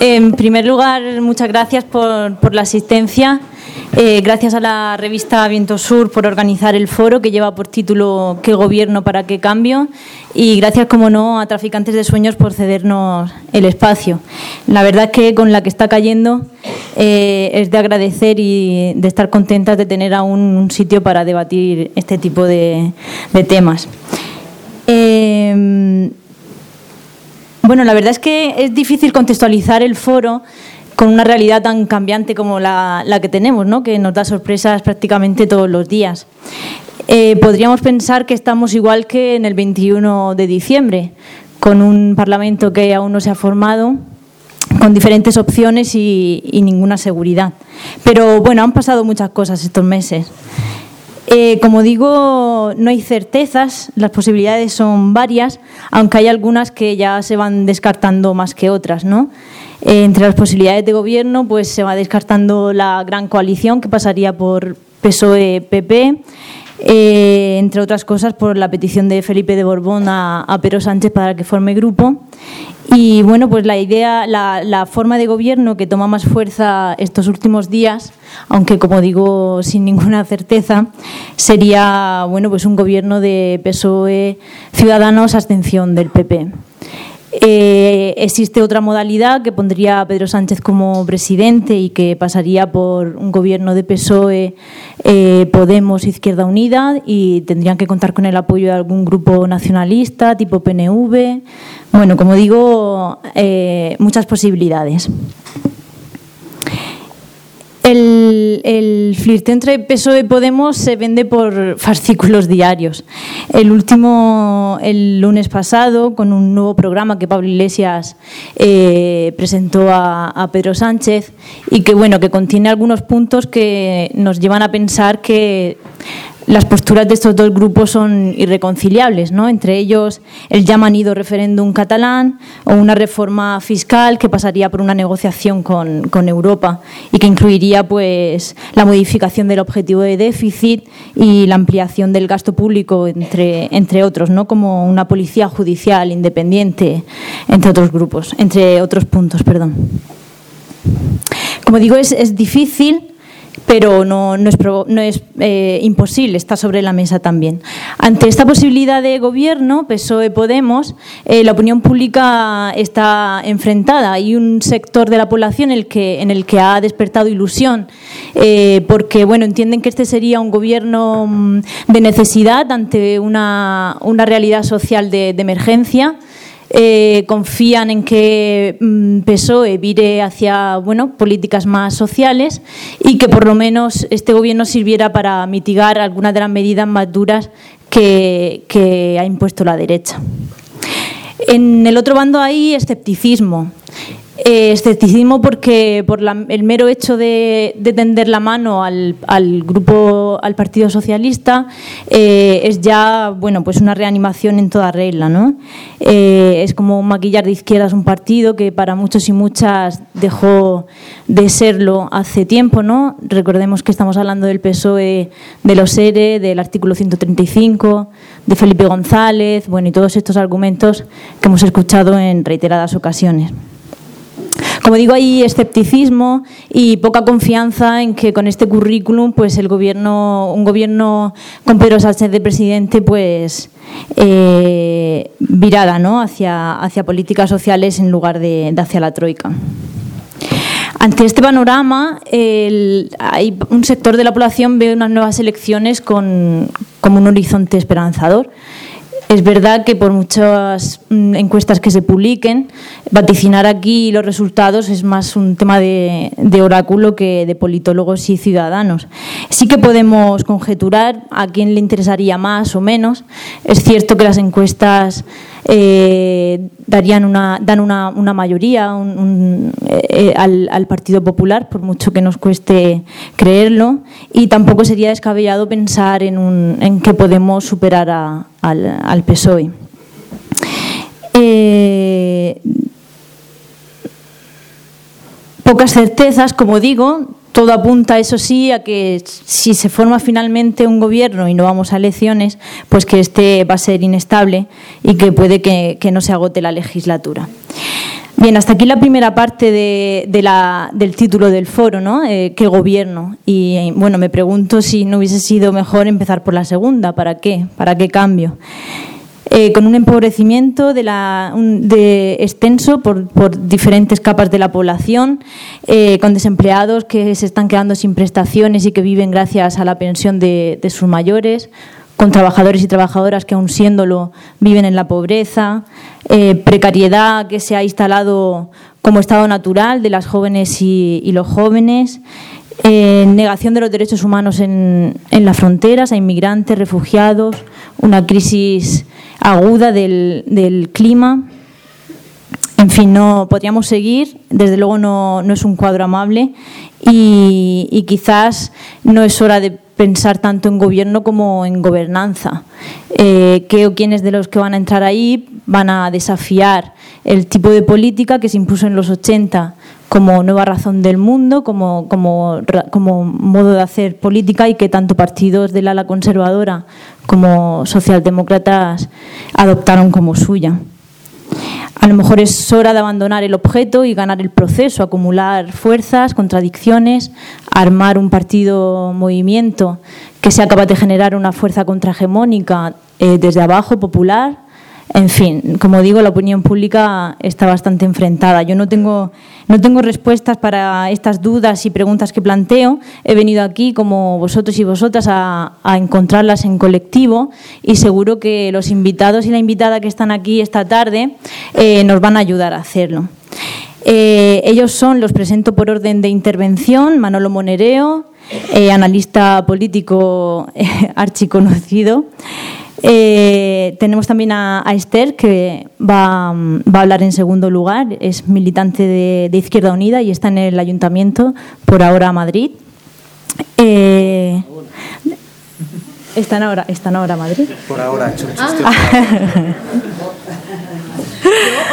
En primer lugar, muchas gracias por, la asistencia. Eh, gracias a la revista Viento Sur por organizar el foro que lleva por título ¿Qué gobierno para qué cambio? Y gracias, como no, a Traficantes de Sueños por cedernos el espacio. La verdad es que con la que está cayendo eh, es de agradecer y de estar contentas de tener aún un sitio para debatir este tipo de, temas. Eh, bueno, la verdad es que es difícil contextualizar el foro con una realidad tan cambiante como la, que tenemos, ¿no? que nos da sorpresas prácticamente todos los días. Eh, podríamos pensar que estamos igual que en el 21 de diciembre, con un Parlamento que aún no se ha formado, con diferentes opciones y, y ninguna seguridad. Pero bueno, han pasado muchas cosas estos meses. Eh, como digo, no hay certezas, las posibilidades son varias, aunque hay algunas que ya se van descartando más que otras. ¿no? Eh, entre las posibilidades de gobierno pues se va descartando la gran coalición que pasaría por PSOE-PP, eh, entre otras cosas por la petición de Felipe de Borbón a, a Pedro Sánchez para que forme grupo y bueno, pues la idea, la, forma de gobierno que toma más fuerza estos últimos días, aunque como digo sin ninguna certeza, sería bueno pues un gobierno de PSOE Ciudadanos abstención del PP. Eh, existe otra modalidad que pondría a Pedro Sánchez como presidente y que pasaría por un gobierno de PSOE, eh, Podemos, Izquierda Unida y tendrían que contar con el apoyo de algún grupo nacionalista tipo PNV. Bueno, como digo, eh, muchas posibilidades. El, el flirte entre PSOE y Podemos se vende por fascículos diarios. El último, el lunes pasado, con un nuevo programa que Pablo Iglesias eh, presentó a, a, Pedro Sánchez y que, bueno, que contiene algunos puntos que nos llevan a pensar que las posturas de estos dos grupos son irreconciliables, ¿no? Entre ellos el ya manido referéndum catalán o una reforma fiscal que pasaría por una negociación con, con, Europa y que incluiría pues la modificación del objetivo de déficit y la ampliación del gasto público entre, entre otros, ¿no? Como una policía judicial independiente, entre otros grupos, entre otros puntos, perdón. Como digo, es, es difícil pero no, no es, no es eh, imposible, está sobre la mesa también. Ante esta posibilidad de gobierno, PSOE-Podemos, eh, la opinión pública está enfrentada. Hay un sector de la población en el que, en el que ha despertado ilusión, eh, porque bueno, entienden que este sería un gobierno mm, de necesidad ante una, una realidad social de, de emergencia. Eh, confían en que mm, PSOE vire hacia bueno, políticas más sociales y que por lo menos este gobierno sirviera para mitigar algunas de las medidas más duras que, que ha impuesto la derecha. En el otro bando hay escepticismo. Eh, escepticismo porque por el mero hecho de, tender la mano al, grupo, al Partido Socialista, eh, es ya bueno pues una reanimación en toda regla, ¿no? Eh, es como maquillar de izquierdas un partido que para muchos y muchas dejó de serlo hace tiempo, ¿no? Recordemos que estamos hablando del PSOE, de los ERE, del artículo 135, de Felipe González, bueno y todos estos argumentos que hemos escuchado en reiteradas ocasiones. Como digo, hay escepticismo y poca confianza en que con este currículum, pues el gobierno, un gobierno con Pedro Sánchez de presidente, pues eh, virada, ¿no? hacia, hacia políticas sociales en lugar de, hacia la troika. Ante este panorama, hay un sector de la población ve unas nuevas elecciones con, como un horizonte esperanzador. Es verdad que por muchas mm, encuestas que se publiquen, vaticinar aquí los resultados es más un tema de, oráculo que de politólogos y ciudadanos. Sí que podemos conjeturar a quién le interesaría más o menos. Es cierto que las encuestas eh, darían una, dan una, mayoría eh, al, Partido Popular, por mucho que nos cueste creerlo, y tampoco sería descabellado pensar en, un, en que podemos superar al, al, PSOE. Eh, pocas certezas, como digo, todo apunta, eso sí, a que si se forma finalmente un gobierno y no vamos a elecciones, pues que este va a ser inestable y que puede que, no se agote la legislatura. Bien, hasta aquí la primera parte del título del foro, ¿no? Eh, ¿Qué gobierno? Y bueno, me pregunto si no hubiese sido mejor empezar por la segunda. ¿Para qué? ¿Para qué cambio? Eh, con un empobrecimiento de extenso por, diferentes capas de la población, eh, con desempleados que se están quedando sin prestaciones y que viven gracias a la pensión de, de sus mayores, con trabajadores y trabajadoras que aún siéndolo viven en la pobreza, eh, precariedad que se ha instalado como estado natural de las jóvenes y, los jóvenes, negación de los derechos humanos en, las fronteras a inmigrantes, refugiados, una crisis aguda del, clima. En fin, no podríamos seguir. Desde luego no, es un cuadro amable y, y quizás no es hora de pensar tanto en gobierno como en gobernanza. Eh, ¿Qué o quiénes de los que van a entrar ahí van a desafiar el tipo de política que se impuso en los 80 como nueva razón del mundo, como, como, como modo de hacer política y que tanto partidos del ala conservadora como socialdemócratas adoptaron como suya? A lo mejor es hora de abandonar el objeto y ganar el proceso, acumular fuerzas, contradicciones, armar un partido movimiento que sea capaz de generar una fuerza contrahegemónica eh, desde abajo, popular, en fin, como digo, la opinión pública está bastante enfrentada. Yo no tengo, no tengo respuestas para estas dudas y preguntas que planteo. He venido aquí, como vosotros y vosotras, a, encontrarlas en colectivo y seguro que los invitados y la invitada que están aquí esta tarde eh, nos van a ayudar a hacerlo. Eh, ellos son, los presento por orden de intervención, Manolo Monereo, eh, analista político archiconocido. Eh, tenemos también a, Esther, que va, a hablar en segundo lugar. Es militante de, Izquierda Unida y está en el ayuntamiento, por ahora Madrid. Eh, ¿Están ahora, ¿Están ahora Madrid? Por ahora, ah.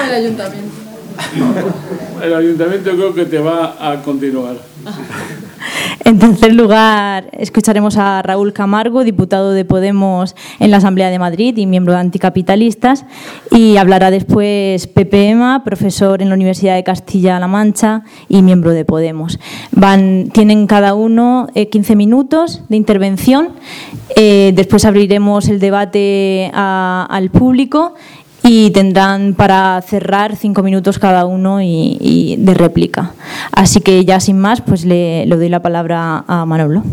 el ayuntamiento? El ayuntamiento creo que te va a continuar. En tercer lugar, escucharemos a Raúl Camargo, diputado de Podemos en la Asamblea de Madrid y miembro de Anticapitalistas. Y hablará después Pepe Ema, profesor en la Universidad de Castilla-La Mancha y miembro de Podemos. Van, tienen cada uno 15 eh, minutos de intervención. Eh, después abriremos el debate al público y tendrán para cerrar cinco minutos cada uno y, de réplica. Así que ya sin más, pues le, doy la palabra a Manolo.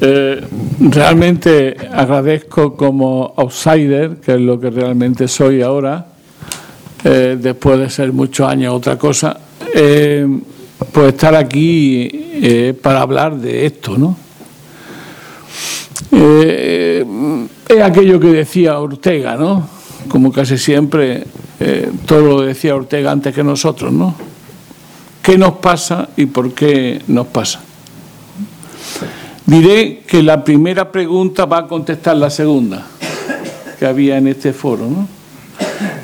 Eh, realmente agradezco como outsider, que es lo que realmente soy ahora, eh, después de ser muchos años otra cosa, eh, pues estar aquí para hablar de esto, ¿no? Eh, es aquello que decía Ortega, ¿no? Como casi siempre, eh, todo lo decía Ortega antes que nosotros, ¿no? ¿Qué nos pasa y por qué nos pasa? Diré que la primera pregunta va a contestar la segunda que había en este foro, ¿no?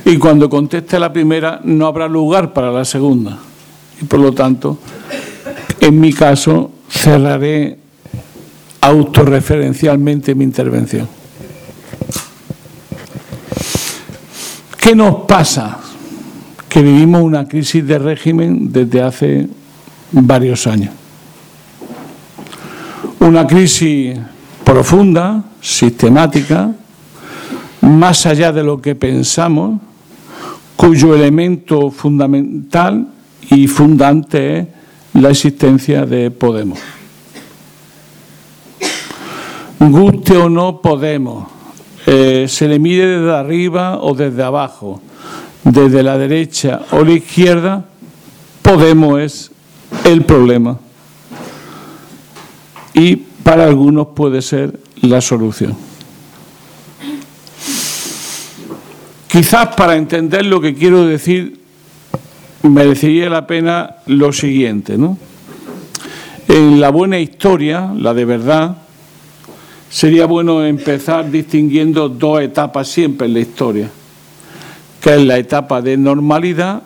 Y cuando conteste la primera no habrá lugar para la segunda. Y por lo tanto, en mi caso, cerraré autorreferencialmente mi intervención. ¿Qué nos pasa? Que vivimos una crisis de régimen desde hace varios años. Una crisis profunda, sistemática, más allá de lo que pensamos, cuyo elemento fundamental y fundante es la existencia de Podemos guste o no Podemos, eh, se le mide desde arriba o desde abajo, desde la derecha o la izquierda, Podemos es el problema. Y para algunos puede ser la solución. Quizás para entender lo que quiero decir merecería la pena lo siguiente, ¿no? En la buena historia, la de verdad, sería bueno empezar distinguiendo dos etapas siempre en la historia, que es la etapa de normalidad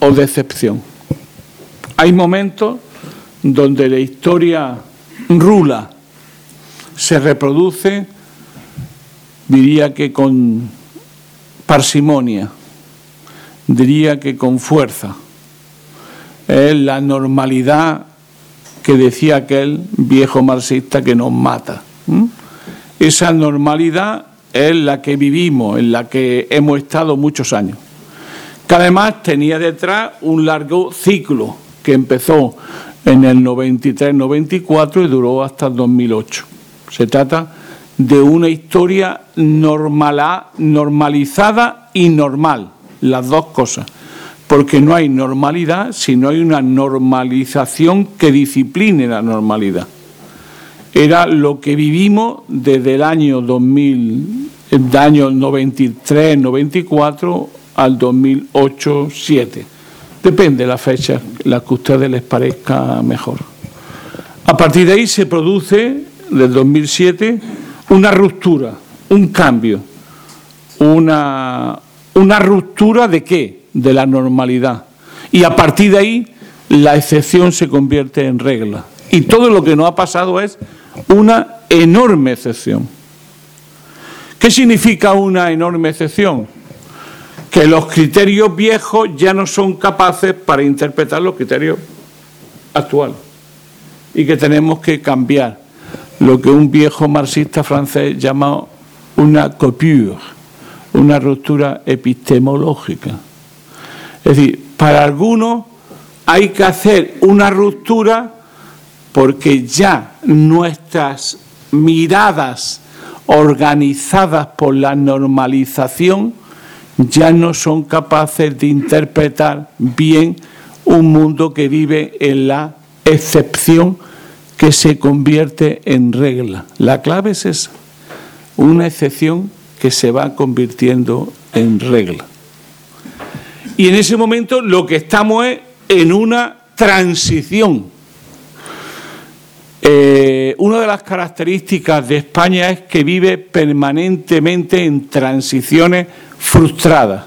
o de excepción. Hay momentos donde la historia rula, se reproduce, diría que con parsimonia, diría que con fuerza. Es la normalidad que decía aquel viejo marxista que nos mata. Esa normalidad es la que vivimos, en la que hemos estado muchos años. Que además tenía detrás un largo ciclo que empezó en el 93-94 y duró hasta el 2008. Se trata de una historia normalizada y normal, las dos cosas, porque no hay normalidad si no hay una normalización que discipline la normalidad. Era lo que vivimos desde el año 2000, el año 93-94 al 2008-7. Depende de la fecha, la que a ustedes les parezca mejor. A partir de ahí se produce, del 2007, una ruptura, un cambio, una, una ruptura de qué? De la normalidad. Y a partir de ahí la excepción se convierte en regla. Y todo lo que nos ha pasado es una enorme excepción. ¿Qué significa una enorme excepción? Que los criterios viejos ya no son capaces para interpretar los criterios actuales y que tenemos que cambiar lo que un viejo marxista francés llama una coupure, una ruptura epistemológica. Es decir, para algunos hay que hacer una ruptura porque ya nuestras miradas organizadas por la normalización ya no son capaces de interpretar bien un mundo que vive en la excepción que se convierte en regla. La clave es esa, una excepción que se va convirtiendo en regla. Y en ese momento lo que estamos es en una transición. Eh, una de las características de España es que vive permanentemente en transiciones frustradas,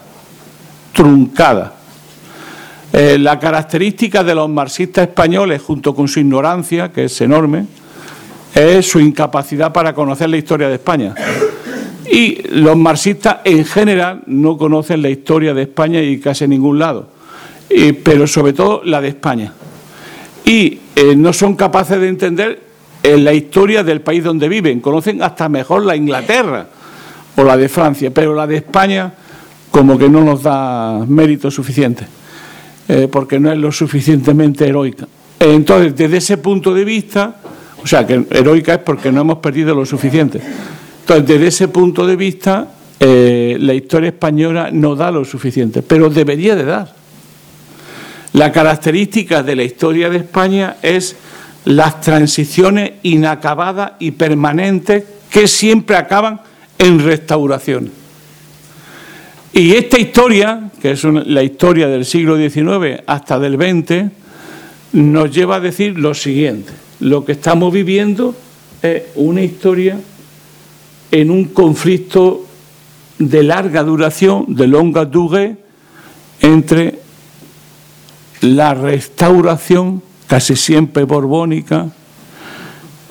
truncadas. Eh, la característica de los marxistas españoles, junto con su ignorancia, que es enorme, es su incapacidad para conocer la historia de España. Y los marxistas en general no conocen la historia de España y casi en ningún lado, pero sobre todo la de España. Y eh, no son capaces de entender eh, la historia del país donde viven, conocen hasta mejor la Inglaterra o la de Francia, pero la de España como que no nos da mérito suficiente. Eh, porque no es lo suficientemente heroica. Entonces, desde ese punto de vista, o sea, que heroica es porque no hemos perdido lo suficiente. Entonces, desde ese punto de vista, eh, la historia española no da lo suficiente, pero debería de dar. La característica de la historia de España es las transiciones inacabadas y permanentes que siempre acaban en restauración. Y esta historia, que es la historia del siglo XIX hasta del XX, nos lleva a decir lo siguiente. Lo que estamos viviendo es una historia en un conflicto de larga duración, de longa durée, entre la restauración, casi siempre borbónica,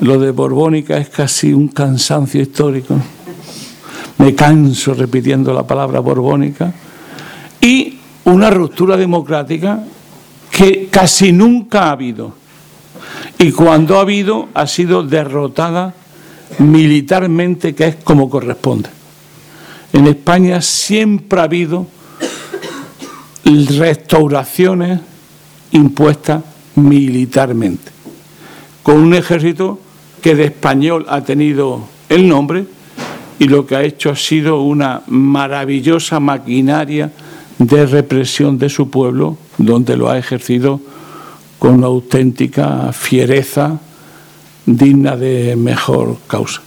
lo de borbónica es casi un cansancio histórico, me canso repitiendo la palabra borbónica, y una ruptura democrática que casi nunca ha habido. Y cuando ha habido, ha sido derrotada militarmente, que es como corresponde. En España siempre ha habido restauraciones impuestas militarmente, con un ejército que de español ha tenido el nombre, y lo que ha hecho ha sido una maravillosa maquinaria de represión de su pueblo, donde lo ha ejercido con una auténtica fiereza digna de mejor causa.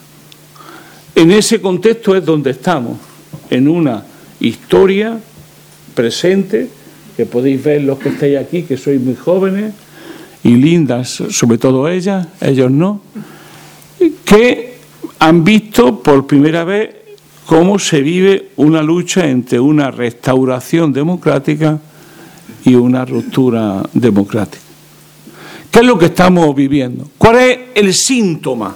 En ese contexto es donde estamos, en una historia presente, que podéis ver los que estáis aquí, que sois muy jóvenes y lindas, sobre todo ellas, ellos no, que han visto por primera vez cómo se vive una lucha entre una restauración democrática y una ruptura democrática. ¿Qué es lo que estamos viviendo? ¿Cuál es el síntoma?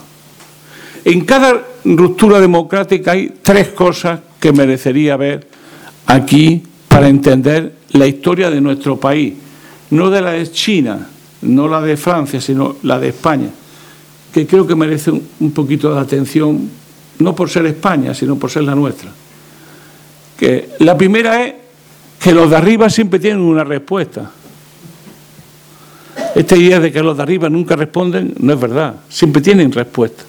En cada ruptura democrática hay tres cosas que merecería ver aquí para entender la historia de nuestro país, no de la de China, no la de Francia, sino la de España, que creo que merece un, poquito de atención, no por ser España, sino por ser la nuestra. Que la primera es que los de arriba siempre tienen una respuesta. Esta idea de que los de arriba nunca responden no es verdad, siempre tienen respuesta.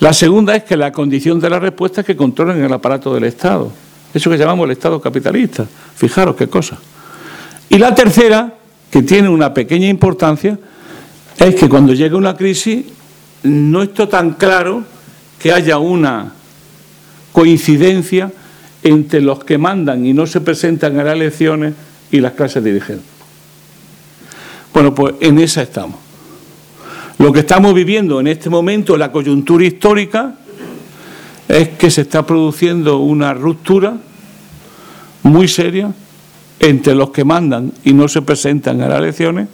La segunda es que la condición de la respuesta es que controlen el aparato del Estado. Eso que llamamos el Estado capitalista. Fijaros qué cosa. Y la tercera, que tiene una pequeña importancia, es que cuando llega una crisis no está tan claro que haya una coincidencia entre los que mandan y no se presentan a las elecciones y las clases dirigentes. Bueno, pues en esa estamos. Lo que estamos viviendo en este momento, la coyuntura histórica, es que se está produciendo una ruptura muy seria entre los que mandan y no se presentan a las elecciones,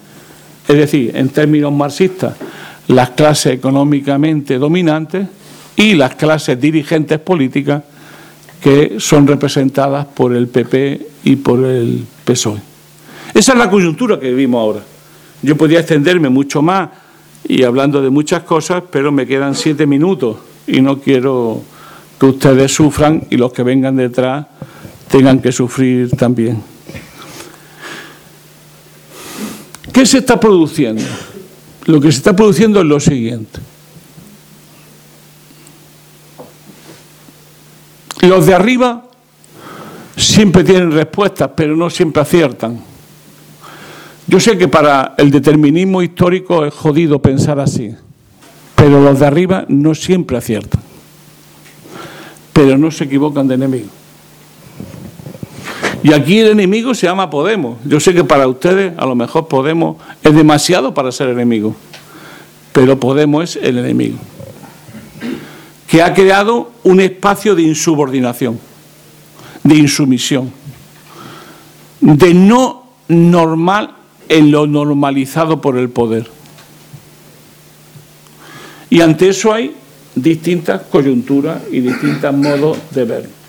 es decir, en términos marxistas, las clases económicamente dominantes y las clases dirigentes políticas que son representadas por el PP y por el PSOE. Esa es la coyuntura que vivimos ahora. Yo podría extenderme mucho más y hablando de muchas cosas, pero me quedan siete minutos y no quiero que ustedes sufran y los que vengan detrás tengan que sufrir también. ¿Qué se está produciendo? Lo que se está produciendo es lo siguiente. Los de arriba siempre tienen respuestas, pero no siempre aciertan. Yo sé que para el determinismo histórico es jodido pensar así, pero los de arriba no siempre aciertan, pero no se equivocan de enemigo. Y aquí el enemigo se llama Podemos. Yo sé que para ustedes a lo mejor Podemos es demasiado para ser enemigo, pero Podemos es el enemigo, que ha creado un espacio de insubordinación, de insumisión, de no normal en lo normalizado por el poder. Y ante eso hay distintas coyunturas y distintos modos de ver.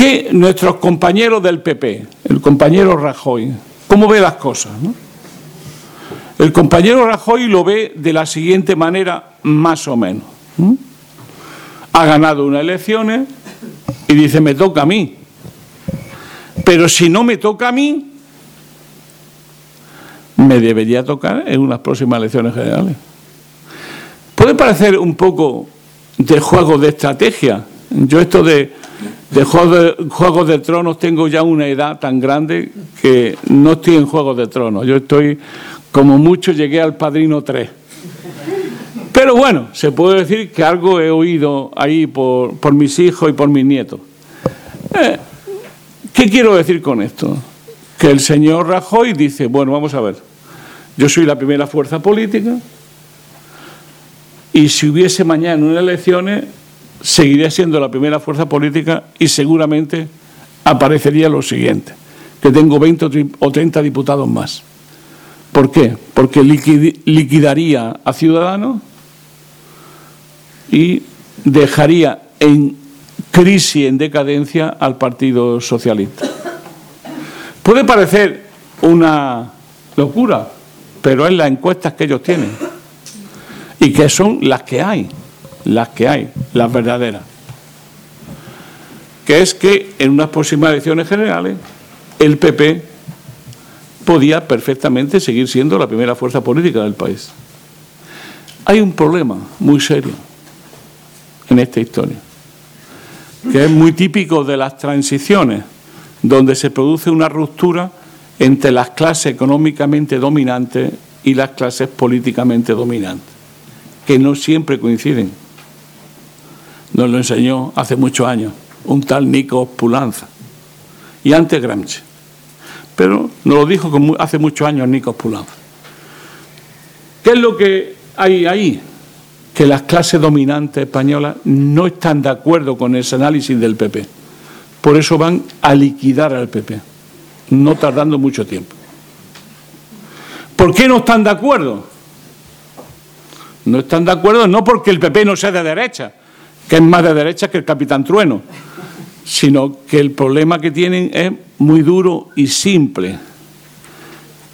Que nuestros compañeros del PP, el compañero Rajoy, ¿cómo ve las cosas? El compañero Rajoy lo ve de la siguiente manera, más o menos. Ha ganado unas elecciones y dice, me toca a mí. Pero si no me toca a mí, me debería tocar en unas próximas elecciones generales. Puede parecer un poco de juego de estrategia. Yo esto de, de juegos de, tronos tengo ya una edad tan grande que no estoy en juegos de tronos. Yo estoy, como mucho, llegué al Padrino 3. Pero bueno, se puede decir que algo he oído ahí por, por mis hijos y por mis nietos. Eh, ¿Qué quiero decir con esto? Que el señor Rajoy dice, bueno, vamos a ver. Yo soy la primera fuerza política y si hubiese mañana unas elecciones, seguiría siendo la primera fuerza política y seguramente aparecería lo siguiente, que tengo 20 o 30 diputados más. ¿Por qué? Porque liquidaría a Ciudadanos y dejaría en crisis, en decadencia al Partido Socialista. Puede parecer una locura, pero es las encuestas que ellos tienen y que son las que hay, las que hay, las verdaderas. Que es que en unas próximas elecciones generales el PP podía perfectamente seguir siendo la primera fuerza política del país. Hay un problema muy serio en esta historia, que es muy típico de las transiciones, donde se produce una ruptura entre las clases económicamente dominantes y las clases políticamente dominantes, que no siempre coinciden. Nos lo enseñó hace muchos años un tal Nico Pulanza y antes Gramsci. Pero nos lo dijo hace muchos años Nico Pulanza. ¿Qué es lo que hay ahí? Que las clases dominantes españolas no están de acuerdo con ese análisis del PP. Por eso van a liquidar al PP no tardando mucho tiempo. ¿Por qué no están de acuerdo? No están de acuerdo no porque el PP no sea de derecha, que es más de derecha que el capitán Trueno, sino que el problema que tienen es muy duro y simple,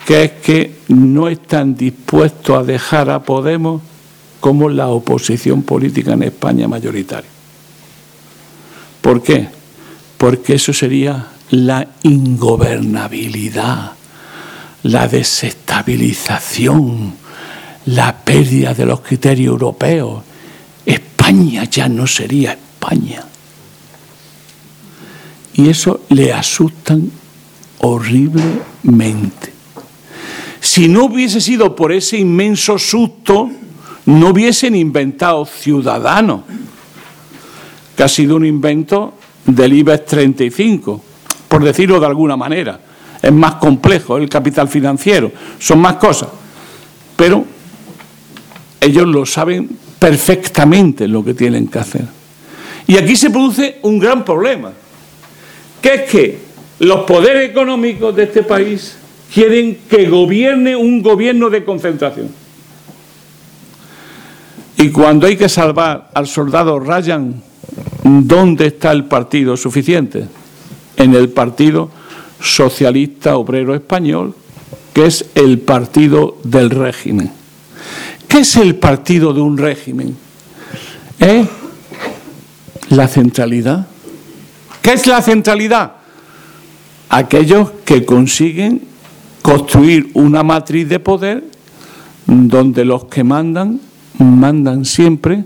que es que no están dispuestos a dejar a Podemos como la oposición política en España mayoritaria. ¿Por qué? Porque eso sería la ingobernabilidad, la desestabilización, la pérdida de los criterios europeos. España ya no sería España. Y eso le asustan horriblemente. Si no hubiese sido por ese inmenso susto, no hubiesen inventado Ciudadanos, que ha sido un invento del IBEX 35, por decirlo de alguna manera. Es más complejo el capital financiero, son más cosas. Pero ellos lo saben perfectamente lo que tienen que hacer. Y aquí se produce un gran problema, que es que los poderes económicos de este país quieren que gobierne un gobierno de concentración. Y cuando hay que salvar al soldado Ryan, ¿dónde está el partido suficiente? En el Partido Socialista Obrero Español, que es el partido del régimen. ¿Qué es el partido de un régimen? Es la centralidad. ¿Qué es la centralidad? Aquellos que consiguen construir una matriz de poder donde los que mandan, mandan siempre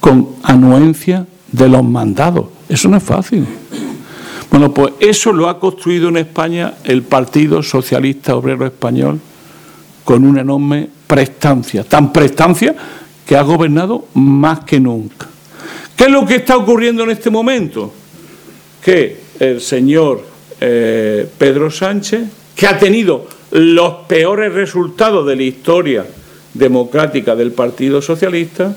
con anuencia de los mandados. Eso no es fácil. Bueno, pues eso lo ha construido en España el Partido Socialista Obrero Español con una enorme prestancia, tan prestancia que ha gobernado más que nunca. ¿Qué es lo que está ocurriendo en este momento? Que el señor eh, Pedro Sánchez, que ha tenido los peores resultados de la historia democrática del Partido Socialista,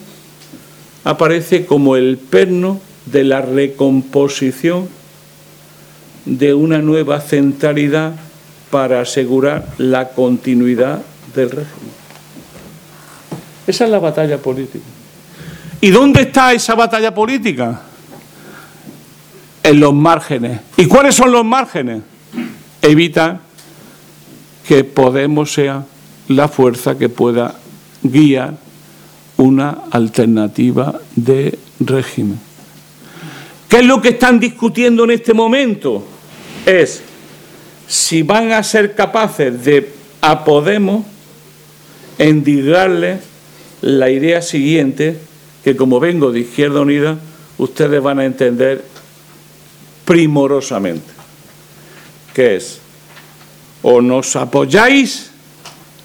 aparece como el perno de la recomposición de una nueva centralidad para asegurar la continuidad del régimen. Esa es la batalla política. ¿Y dónde está esa batalla política? En los márgenes. ¿Y cuáles son los márgenes? Evita que Podemos sea la fuerza que pueda guiar una alternativa de régimen. ¿Qué es lo que están discutiendo en este momento? Es si van a ser capaces de a Podemos endigarle la idea siguiente, que como vengo de Izquierda Unida, ustedes van a entender primorosamente, que es o nos apoyáis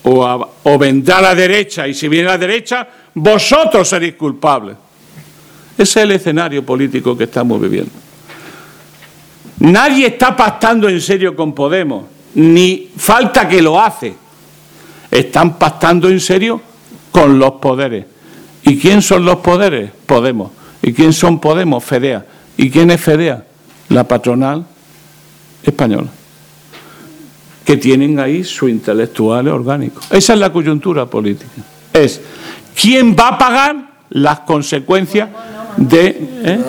o, vendrá la derecha, y si viene la derecha, vosotros seréis culpables. Ese es el escenario político que estamos viviendo. Nadie está pactando en serio con Podemos, ni falta que lo hace. Están pactando en serio con los poderes. ¿Y quién son los poderes? Podemos. ¿Y quién son Podemos? Fedea. ¿Y quién es Fedea? La patronal española. Que tienen ahí su intelectuales orgánicos. Esa es la coyuntura política. Es quién va a pagar las consecuencias de... ¿eh?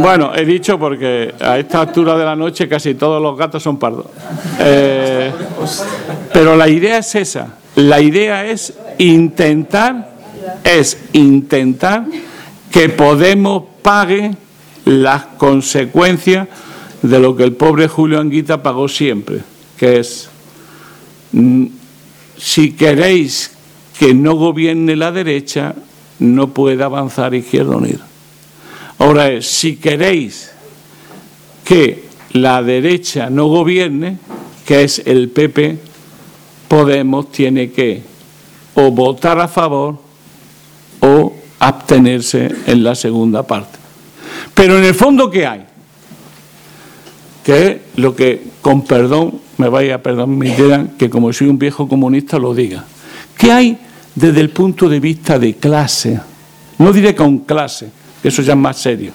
Bueno, he dicho porque a esta altura de la noche casi todos los gatos son pardos. Eh, pero la idea es esa. La idea es intentar, es intentar que Podemos pague las consecuencias de lo que el pobre Julio Anguita pagó siempre, que es mm, si queréis que no gobierne la derecha, no puede avanzar Izquierda Unida. Ahora es, si queréis que la derecha no gobierne, que es el PP, Podemos tiene que o votar a favor o abstenerse en la segunda parte. Pero en el fondo, ¿qué hay? Que es lo que, con perdón, me vaya a perdón, me dirán que como soy un viejo comunista lo diga. ¿Qué hay desde el punto de vista de clase? No diré con clase, eso ya es más serio,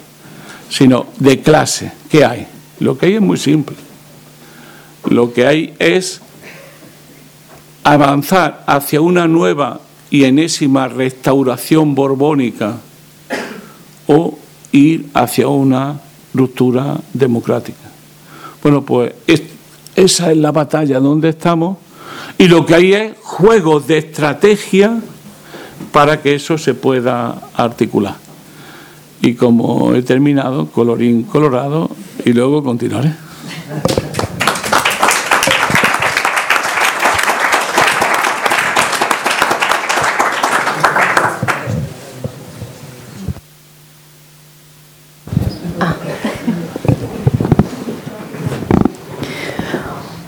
sino de clase. ¿Qué hay? Lo que hay es muy simple. Lo que hay es avanzar hacia una nueva y enésima restauración borbónica o ir hacia una ruptura democrática. Bueno, pues esa es la batalla donde estamos y lo que hay es juegos de estrategia para que eso se pueda articular. Y como he terminado, colorín colorado, y luego continuaré.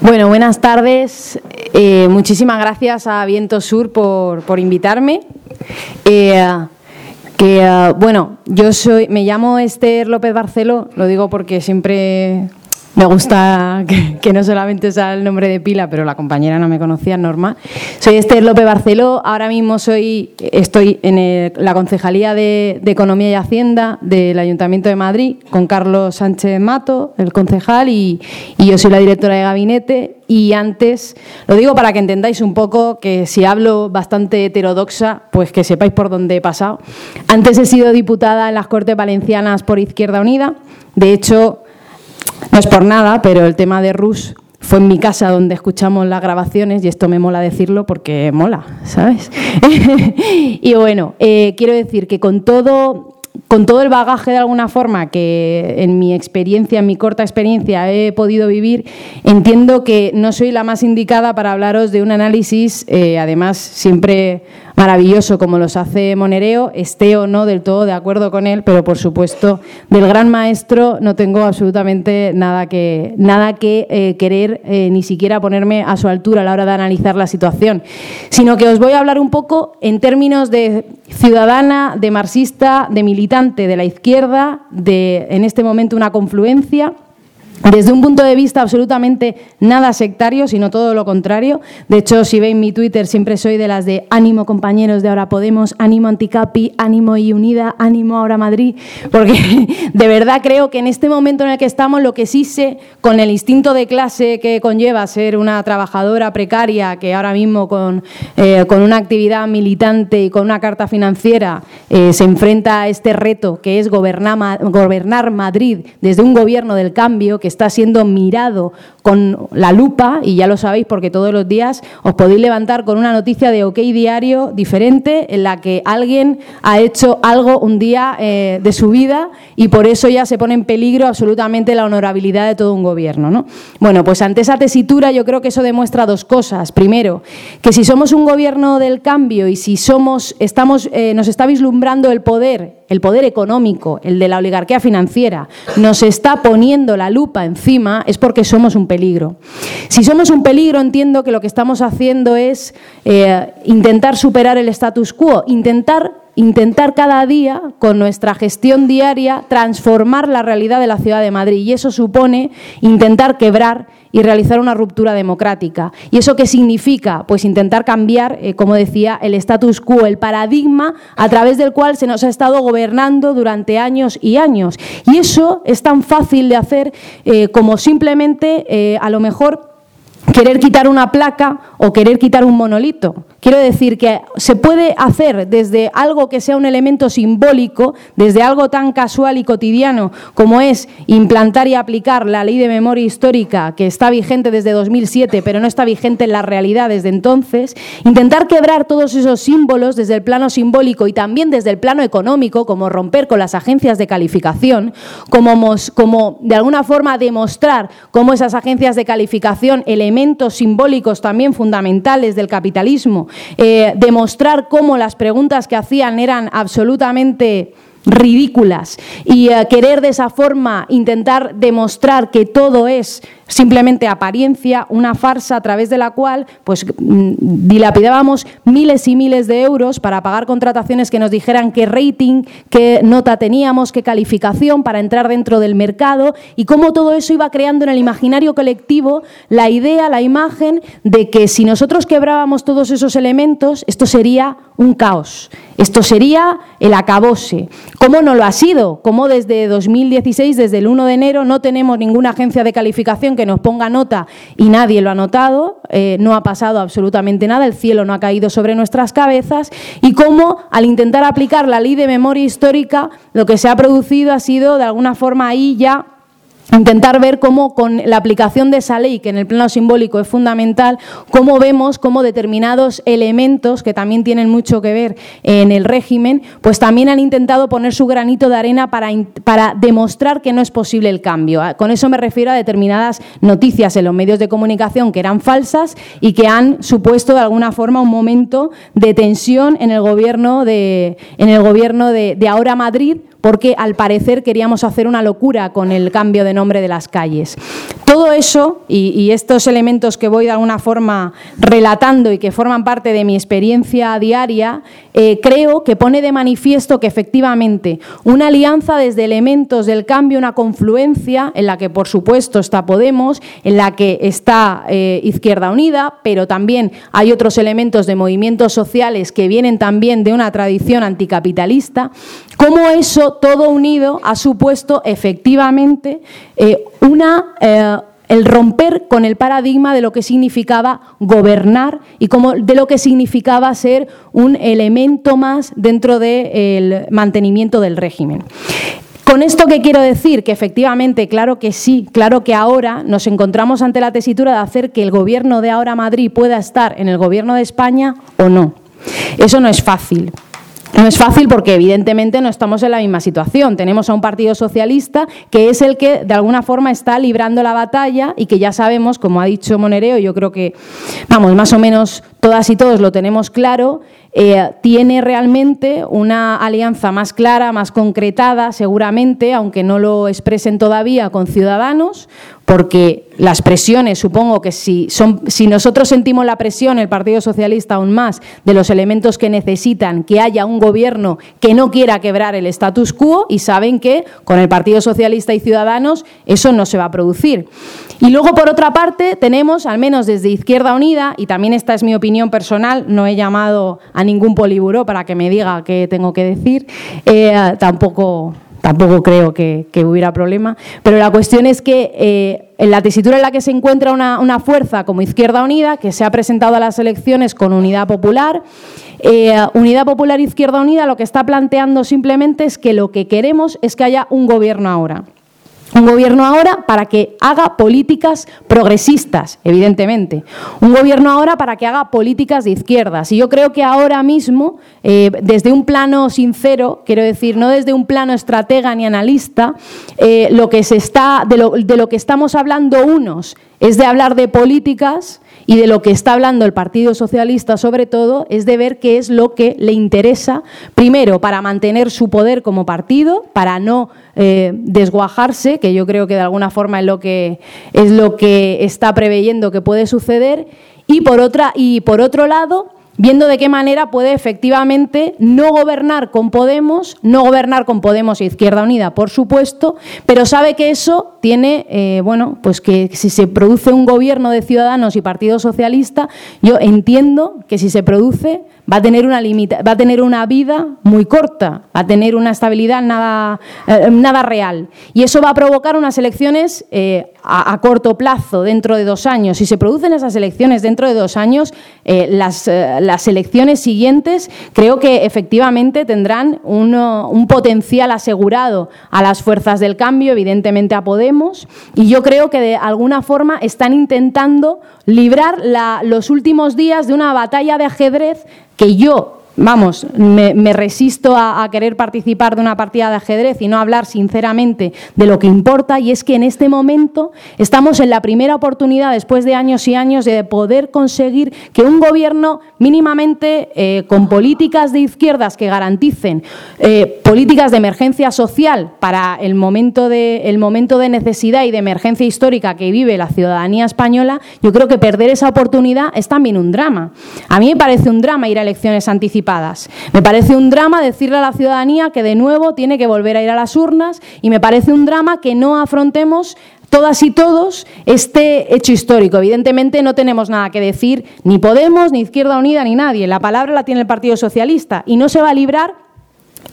Bueno, buenas tardes. Eh, muchísimas gracias a Viento Sur por, invitarme. Eh, que eh, bueno, yo soy, me llamo Esther López Barceló, lo digo porque siempre me gusta que, no solamente sea el nombre de pila, pero la compañera no me conocía, Norma. Soy Esther López Barceló, ahora mismo soy, estoy en la Concejalía de, Economía y Hacienda del Ayuntamiento de Madrid, con Carlos Sánchez Mato, el concejal, y yo soy la directora de gabinete. Y antes, lo digo para que entendáis un poco que si hablo bastante heterodoxa, pues que sepáis por dónde he pasado. Antes he sido diputada en las Cortes Valencianas por Izquierda Unida. De hecho, no es por nada, pero el tema de Rus fue en mi casa donde escuchamos las grabaciones y esto me mola decirlo porque mola, ¿sabes? y bueno, eh, quiero decir que con todo con todo el bagaje de alguna forma que en mi experiencia, en mi corta experiencia he podido vivir, entiendo que no soy la más indicada para hablaros de un análisis, eh, además siempre maravilloso como los hace Monereo, esté o no del todo de acuerdo con él, pero por supuesto del gran maestro no tengo absolutamente nada que, nada que eh, querer eh, ni siquiera ponerme a su altura a la hora de analizar la situación, sino que os voy a hablar un poco en términos de ciudadana, de marxista, de militante de la izquierda, de en este momento una confluencia desde un punto de vista absolutamente nada sectario, sino todo lo contrario. De hecho, si veis mi Twitter, siempre soy de las de ánimo compañeros de Ahora Podemos, ánimo Anticapi, ánimo y Unida, ánimo Ahora Madrid, porque de verdad creo que en este momento en el que estamos, lo que sí sé, con el instinto de clase que conlleva ser una trabajadora precaria, que ahora mismo con, eh, con una actividad militante y con una carta financiera eh, se enfrenta a este reto que es gobernar, gobernar Madrid desde un gobierno del cambio, que está siendo mirado con la lupa, y ya lo sabéis porque todos los días os podéis levantar con una noticia de OK Diario diferente en la que alguien ha hecho algo un día eh, de su vida y por eso ya se pone en peligro absolutamente la honorabilidad de todo un gobierno. ¿no? Bueno, pues ante esa tesitura yo creo que eso demuestra dos cosas. Primero, que si somos un gobierno del cambio y si somos, estamos, eh, nos está vislumbrando el poder el poder económico, el de la oligarquía financiera, nos está poniendo la lupa encima, es porque somos un peligro. Si somos un peligro, entiendo que lo que estamos haciendo es eh, intentar superar el status quo, intentar intentar cada día, con nuestra gestión diaria, transformar la realidad de la ciudad de Madrid. Y eso supone intentar quebrar y realizar una ruptura democrática. ¿Y eso qué significa? Pues intentar cambiar, eh, como decía, el status quo, el paradigma a través del cual se nos ha estado gobernando durante años y años. Y eso es tan fácil de hacer eh, como simplemente, eh, a lo mejor, querer quitar una placa o querer quitar un monolito. Quiero decir que se puede hacer desde algo que sea un elemento simbólico, desde algo tan casual y cotidiano como es implantar y aplicar la ley de memoria histórica que está vigente desde 2007, pero no está vigente en la realidad desde entonces, intentar quebrar todos esos símbolos desde el plano simbólico y también desde el plano económico, como romper con las agencias de calificación, como, de alguna forma demostrar cómo esas agencias de calificación, elementos simbólicos también fundamentales del capitalismo, eh, demostrar cómo las preguntas que hacían eran absolutamente ridículas y eh, querer de esa forma intentar demostrar que todo es simplemente apariencia, una farsa a través de la cual pues mm, dilapidábamos miles y miles de euros para pagar contrataciones que nos dijeran qué rating, qué nota teníamos, qué calificación para entrar dentro del mercado y cómo todo eso iba creando en el imaginario colectivo la idea, la imagen de que si nosotros quebrábamos todos esos elementos, esto sería un caos. Esto sería el acabose. ¿Cómo no lo ha sido? Como desde 2016, desde el 1 de enero, no tenemos ninguna agencia de calificación que nos ponga nota y nadie lo ha notado, eh, no ha pasado absolutamente nada, el cielo no ha caído sobre nuestras cabezas y cómo al intentar aplicar la ley de memoria histórica lo que se ha producido ha sido de alguna forma ahí ya intentar ver cómo con la aplicación de esa ley, que en el plano simbólico es fundamental, cómo vemos cómo determinados elementos que también tienen mucho que ver en el régimen, pues también han intentado poner su granito de arena para, para demostrar que no es posible el cambio. Ah, con eso me refiero a determinadas noticias en los medios de comunicación que eran falsas y que han supuesto de alguna forma un momento de tensión en el gobierno de, en el gobierno de, de ahora Madrid porque al parecer queríamos hacer una locura con el cambio de nombre de las calles. Todo eso y, estos elementos que voy de alguna forma relatando y que forman parte de mi experiencia diaria, eh, creo que pone de manifiesto que efectivamente una alianza desde elementos del cambio, una confluencia en la que por supuesto está Podemos, en la que está eh, Izquierda Unida, pero también hay otros elementos de movimientos sociales que vienen también de una tradición anticapitalista, cómo eso todo unido ha supuesto efectivamente eh, una, eh, el romper con el paradigma de lo que significaba gobernar y como, de lo que significaba ser un elemento más dentro del mantenimiento del régimen. Con esto que quiero decir que efectivamente, claro que sí, claro que ahora nos encontramos ante la tesitura de hacer que el gobierno de ahora Madrid pueda estar en el gobierno de España o no. Eso no es fácil. No es fácil porque evidentemente no estamos en la misma situación. Tenemos a un Partido Socialista que es el que de alguna forma está librando la batalla y que ya sabemos, como ha dicho Monereo, yo creo que, vamos, más o menos todas y todos lo tenemos claro, eh, tiene realmente una alianza más clara, más concretada, seguramente, aunque no lo expresen todavía con Ciudadanos, porque las presiones, supongo que si, son, si nosotros sentimos la presión, el Partido Socialista aún más, de los elementos que necesitan que haya un gobierno que no quiera quebrar el status quo y saben que con el Partido Socialista y Ciudadanos eso no se va a producir. Y luego, por otra parte, tenemos, al menos desde Izquierda Unida, y también esta es mi opinión personal, no he llamado a ningún poliburó para que me diga qué tengo que decir, eh, tampoco tampoco creo que, hubiera problema, pero la cuestión es que eh, en la tesitura en la que se encuentra una, fuerza como Izquierda Unida, que se ha presentado a las elecciones con Unidad Popular, eh, Unidad Popular Izquierda Unida lo que está planteando simplemente es que lo que queremos es que haya un gobierno ahora un gobierno ahora para que haga políticas progresistas, evidentemente. Un gobierno ahora para que haga políticas de izquierdas. Y yo creo que ahora mismo, eh, desde un plano sincero, quiero decir, no desde un plano estratega ni analista, eh, lo que se está, de lo, de lo que estamos hablando unos es de hablar de políticas y de lo que está hablando el Partido Socialista sobre todo es de ver qué es lo que le interesa, primero, para mantener su poder como partido, para no eh, desguajarse, que yo creo que de alguna forma es lo que, es lo que está preveyendo que puede suceder, y por, otra, y por otro lado, viendo de qué manera puede efectivamente no gobernar con Podemos, no gobernar con Podemos e Izquierda Unida, por supuesto, pero sabe que eso tiene, eh, bueno, pues que si se produce un gobierno de Ciudadanos y Partido Socialista, yo entiendo que si se produce va a tener una limita, va a tener una vida muy corta, va a tener una estabilidad nada, eh, real. Y eso va a provocar unas elecciones eh, a, corto plazo, dentro de dos años. Si se producen esas elecciones dentro de dos años, eh, las, elecciones siguientes creo que efectivamente tendrán un potencial asegurado a las fuerzas del cambio, evidentemente a Podemos, y yo creo que de alguna forma están intentando librar los últimos días de una batalla de ajedrez que yo vamos, me, resisto a, querer participar de una partida de ajedrez y no hablar sinceramente de lo que importa, y es que en este momento estamos en la primera oportunidad, después de años y años, de poder conseguir que un gobierno mínimamente eh, con políticas de izquierdas que garanticen eh, políticas de emergencia social para el momento, de, el momento de necesidad y de emergencia histórica que vive la ciudadanía española, yo creo que perder esa oportunidad es también un drama. A mí me parece un drama ir a elecciones anticipadas me parece un drama decirle a la ciudadanía que de nuevo tiene que volver a ir a las urnas y me parece un drama que no afrontemos todas y todos este hecho histórico. Evidentemente no tenemos nada que decir, ni Podemos, ni Izquierda Unida, ni nadie. La palabra la tiene el Partido Socialista y no se va a librar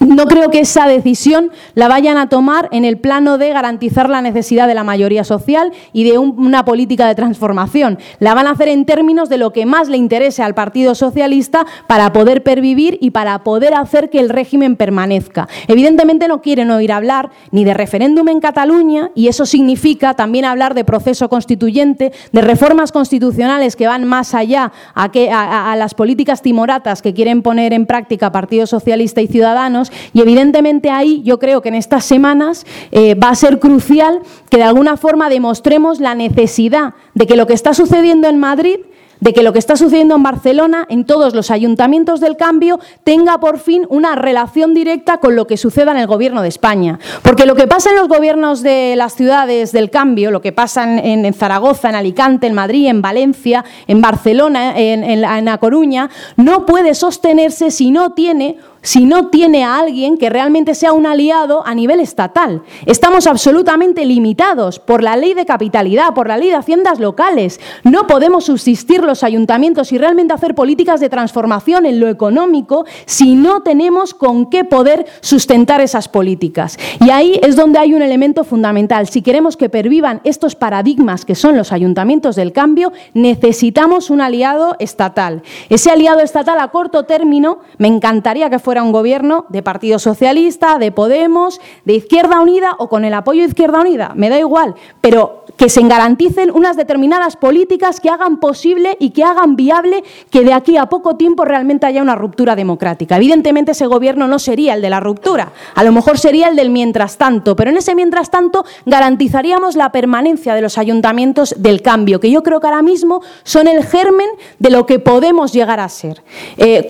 no creo que esa decisión la vayan a tomar en el plano de garantizar la necesidad de la mayoría social y de una política de transformación. La van a hacer en términos de lo que más le interese al Partido Socialista para poder pervivir y para poder hacer que el régimen permanezca. Evidentemente no quieren oír hablar ni de referéndum en Cataluña y eso significa también hablar de proceso constituyente, de reformas constitucionales que van más allá a, a las políticas timoratas que quieren poner en práctica Partido Socialista y Ciudadanos y evidentemente ahí yo creo que en estas semanas eh, va a ser crucial que de alguna forma demostremos la necesidad de que lo que está sucediendo en Madrid de que lo que está sucediendo en Barcelona, en todos los ayuntamientos del cambio, tenga por fin una relación directa con lo que suceda en el gobierno de España. Porque lo que pasa en los gobiernos de las ciudades del cambio, lo que pasa en, Zaragoza, en Alicante, en Madrid, en Valencia, en Barcelona, en, en La Coruña, no puede sostenerse si no tiene si no tiene a alguien que realmente sea un aliado a nivel estatal. Estamos absolutamente limitados por la ley de capitalidad, por la ley de haciendas locales. No podemos subsistir los ayuntamientos y realmente hacer políticas de transformación en lo económico si no tenemos con qué poder sustentar esas políticas. Y ahí es donde hay un elemento fundamental. Si queremos que pervivan estos paradigmas que son los ayuntamientos del cambio, necesitamos un aliado estatal. Ese aliado estatal a corto término, me encantaría que fuera fuera un gobierno de Partido Socialista, de Podemos, de Izquierda Unida o con el apoyo de Izquierda Unida, me da igual, pero que se garanticen unas determinadas políticas que hagan posible y que hagan viable que de aquí a poco tiempo realmente haya una ruptura democrática. Evidentemente ese gobierno no sería el de la ruptura, a lo mejor sería el del mientras tanto, pero en ese mientras tanto garantizaríamos la permanencia de los ayuntamientos del cambio, que yo creo que ahora mismo son el germen de lo que podemos llegar a ser. Eh,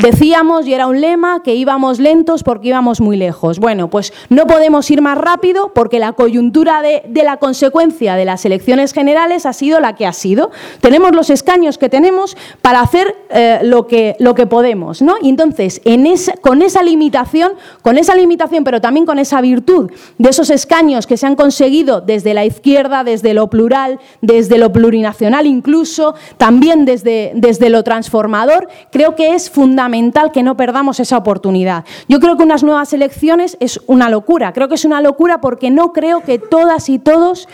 decíamos, y era un lema, que íbamos lentos porque íbamos muy lejos. Bueno, pues no podemos ir más rápido porque la coyuntura de, la consecuencia de las elecciones generales ha sido la que ha sido. Tenemos los escaños que tenemos para hacer eh, lo, que, lo que podemos, ¿no? Y entonces, en con esa limitación, con esa limitación, pero también con esa virtud de esos escaños que se han conseguido desde la izquierda, desde lo plural, desde lo plurinacional incluso, también desde, desde lo transformador, creo que es fundamental que no perdamos esa oportunidad. Yo creo que unas nuevas elecciones es una locura. Creo que es una locura porque no creo que todas y todos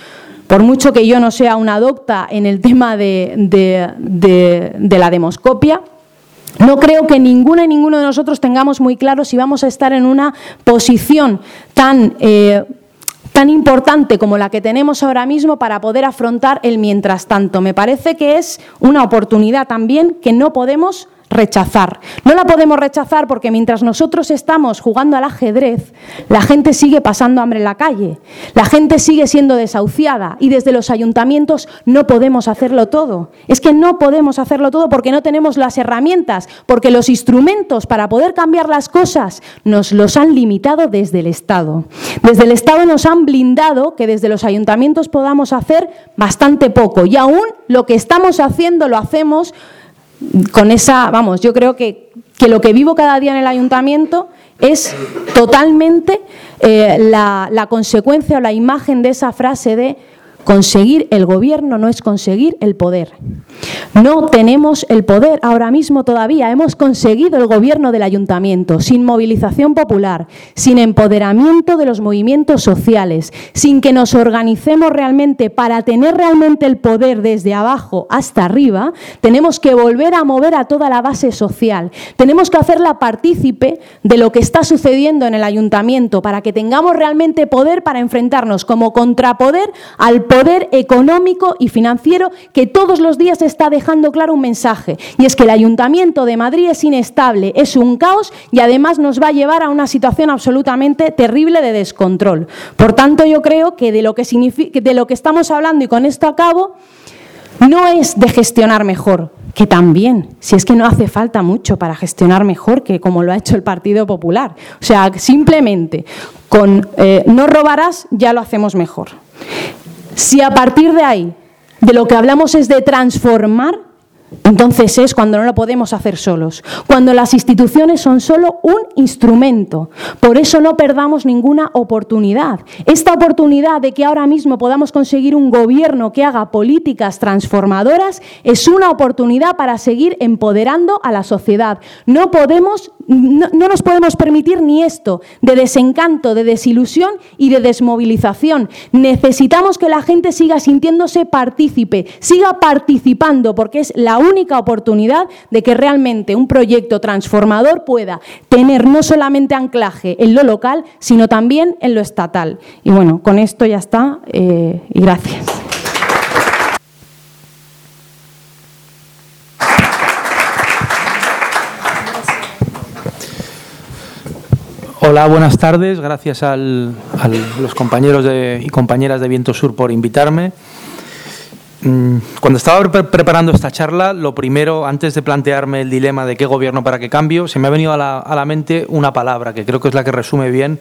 por mucho que yo no sea una docta en el tema de, la demoscopia, no creo que ninguna y ninguno de nosotros tengamos muy claro si vamos a estar en una posición tan, eh, tan importante como la que tenemos ahora mismo para poder afrontar el mientras tanto. Me parece que es una oportunidad también que no podemos rechazar. No la podemos rechazar porque mientras nosotros estamos jugando al ajedrez, la gente sigue pasando hambre en la calle, la gente sigue siendo desahuciada y desde los ayuntamientos no podemos hacerlo todo. Es que no podemos hacerlo todo porque no tenemos las herramientas, porque los instrumentos para poder cambiar las cosas nos los han limitado desde el Estado. Desde el Estado nos han blindado que desde los ayuntamientos podamos hacer bastante poco y aún lo que estamos haciendo lo hacemos con esa, vamos, yo creo que, lo que vivo cada día en el ayuntamiento es totalmente eh, la, la consecuencia o la imagen de esa frase de Conseguir el gobierno no es conseguir el poder. No tenemos el poder ahora mismo todavía. Hemos conseguido el gobierno del ayuntamiento sin movilización popular, sin empoderamiento de los movimientos sociales, sin que nos organicemos realmente para tener realmente el poder desde abajo hasta arriba. Tenemos que volver a mover a toda la base social. Tenemos que hacerla partícipe de lo que está sucediendo en el ayuntamiento para que tengamos realmente poder para enfrentarnos como contrapoder al poder poder económico y financiero que todos los días está dejando claro un mensaje. Y es que el Ayuntamiento de Madrid es inestable, es un caos y además nos va a llevar a una situación absolutamente terrible de descontrol. Por tanto, yo creo que de lo que, de lo que estamos hablando, y con esto acabo, no es de gestionar mejor, que también, si es que no hace falta mucho para gestionar mejor que como lo ha hecho el Partido Popular. O sea, simplemente con eh, no robarás ya lo hacemos mejor. Si a partir de ahí de lo que hablamos es de transformar, entonces es cuando no lo podemos hacer solos, cuando las instituciones son solo un instrumento. Por eso no perdamos ninguna oportunidad. Esta oportunidad de que ahora mismo podamos conseguir un gobierno que haga políticas transformadoras es una oportunidad para seguir empoderando a la sociedad. No podemos no, nos podemos permitir ni esto de desencanto, de desilusión y de desmovilización. Necesitamos que la gente siga sintiéndose partícipe, siga participando, porque es la única oportunidad de que realmente un proyecto transformador pueda tener no solamente anclaje en lo local, sino también en lo estatal. Y bueno, con esto ya está eh, y gracias. Hola, buenas tardes. Gracias a los compañeros y compañeras de Viento Sur por invitarme. Mm, cuando estaba preparando esta charla, lo primero, antes de plantearme el dilema de qué gobierno para qué cambio, se me ha venido a la, mente una palabra que creo que es la que resume bien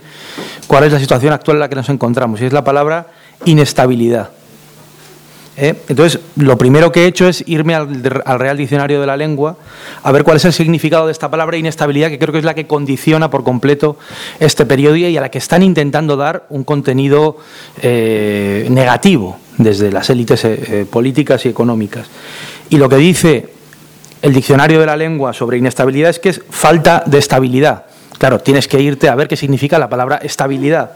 cuál es la situación actual en la que nos encontramos, y es la palabra inestabilidad. ¿eh? Entonces, lo primero que he hecho es irme al, Real Diccionario de la Lengua a ver cuál es el significado de esta palabra inestabilidad, que creo que es la que condiciona por completo este periodo y a la que están intentando dar un contenido eh, negativo desde las élites eh, políticas y económicas. Y lo que dice el Diccionario de la Lengua sobre inestabilidad es que es falta de estabilidad. Claro, tienes que irte a ver qué significa la palabra estabilidad.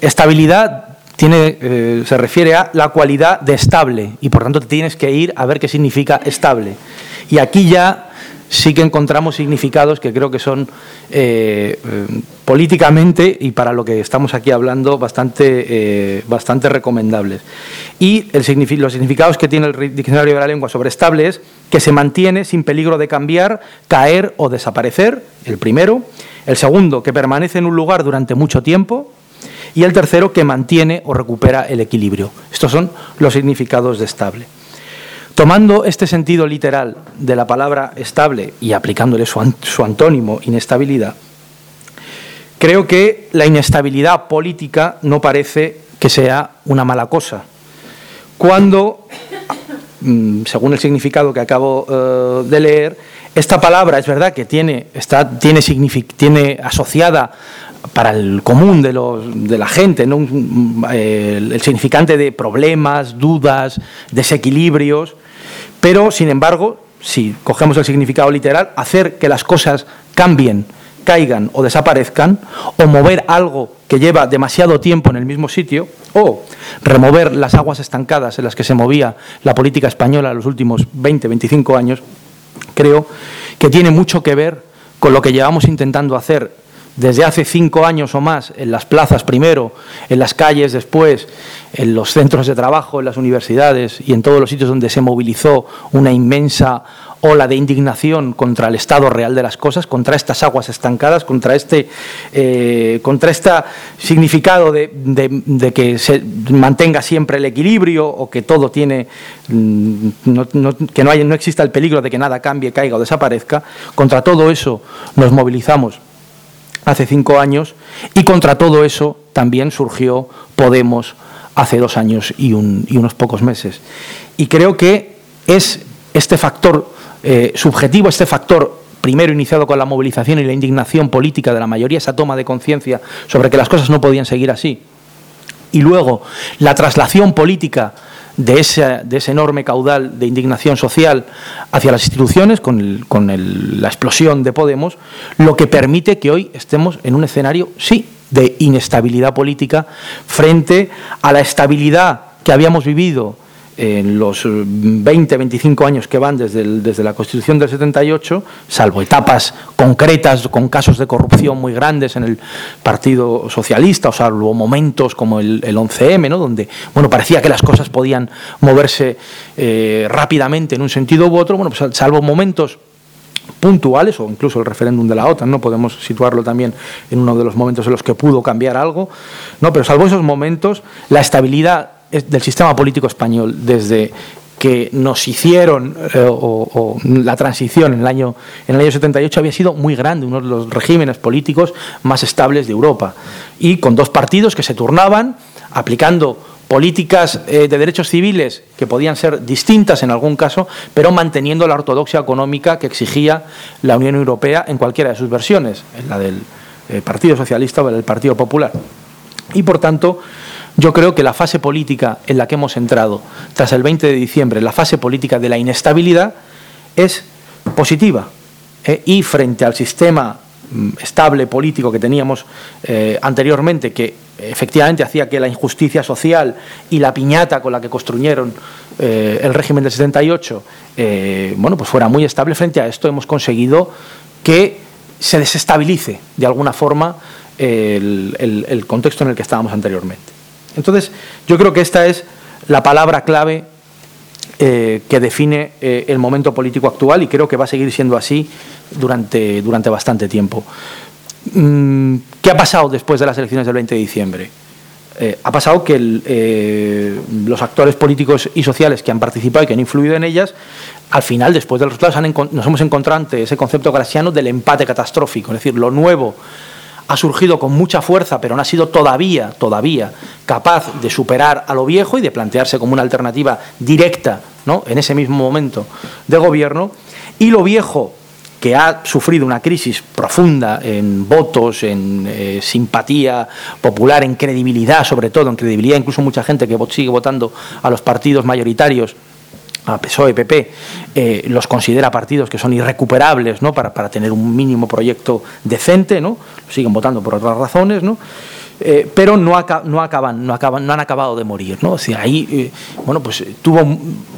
Estabilidad tiene, eh, se refiere a la cualidad de estable y por tanto te tienes que ir a ver qué significa estable. Y aquí ya sí que encontramos significados que creo que son eh, eh, políticamente y para lo que estamos aquí hablando bastante, bastante recomendables. Y los significados que tiene el Diccionario de la Lengua sobre estable es que se mantiene sin peligro de cambiar, caer o desaparecer, el primero. El segundo, que permanece en un lugar durante mucho tiempo, y el tercero que mantiene o recupera el equilibrio. Estos son los significados de estable. Tomando este sentido literal de la palabra estable y aplicándole su, antónimo, inestabilidad, creo que la inestabilidad política no parece que sea una mala cosa. Cuando, mm, según el significado que acabo eh, de leer, esta palabra es verdad que tiene, está, tiene, asociada para el común de, los, de la gente, ¿no? el, significante de problemas, dudas, desequilibrios, pero sin embargo, si cogemos el significado literal, hacer que las cosas cambien, caigan o desaparezcan, o mover algo que lleva demasiado tiempo en el mismo sitio, o remover las aguas estancadas en las que se movía la política española en los últimos 20, 25 años, creo que tiene mucho que ver con lo que llevamos intentando hacer desde hace cinco años o más en las plazas primero, en las calles después, en los centros de trabajo, en las universidades y en todos los sitios donde se movilizó una inmensa ola de indignación contra el estado real de las cosas, contra estas aguas estancadas, contra este, eh, contra este significado de, que se mantenga siempre el equilibrio o que todo tiene, mm, que no, haya, no exista el peligro de que nada cambie, caiga o desaparezca. Contra todo eso nos movilizamos hace cinco años y contra todo eso también surgió Podemos hace dos años y, unos pocos meses. Y creo que es este factor eh, subjetivo, este factor primero iniciado con la movilización y la indignación política de la mayoría, esa toma de conciencia sobre que las cosas no podían seguir así, y luego la traslación política de ese, de ese enorme caudal de indignación social hacia las instituciones, con, con la explosión de Podemos, lo que permite que hoy estemos en un escenario, sí, de inestabilidad política frente a la estabilidad que habíamos vivido en los 20, 25 años que van desde, desde la Constitución del 78, salvo etapas concretas con casos de corrupción muy grandes en el Partido Socialista, o salvo momentos como el, 11M, ¿no? donde bueno, parecía que las cosas podían moverse eh, rápidamente en un sentido u otro, bueno, pues salvo momentos puntuales o incluso el referéndum de la OTAN, no podemos situarlo también en uno de los momentos en los que pudo cambiar algo, no, pero salvo esos momentos, la estabilidad del sistema político español desde que nos hicieron eh, la transición en el año en el año 78 había sido muy grande, uno de los regímenes políticos más estables de Europa y con dos partidos que se turnaban aplicando políticas de derechos civiles que podían ser distintas en algún caso, pero manteniendo la ortodoxia económica que exigía la Unión Europea en cualquiera de sus versiones, en la del Partido Socialista o en el Partido Popular. Y por tanto, yo creo que la fase política en la que hemos entrado tras el 20 de diciembre, la fase política de la inestabilidad, es positiva. ¿eh? y frente al sistema mm, estable político que teníamos eh, anteriormente, que efectivamente hacía que la injusticia social y la piñata con la que construyeron eh, el régimen del 78, bueno, pues fuera muy estable, frente a esto hemos conseguido que se desestabilice de alguna forma el contexto en el que estábamos anteriormente. Entonces, yo creo que esta es la palabra clave eh, que define eh, el momento político actual y creo que va a seguir siendo así durante, durante bastante tiempo. Mm, ¿Qué ha pasado después de las elecciones del 20 de diciembre? Eh, ha pasado que los actores políticos y sociales que han participado y que han influido en ellas, al final, después de los resultados, nos hemos encontrado ante ese concepto grasiano del empate catastrófico, es decir, lo nuevo ha surgido con mucha fuerza, pero no ha sido todavía, todavía capaz de superar a lo viejo y de plantearse como una alternativa directa, ¿no? En ese mismo momento de gobierno. Y lo viejo, que ha sufrido una crisis profunda en votos, en eh, simpatía popular, en credibilidad, sobre todo, en credibilidad, incluso mucha gente que sigue votando a los partidos mayoritarios a PSOE, PP, eh, los considera partidos que son irrecuperables ¿no? para, para, tener un mínimo proyecto decente, ¿no? siguen votando por otras razones, ¿no? Eh, pero no, no, acaban, no, acaban, no han acabado de morir. ¿no? O ahí, eh, bueno, pues tuvo,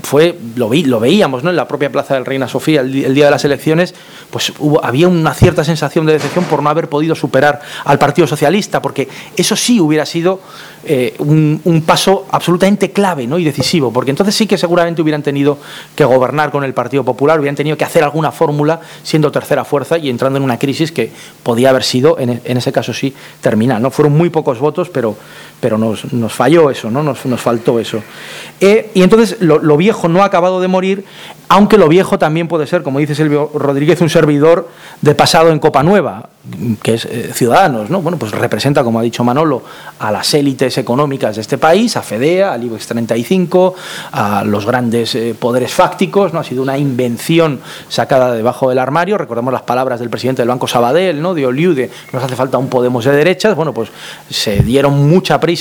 fue, lo, vi, lo veíamos ¿no? en la propia Plaza del Reina Sofía el, día de las elecciones, pues hubo, había una cierta sensación de decepción por no haber podido superar al Partido Socialista, porque eso sí hubiera sido eh, un, paso absolutamente clave ¿no? y decisivo, porque entonces sí que seguramente hubieran tenido que gobernar con el Partido Popular, hubieran tenido que hacer alguna fórmula siendo tercera fuerza y entrando en una crisis que podía haber sido, en, en ese caso sí, terminal. ¿no? Fueron muy pocos votos, pero, pero nos, nos falló eso, ¿no? nos, nos faltó eso. Eh, y entonces lo, viejo no ha acabado de morir, aunque lo viejo también puede ser, como dice Silvio Rodríguez, un servidor de pasado en Copa Nueva, que es eh, Ciudadanos, ¿no? Bueno, pues representa, como ha dicho Manolo, a las élites económicas de este país, a FEDEA, al IBEX 35, a los grandes eh, poderes fácticos, ¿no? Ha sido una invención sacada debajo del armario, recordemos las palabras del presidente del Banco Sabadell, ¿no? De Oliude, nos hace falta un Podemos de derechas, bueno, pues se dieron mucha prisa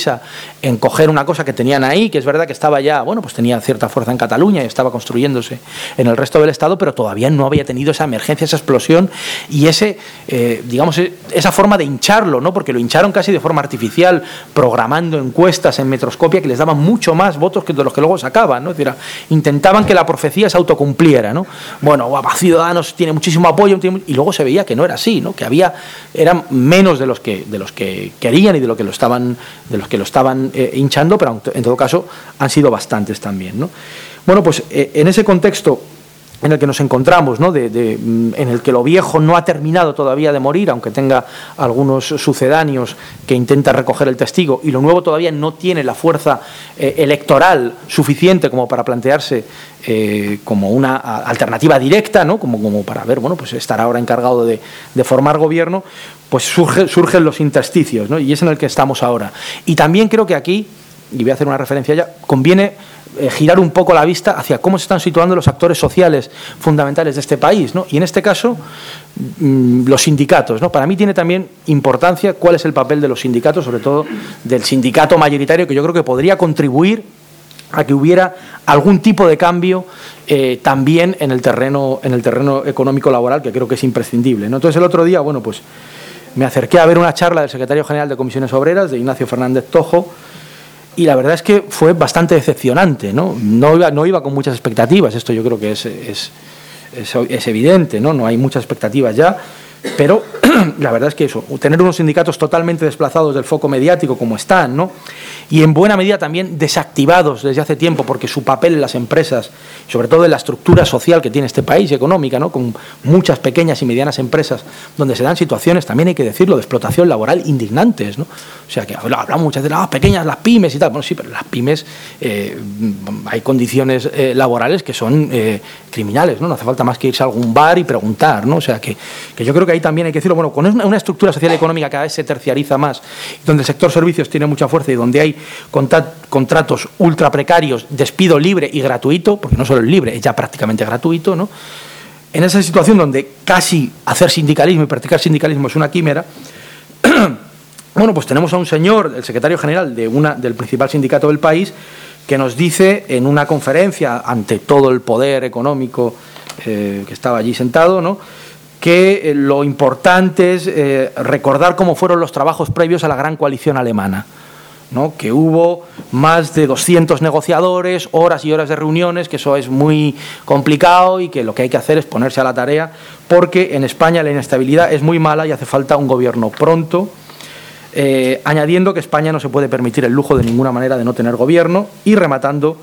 en coger una cosa que tenían ahí, que es verdad que estaba ya, bueno, pues tenía cierta fuerza en Cataluña y estaba construyéndose en el resto del Estado, pero todavía no había tenido esa emergencia, esa explosión y ese, eh, digamos, esa forma de hincharlo, ¿no? porque lo hincharon casi de forma artificial, programando encuestas en Metroscopia que les daban mucho más votos que de los que luego sacaban. ¿no? Es decir, intentaban que la profecía se autocumpliera. ¿no? Bueno, Ciudadanos tiene muchísimo apoyo y luego se veía que no era así, ¿no? que había, eran menos de los que, de los que querían y de, lo que lo estaban, de los que lo estaban eh, hinchando, pero en todo caso han sido bastantes también. ¿no? Bueno, pues eh, en ese contexto en el que nos encontramos, ¿no? mm, en el que lo viejo no ha terminado todavía de morir, aunque tenga algunos sucedáneos que intentan recoger el testigo, y lo nuevo todavía no tiene la fuerza eh, electoral suficiente como para plantearse como una alternativa directa, ¿no? como para ver, bueno, pues estar ahora encargado de, formar gobierno, pues surgen los intersticios, ¿no? y es en el que estamos ahora. Y también creo que aquí, y voy a hacer una referencia ya, conviene eh, girar un poco la vista hacia cómo se están situando los actores sociales fundamentales de este país. Y en este caso, mm, los sindicatos. ¿no? Para mí tiene también importancia cuál es el papel de los sindicatos, sobre todo del sindicato mayoritario, que yo creo que podría contribuir a que hubiera algún tipo de cambio eh, también en el terreno en el terreno económico laboral que creo que es imprescindible entonces el otro día bueno pues me acerqué a ver una charla del secretario general de comisiones obreras de Ignacio Fernández Tojo y la verdad es que fue bastante decepcionante, ¿no? No iba, no iba con muchas expectativas, esto yo creo que es, es, es, evidente, ¿no? No hay muchas expectativas ya, pero la verdad es que eso, tener unos sindicatos totalmente desplazados del foco mediático como están, ¿no? y en buena medida también desactivados desde hace tiempo porque su papel en las empresas, sobre todo en la estructura social que tiene este país económica, ¿no? con muchas pequeñas y medianas empresas donde se dan situaciones, también hay que decirlo, de explotación laboral indignantes. ¿no? O sea, que hablamos muchas las ah, pequeñas, las pymes y tal. Bueno, sí, pero las pymes eh, hay condiciones eh, laborales que son eh, criminales, ¿no? No hace falta más que irse a algún bar y preguntar, ¿no? O sea, que, que yo creo que ahí también hay que decirlo, bueno, con una estructura social y económica cada vez se terciariza más, donde el sector servicios tiene mucha fuerza y donde hay contratos ultra precarios, despido libre y gratuito, porque no solo es libre, es ya prácticamente gratuito, ¿no? En esa situación donde casi hacer sindicalismo y practicar sindicalismo es una quimera, bueno, pues tenemos a un señor, el secretario general de una, del principal sindicato del país, que nos dice en una conferencia ante todo el poder económico eh, que estaba allí sentado, ¿no? Que eh, lo importante es eh, recordar cómo fueron los trabajos previos a la gran coalición alemana. ¿no? que hubo más de 200 negociadores, horas y horas de reuniones, que eso es muy complicado y que lo que hay que hacer es ponerse a la tarea, porque en España la inestabilidad es muy mala y hace falta un gobierno pronto, eh, añadiendo que España no se puede permitir el lujo de ninguna manera de no tener gobierno y rematando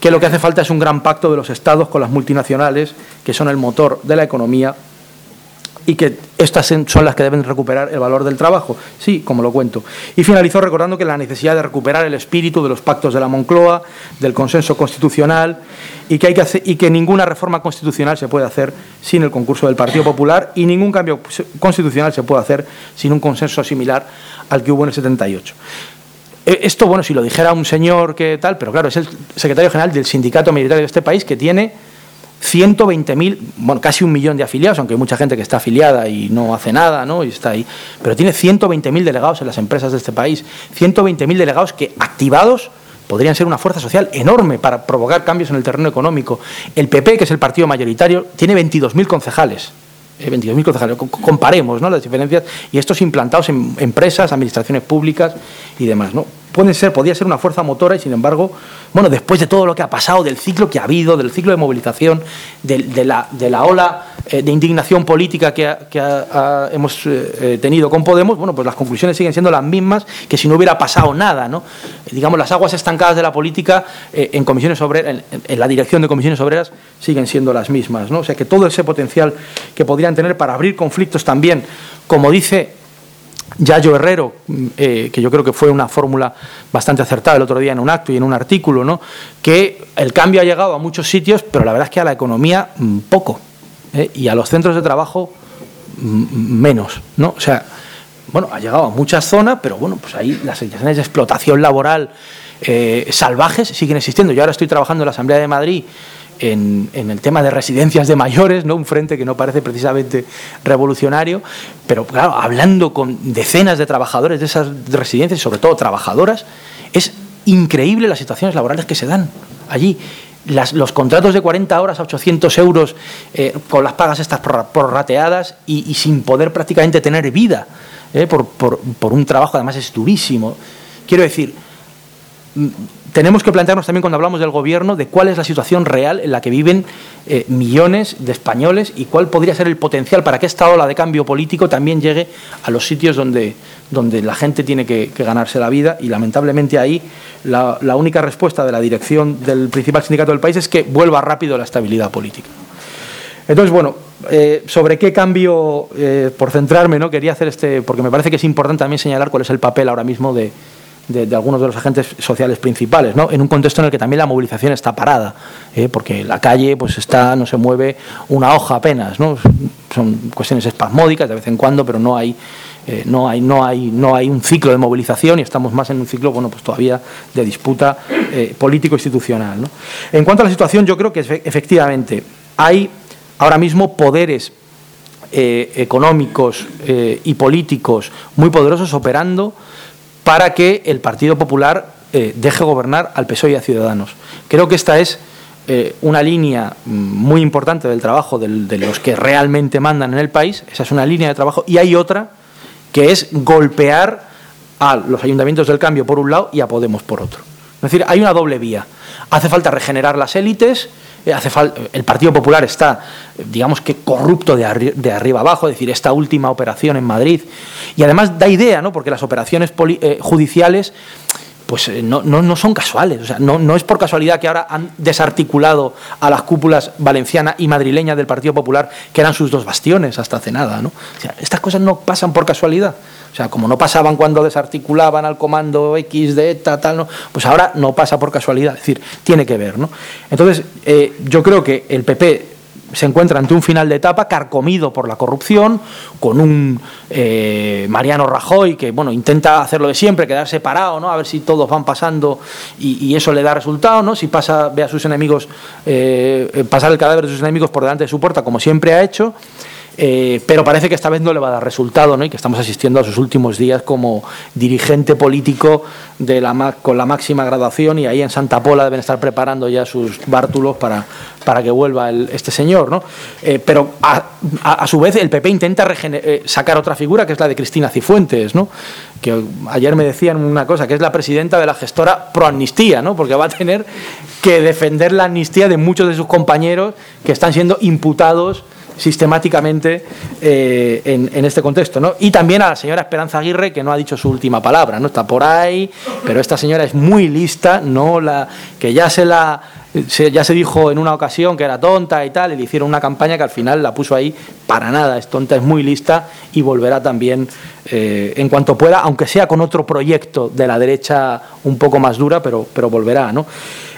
que lo que hace falta es un gran pacto de los estados con las multinacionales, que son el motor de la economía y que estas son las que deben recuperar el valor del trabajo. Sí, como lo cuento. Y finalizó recordando que la necesidad de recuperar el espíritu de los pactos de la Moncloa, del consenso constitucional y que, hay que hacer, y que ninguna reforma constitucional se puede hacer sin el concurso del Partido Popular y ningún cambio constitucional se puede hacer sin un consenso similar al que hubo en el 78. Eh, esto, bueno, si lo dijera un señor que tal, pero claro, es el secretario general del sindicato militar de este país que tiene 120.000, bueno, casi un millón de afiliados, aunque hay mucha gente que está afiliada y no hace nada, ¿no? Y está ahí. Pero tiene 120.000 delegados en las empresas de este país. 120.000 delegados que, activados, podrían ser una fuerza social enorme para provocar cambios en el terreno económico. El PP, que es el partido mayoritario, tiene 22.000 concejales. 22.000 eh, concejales. Comparemos ¿no? las diferencias y estos implantados en empresas, administraciones públicas y demás. ¿no? pueden ser, podría ser una fuerza motora y sin embargo, bueno, después de todo lo que ha pasado, del ciclo que ha habido, del ciclo de movilización, de, la, de la, ola eh, de indignación política que, hemos eh, eh, tenido con Podemos, bueno, pues las conclusiones siguen siendo las mismas que si no hubiera pasado nada, ¿no? Digamos, las aguas estancadas de la política en comisiones obreras, en, la dirección de comisiones obreras siguen siendo las mismas, ¿no? O sea que todo ese potencial que podrían tener para abrir conflictos también, como dice Yayo Herrero, eh, que yo creo que fue una fórmula bastante acertada el otro día en un acto y en un artículo, ¿no? que el cambio ha llegado a muchos sitios, pero la verdad es que a la economía mm, poco, ¿eh? y a los centros de trabajo mm, menos. ¿no? O sea, bueno, ha llegado a muchas zonas, pero bueno, pues ahí las situaciones de explotación laboral eh, salvajes siguen existiendo. Yo ahora estoy trabajando en la Asamblea de Madrid en, el tema de residencias de mayores, ¿no? un frente que no parece precisamente revolucionario, pero claro, hablando con decenas de trabajadores de esas residencias, sobre todo trabajadoras, es increíble las situaciones laborales que se dan allí. los contratos de 40 horas a 800 euros eh, con las pagas estas prorrateadas y, sin poder prácticamente tener vida eh, por, por, un trabajo además es durísimo. Quiero decir, tenemos que plantearnos también cuando hablamos del gobierno de cuál es la situación real en la que viven eh, millones de españoles y cuál podría ser el potencial para que esta ola de cambio político también llegue a los sitios donde, donde la gente tiene que, ganarse la vida y lamentablemente ahí la, única respuesta de la dirección del principal sindicato del país es que vuelva rápido la estabilidad política. Entonces, bueno, eh, sobre qué cambio, eh, por centrarme, ¿no? quería hacer este, porque me parece que es importante también señalar cuál es el papel ahora mismo de, de, algunos de los agentes sociales principales, ¿no? en un contexto en el que también la movilización está parada, ¿eh? porque la calle pues está, no se mueve una hoja apenas, ¿no? son cuestiones espasmódicas de vez en cuando, pero no hay, eh, no hay, no hay, no hay un ciclo de movilización y estamos más en un ciclo, bueno, pues todavía de disputa eh, político-institucional. ¿no? En cuanto a la situación, yo creo que efectivamente hay ahora mismo poderes económicos y políticos muy poderosos operando para que el Partido Popular eh, deje gobernar al PSOE y a Ciudadanos. Creo que esta es eh, una línea mm, muy importante del trabajo de los que realmente mandan en el país, esa es una línea de trabajo, y hay otra que es golpear a los ayuntamientos del cambio por un lado y a Podemos por otro. Es decir, hay una doble vía. Hace falta regenerar las élites, eh, hace el Partido Popular está, digamos que corrupto de, de, arriba abajo, es decir, esta última operación en Madrid. Y además da idea, ¿no? porque las operaciones eh, judiciales pues eh, no, no, son casuales. O sea, no, no, es por casualidad que ahora han desarticulado a las cúpulas valenciana y madrileña del Partido Popular, que eran sus dos bastiones hasta hace nada. ¿no? O sea, estas cosas no pasan por casualidad. O sea, como no pasaban cuando desarticulaban al comando X de ETA, tal, ¿no? pues ahora no pasa por casualidad. Es decir, tiene que ver. ¿no? Entonces, eh, yo creo que el PP se encuentra ante un final de etapa carcomido por la corrupción, con un eh, Mariano Rajoy que bueno intenta hacerlo de siempre, quedar separado, ¿no? a ver si todos van pasando y, eso le da resultado, ¿no? si pasa, ve a sus enemigos, eh, pasar el cadáver de sus enemigos por delante de su puerta, como siempre ha hecho. Eh, pero parece que esta vez no le va a dar resultado ¿no? y que estamos asistiendo a sus últimos días como dirigente político de la, con la máxima graduación y ahí en Santa Pola deben estar preparando ya sus bártulos para, para que vuelva este señor. ¿no? Eh, pero a, su vez el PP intenta eh, sacar otra figura que es la de Cristina Cifuentes, ¿no? que ayer me decían una cosa, que es la presidenta de la gestora proamnistía, ¿no? porque va a tener que defender la amnistía de muchos de sus compañeros que están siendo imputados sistemáticamente eh, en, este contexto. ¿no? Y también a la señora Esperanza Aguirre, que no ha dicho su última palabra, no está por ahí, pero esta señora es muy lista, no la que ya se la ya se dijo en una ocasión que era tonta y tal, y le hicieron una campaña que al final la puso ahí para nada, es tonta, es muy lista y volverá también eh, en cuanto pueda, aunque sea con otro proyecto de la derecha un poco más dura, pero, pero volverá, ¿no?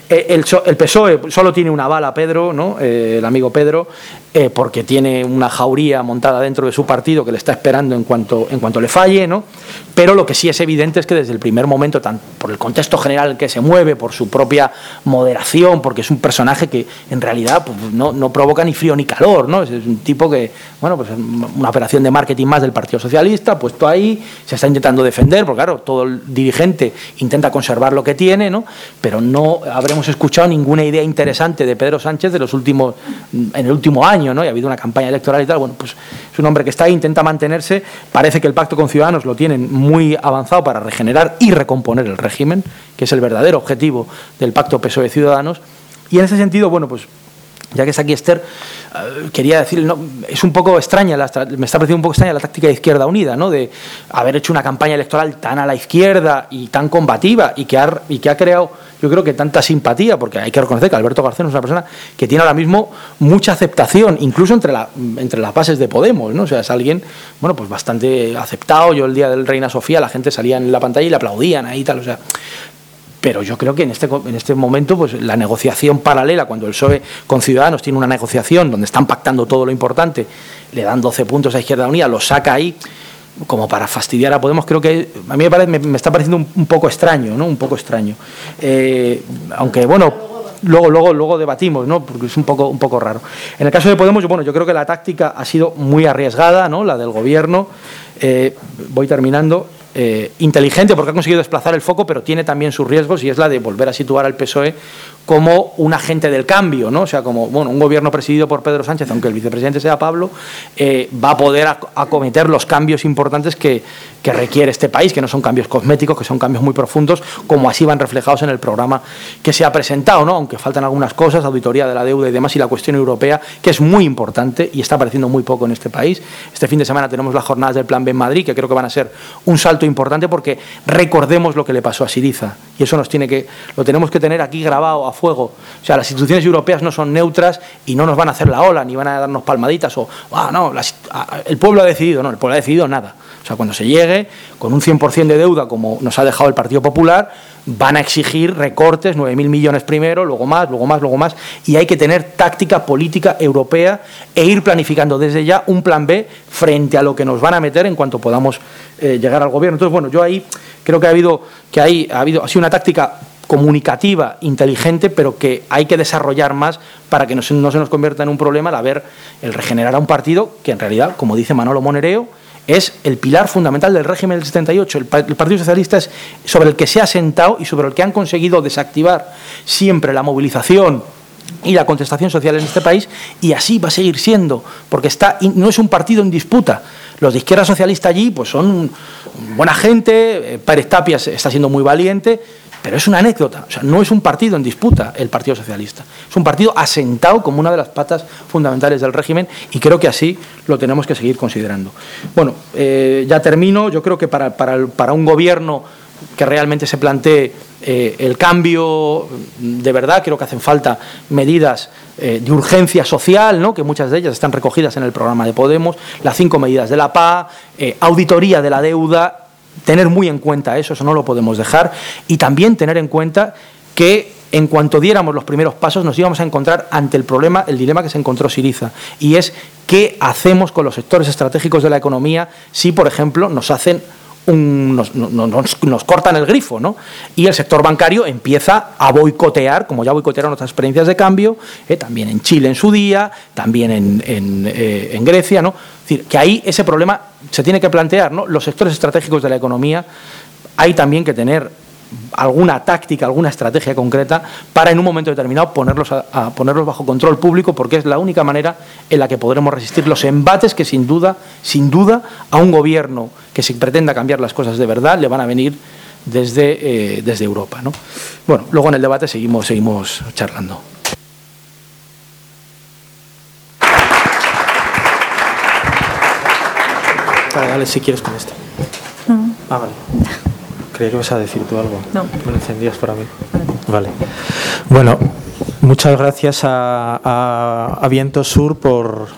Eh, el, PSOE solo tiene una bala, Pedro, ¿no? El amigo Pedro, eh, porque tiene una jauría montada dentro de su partido que le está esperando en cuanto, en cuanto le falle, ¿no? pero lo que sí es evidente es que desde el primer momento, por el contexto general en que se mueve, por su propia moderación, porque es un personaje que en realidad pues, no, no, provoca ni frío ni calor, ¿no? es, un tipo que, bueno, pues una operación de marketing más del Partido Socialista, puesto ahí, se está intentando defender, porque claro, todo el dirigente intenta conservar lo que tiene, ¿no? pero no habremos escuchado ninguna idea interesante de Pedro Sánchez de los últimos, en el último año ¿no? y ha habido una campaña electoral y tal, bueno, pues es un hombre que está ahí, intenta mantenerse, parece que el pacto con Ciudadanos lo tienen muy avanzado para regenerar y recomponer el régimen, que es el verdadero objetivo del pacto PSOE-Ciudadanos, y en ese sentido, bueno, pues ya que está aquí Esther, eh, quería decir, es un poco extraña, me está pareciendo un poco extraña la táctica de Izquierda Unida, ¿no? de haber hecho una campaña electoral tan a la izquierda y tan combativa y que ha, y que ha creado, yo creo que tanta simpatía, porque hay que reconocer que Alberto García es una persona que tiene ahora mismo mucha aceptación, incluso entre, la, entre las bases de Podemos, ¿no? o sea, es alguien, bueno, pues bastante aceptado, yo el día del Reina Sofía la gente salía en la pantalla y le aplaudían ahí y tal, o sea, pero yo creo que en este, en este momento pues, la negociación paralela, cuando el PSOE con Ciudadanos tiene una negociación donde están pactando todo lo importante, le dan 12 puntos a Izquierda Unida, lo saca ahí como para fastidiar a Podemos, creo que a mí me, parece, me, está pareciendo un, poco extraño, ¿no? Un poco extraño. Eh, aunque, bueno, luego, luego, luego debatimos, ¿no? Porque es un poco, un poco raro. En el caso de Podemos, bueno, yo creo que la táctica ha sido muy arriesgada, ¿no? La del gobierno. Eh, voy terminando. Eh, inteligente porque ha conseguido desplazar el foco, pero tiene también sus riesgos y es la de volver a situar al PSOE como un agente del cambio, ¿no? O sea, como bueno, un gobierno presidido por Pedro Sánchez, aunque el vicepresidente sea Pablo, eh, va a poder acometer los cambios importantes que, que, requiere este país, que no son cambios cosméticos, que son cambios muy profundos, como así van reflejados en el programa que se ha presentado, ¿no? Aunque faltan algunas cosas, auditoría de la deuda y demás, y la cuestión europea, que es muy importante y está apareciendo muy poco en este país. Este fin de semana tenemos las jornadas del Plan B en Madrid, que creo que van a ser un salto importante porque recordemos lo que le pasó a Siriza, y eso nos tiene que, lo tenemos que tener aquí grabado fuego. O sea, las instituciones europeas no son neutras y no nos van a hacer la ola, ni van a darnos palmaditas o, ah, no, el pueblo ha decidido, no, el pueblo ha decidido nada. O sea, cuando se llegue con un 100% de deuda, como nos ha dejado el Partido Popular, van a exigir recortes, 9.000 millones primero, luego más, luego más, luego más, y hay que tener táctica política europea e ir planificando desde ya un plan B frente a lo que nos van a meter en cuanto podamos eh, llegar al gobierno. Entonces, bueno, yo ahí creo que ha habido, que ahí ha habido, ha sido una táctica comunicativa, inteligente, pero que hay que desarrollar más para que no se, nos convierta en un problema el haber, el regenerar a un partido que en realidad, como dice Manolo Monereo, es el pilar fundamental del régimen del 78. El, el, Partido Socialista es sobre el que se ha sentado y sobre el que han conseguido desactivar siempre la movilización y la contestación social en este país y así va a seguir siendo, porque está, no es un partido en disputa. Los de izquierda socialista allí pues son buena gente, eh, Pérez Tapias está siendo muy valiente, pero es una anécdota, o sea, no es un partido en disputa el Partido Socialista, es un partido asentado como una de las patas fundamentales del régimen y creo que así lo tenemos que seguir considerando. Bueno, eh, ya termino, yo creo que para, para, un gobierno que realmente se plantee eh, el cambio de verdad, creo que hacen falta medidas eh, de urgencia social, ¿no? que muchas de ellas están recogidas en el programa de Podemos, las cinco medidas de la PA, auditoría de la deuda tener muy en cuenta eso, eso no lo podemos dejar, y también tener en cuenta que en cuanto diéramos los primeros pasos, nos íbamos a encontrar ante el problema, el dilema que se encontró Siriza, y es qué hacemos con los sectores estratégicos de la economía si, por ejemplo, nos hacen nos, cortan el grifo, ¿no? Y el sector bancario empieza a boicotear, como ya boicotearon otras experiencias de cambio, eh, también en Chile en su día, también en, eh, en, Grecia, ¿no? Es decir, que ahí ese problema se tiene que plantear, ¿no? Los sectores estratégicos de la economía hay también que tener alguna táctica, alguna estrategia concreta para en un momento determinado ponerlos, a, ponerlos bajo control público porque es la única manera en la que podremos resistir los embates que sin duda, sin duda, a un gobierno que se pretenda cambiar las cosas de verdad le van a venir desde, eh, desde Europa. ¿no? Bueno, luego en el debate seguimos, seguimos charlando. dale si quieres con esto. Ah, vale. Creía que vas a decir tú algo. No. Me lo encendías para mí. Vale. Bueno, muchas gracias a, a Viento Sur por,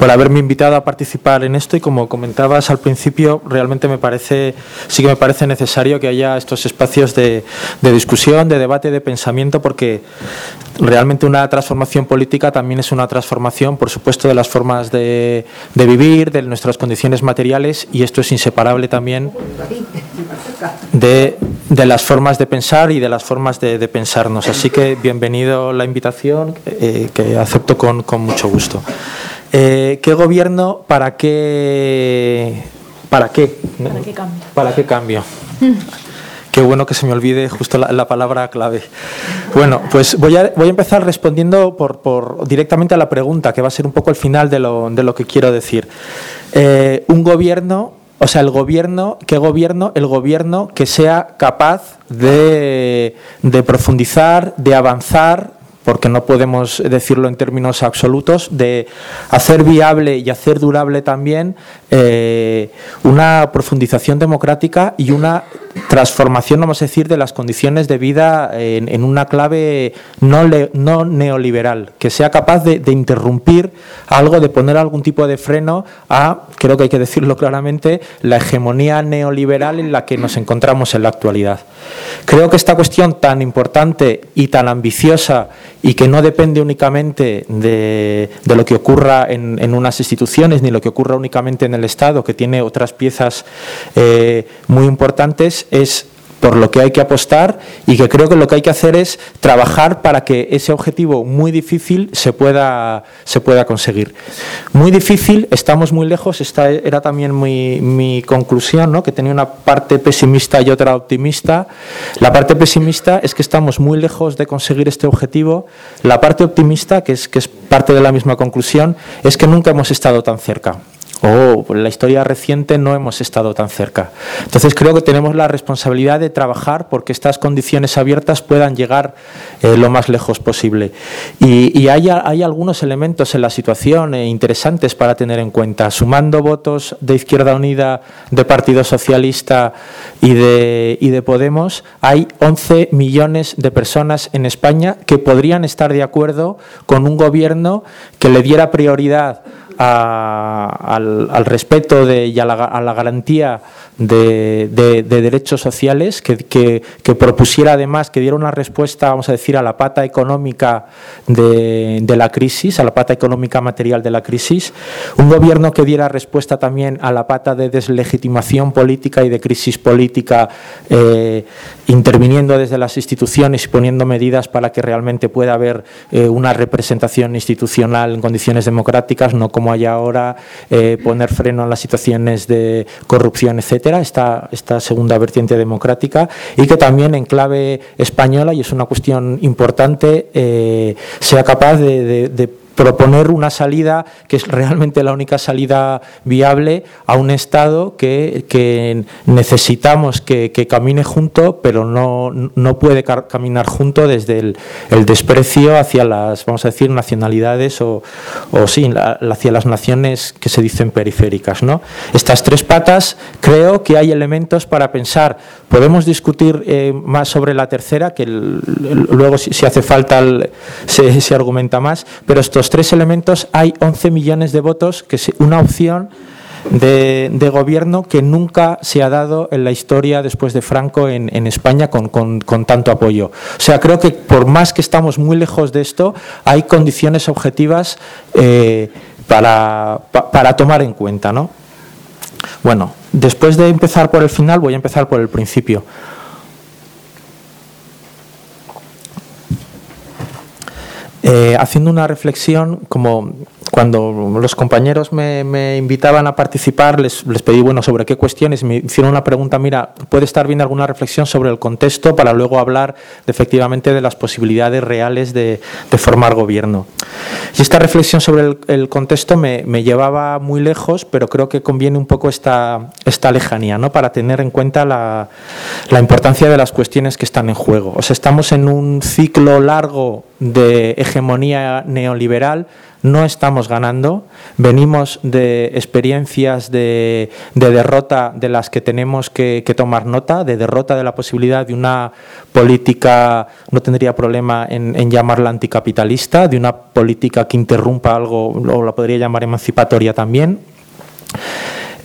por haberme invitado a participar en esto y como comentabas al principio, realmente me parece, sí que me parece necesario que haya estos espacios de, discusión, de debate, de pensamiento, porque realmente una transformación política también es una transformación, por supuesto, de las formas de, vivir, de nuestras condiciones materiales y esto es inseparable también de, las formas de pensar y de las formas de, pensarnos. Así que bienvenido la invitación, eh, que acepto con, con mucho gusto. Eh, ¿Qué gobierno para qué? ¿Para qué? ¿Para qué cambio? ¿Para qué cambio? Qué bueno que se me olvide justo la, palabra clave. Bueno, pues voy a, voy a empezar respondiendo por, directamente a la pregunta, que va a ser un poco el final de lo, de lo que quiero decir. Eh, un gobierno, o sea, el gobierno, ¿qué gobierno? El gobierno que sea capaz de, de profundizar, de avanzar, porque no podemos decirlo en términos absolutos, de hacer viable y hacer durable también eh, una profundización democrática y una transformación, vamos a decir, de las condiciones de vida en, una clave no, no, neoliberal, que sea capaz de, interrumpir algo, de poner algún tipo de freno a, creo que hay que decirlo claramente, la hegemonía neoliberal en la que nos encontramos en la actualidad. Creo que esta cuestión tan importante y tan ambiciosa y que no depende únicamente de, lo que ocurra en, unas instituciones ni lo que ocurra únicamente en el Estado, que tiene otras piezas eh, muy importantes, es por lo que hay que apostar y que creo que lo que hay que hacer es trabajar para que ese objetivo muy difícil se pueda, se pueda conseguir. Muy difícil, estamos muy lejos, esta era también mi, mi conclusión, ¿no? que tenía una parte pesimista y otra optimista. La parte pesimista es que estamos muy lejos de conseguir este objetivo. La parte optimista, que es, que es parte de la misma conclusión, es que nunca hemos estado tan cerca o oh, la historia reciente no hemos estado tan cerca. Entonces creo que tenemos la responsabilidad de trabajar porque estas condiciones abiertas puedan llegar eh, lo más lejos posible. Y, hay, algunos elementos en la situación eh, interesantes para tener en cuenta. Sumando votos de Izquierda Unida, de Partido Socialista y de, y de Podemos, hay 11 millones de personas en España que podrían estar de acuerdo con un gobierno que le diera prioridad al, respeto de, y a la, garantía de, derechos sociales, que, propusiera además, que diera una respuesta, vamos a decir, a la pata económica de, la crisis, a la pata económica material de la crisis, un gobierno que diera respuesta también a la pata de deslegitimación política y de crisis política, eh, interviniendo desde las instituciones y poniendo medidas para que realmente pueda haber eh, una representación institucional en condiciones democráticas, no como hay ahora, eh, poner freno a las situaciones de corrupción, etcétera, esta, segunda vertiente democrática, y que también en clave española, y es una cuestión importante, eh, sea capaz de proponer una salida que es realmente la única salida viable a un Estado que, que necesitamos que, camine junto, pero no, no puede caminar junto desde el, el, desprecio hacia las, vamos a decir, nacionalidades o, o sí, hacia las naciones que se dicen periféricas. ¿no? Estas tres patas creo que hay elementos para pensar. Podemos discutir eh, más sobre la tercera, que luego si, hace falta se, se argumenta más, pero estos tres elementos hay 11 millones de votos, que es una opción de, gobierno que nunca se ha dado en la historia después de Franco en, España con, tanto apoyo. O sea, creo que por más que estamos muy lejos de esto, hay condiciones objetivas eh, para, para tomar en cuenta. ¿no? Bueno, después de empezar por el final, voy a empezar por el principio. Eh, haciendo una reflexión, como cuando los compañeros me, invitaban a participar, les, pedí bueno sobre qué cuestiones, me hicieron una pregunta, mira, puede estar bien alguna reflexión sobre el contexto para luego hablar efectivamente de las posibilidades reales de, formar gobierno. Y esta reflexión sobre el, contexto me, llevaba muy lejos, pero creo que conviene un poco esta, esta lejanía, ¿no? para tener en cuenta la, la importancia de las cuestiones que están en juego. O sea, estamos en un ciclo largo de hegemonía neoliberal, no estamos ganando, venimos de experiencias de, derrota de las que tenemos que, tomar nota, de derrota de la posibilidad de una política, no tendría problema en, en llamarla anticapitalista, de una política que interrumpa algo, o la podría llamar emancipatoria también.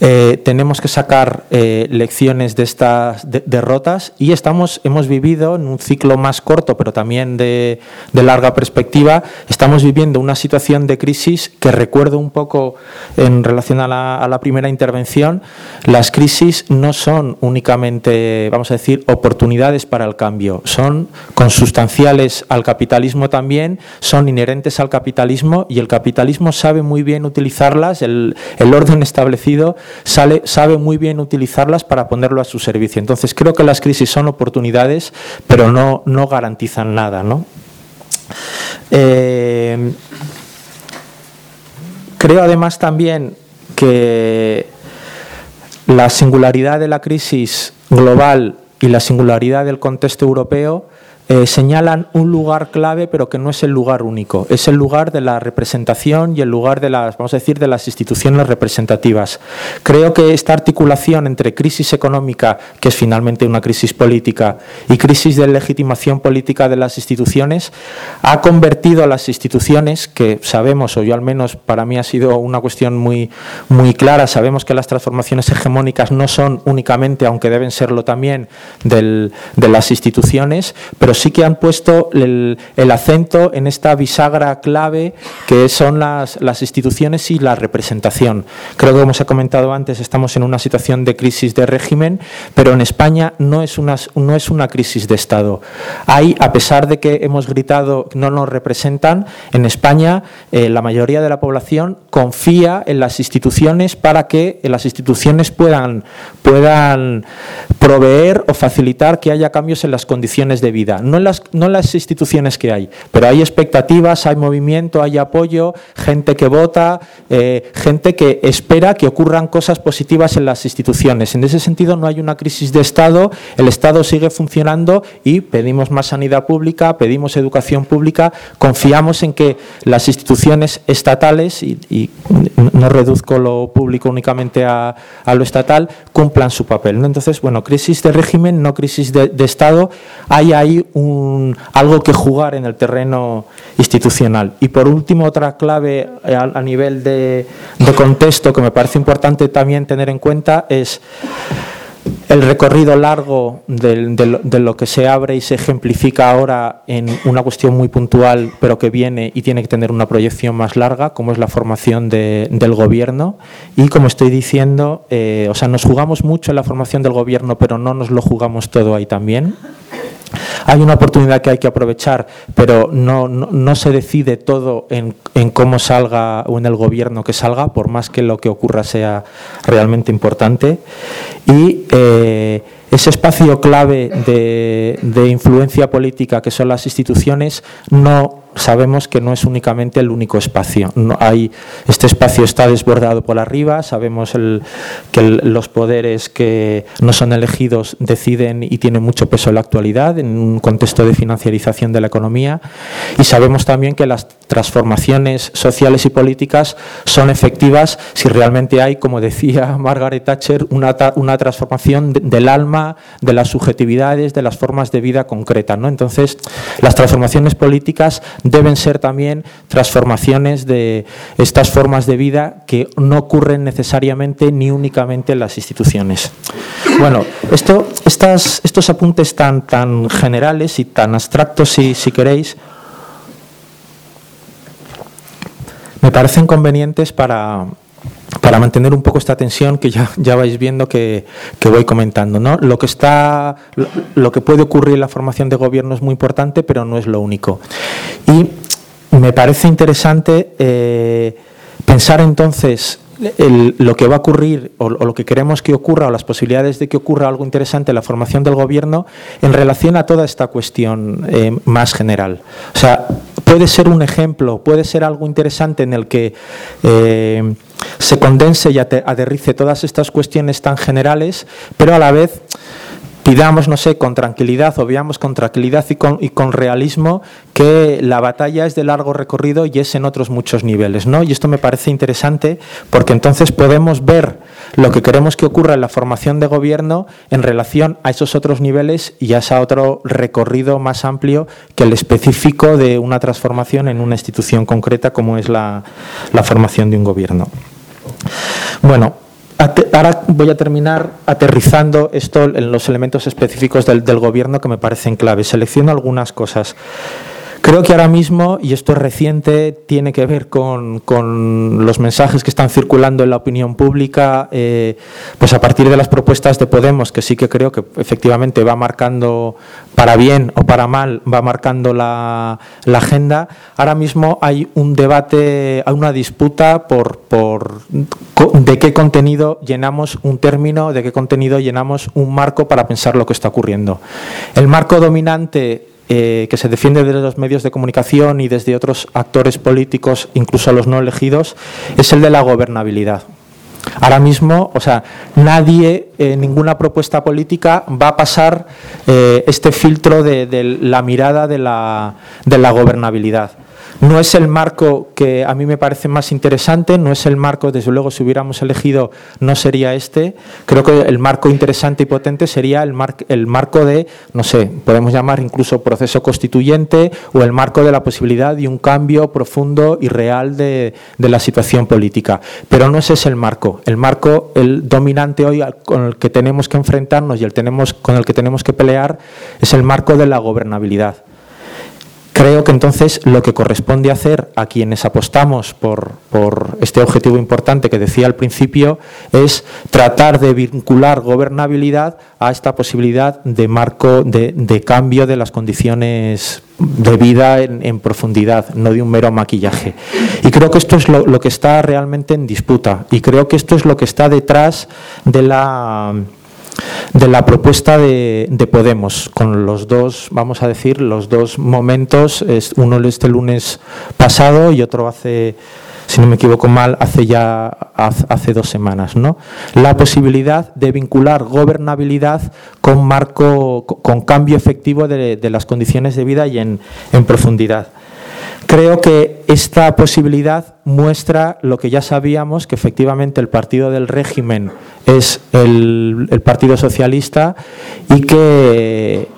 Eh, tenemos que sacar eh, lecciones de estas derrotas y estamos, hemos vivido en un ciclo más corto, pero también de, larga perspectiva, estamos viviendo una situación de crisis que recuerdo un poco en relación a la, primera intervención. Las crisis no son únicamente, vamos a decir, oportunidades para el cambio, son consustanciales al capitalismo también, son inherentes al capitalismo y el capitalismo sabe muy bien utilizarlas, el orden establecido sabe muy bien utilizarlas para ponerlo a su servicio. Entonces creo que las crisis son oportunidades, pero no, no garantizan nada. ¿no? Eh, creo además también que la singularidad de la crisis global y la singularidad del contexto europeo eh, señalan un lugar clave, pero que no es el lugar único. Es el lugar de la representación y el lugar de las, vamos a decir, de las instituciones representativas. Creo que esta articulación entre crisis económica, que es finalmente una crisis política, y crisis de legitimación política de las instituciones, ha convertido a las instituciones, que sabemos, o yo al menos para mí ha sido una cuestión muy, muy clara, sabemos que las transformaciones hegemónicas no son únicamente, aunque deben serlo también, de las instituciones, pero sí que han puesto el, acento en esta bisagra clave que son las, instituciones y la representación. Creo que, como se ha comentado antes, estamos en una situación de crisis de régimen, pero en España no es una, no crisis de Estado. Hay, a pesar de que hemos gritado no nos representan, en España eh, la mayoría de la población confía en las instituciones para que las instituciones puedan proveer o facilitar que haya cambios en las condiciones de vida no en las, no las instituciones que hay, pero hay expectativas, hay movimiento, hay apoyo, gente que vota, eh, gente que espera que ocurran cosas positivas en las instituciones. En ese sentido no hay una crisis de Estado, el Estado sigue funcionando y pedimos más sanidad pública, pedimos educación pública, confiamos en que las instituciones estatales, y, no reduzco lo público únicamente a, lo estatal, cumplan su papel. Entonces, bueno, crisis de régimen, no crisis de Estado, hay ahí algo que jugar en el terreno institucional. Y por último, otra clave a, nivel de, contexto que me parece importante también tener en cuenta es el recorrido largo de, lo que se abre y se ejemplifica ahora en una cuestión muy puntual, pero que viene y tiene que tener una proyección más larga, como es la formación del gobierno. Y como estoy diciendo, eh, o sea, nos jugamos mucho en la formación del gobierno, pero no nos lo jugamos todo ahí también. Hay una oportunidad que hay que aprovechar, pero no, no, se decide todo en, en, cómo salga o en el gobierno que salga, por más que lo que ocurra sea realmente importante. Y eh, ese espacio clave de, de influencia política que son las instituciones no sabemos que no es únicamente el único espacio. Este espacio está desbordado por arriba, sabemos que los poderes que no son elegidos deciden y tienen mucho peso en la actualidad, en un contexto de financiarización de la economía, y sabemos también que las, transformaciones sociales y políticas son efectivas si realmente hay, como decía Margaret Thatcher, una, una transformación del alma, de las subjetividades, de las formas de vida concretas. ¿no? Entonces, las transformaciones políticas deben ser también transformaciones de estas formas de vida que no ocurren necesariamente ni únicamente en las instituciones. Bueno, esto, estas, estos apuntes tan, tan generales y tan abstractos, si, si queréis, me parecen convenientes para, para mantener un poco esta tensión que ya, ya vais viendo que, que, voy comentando. ¿no? Lo, que está, lo, que puede ocurrir en la formación de gobierno es muy importante, pero no es lo único. Y me parece interesante eh, pensar entonces lo que va a ocurrir o, lo que queremos que ocurra o las posibilidades de que ocurra algo interesante en la formación del gobierno en relación a toda esta cuestión eh, más general. O sea, puede ser un ejemplo, puede ser algo interesante en el que eh, se condense y aterrice todas estas cuestiones tan generales, pero a la vez pidamos, no sé, con tranquilidad o veamos con tranquilidad y con, y con, realismo que la batalla es de largo recorrido y es en otros muchos niveles, ¿no? Y esto me parece interesante porque entonces podemos ver lo que queremos que ocurra en la formación de gobierno en relación a esos otros niveles y a ese otro recorrido más amplio que el específico de una transformación en una institución concreta como es la, formación de un gobierno. Bueno, Ahora voy a terminar aterrizando esto en los elementos específicos del, del, gobierno que me parecen clave. Selecciono algunas cosas. Creo que ahora mismo, y esto es reciente, tiene que ver con, los mensajes que están circulando en la opinión pública, eh, pues a partir de las propuestas de Podemos, que sí que creo que efectivamente va marcando, para bien o para mal, va marcando la, la agenda. Ahora mismo hay un debate, hay una disputa por, por de qué contenido llenamos un término, de qué contenido llenamos un marco para pensar lo que está ocurriendo. El marco dominante eh, que se defiende desde los medios de comunicación y desde otros actores políticos, incluso los no elegidos, es el de la gobernabilidad. Ahora mismo, o sea, nadie, eh, ninguna propuesta política va a pasar eh, este filtro de, la mirada de la gobernabilidad. No es el marco que a mí me parece más interesante, no es el marco, desde luego, si hubiéramos elegido, no sería este. Creo que el marco interesante y potente sería el, mar, el marco de, no sé, podemos llamar incluso proceso constituyente o el marco de la posibilidad de un cambio profundo y real de, de la situación política. Pero no ese es el marco. El marco, el dominante hoy con el que tenemos que enfrentarnos y el tenemos, con el que tenemos que pelear es el marco de la gobernabilidad. Creo que entonces lo que corresponde hacer a quienes apostamos por, por, este objetivo importante que decía al principio es tratar de vincular gobernabilidad a esta posibilidad de marco de, de cambio de las condiciones de vida en, profundidad, no de un mero maquillaje. Y creo que esto es lo que está realmente en disputa y creo que esto es lo que está detrás de la de la propuesta de, de, Podemos, con los dos, vamos a decir, los dos momentos, uno este lunes pasado y otro hace, si no me equivoco mal, hace ya hace dos semanas, ¿no? La posibilidad de vincular gobernabilidad con marco, con cambio efectivo de, de las condiciones de vida y en, en profundidad. Creo que esta posibilidad muestra lo que ya sabíamos, que efectivamente el partido del régimen es el, Partido Socialista y que,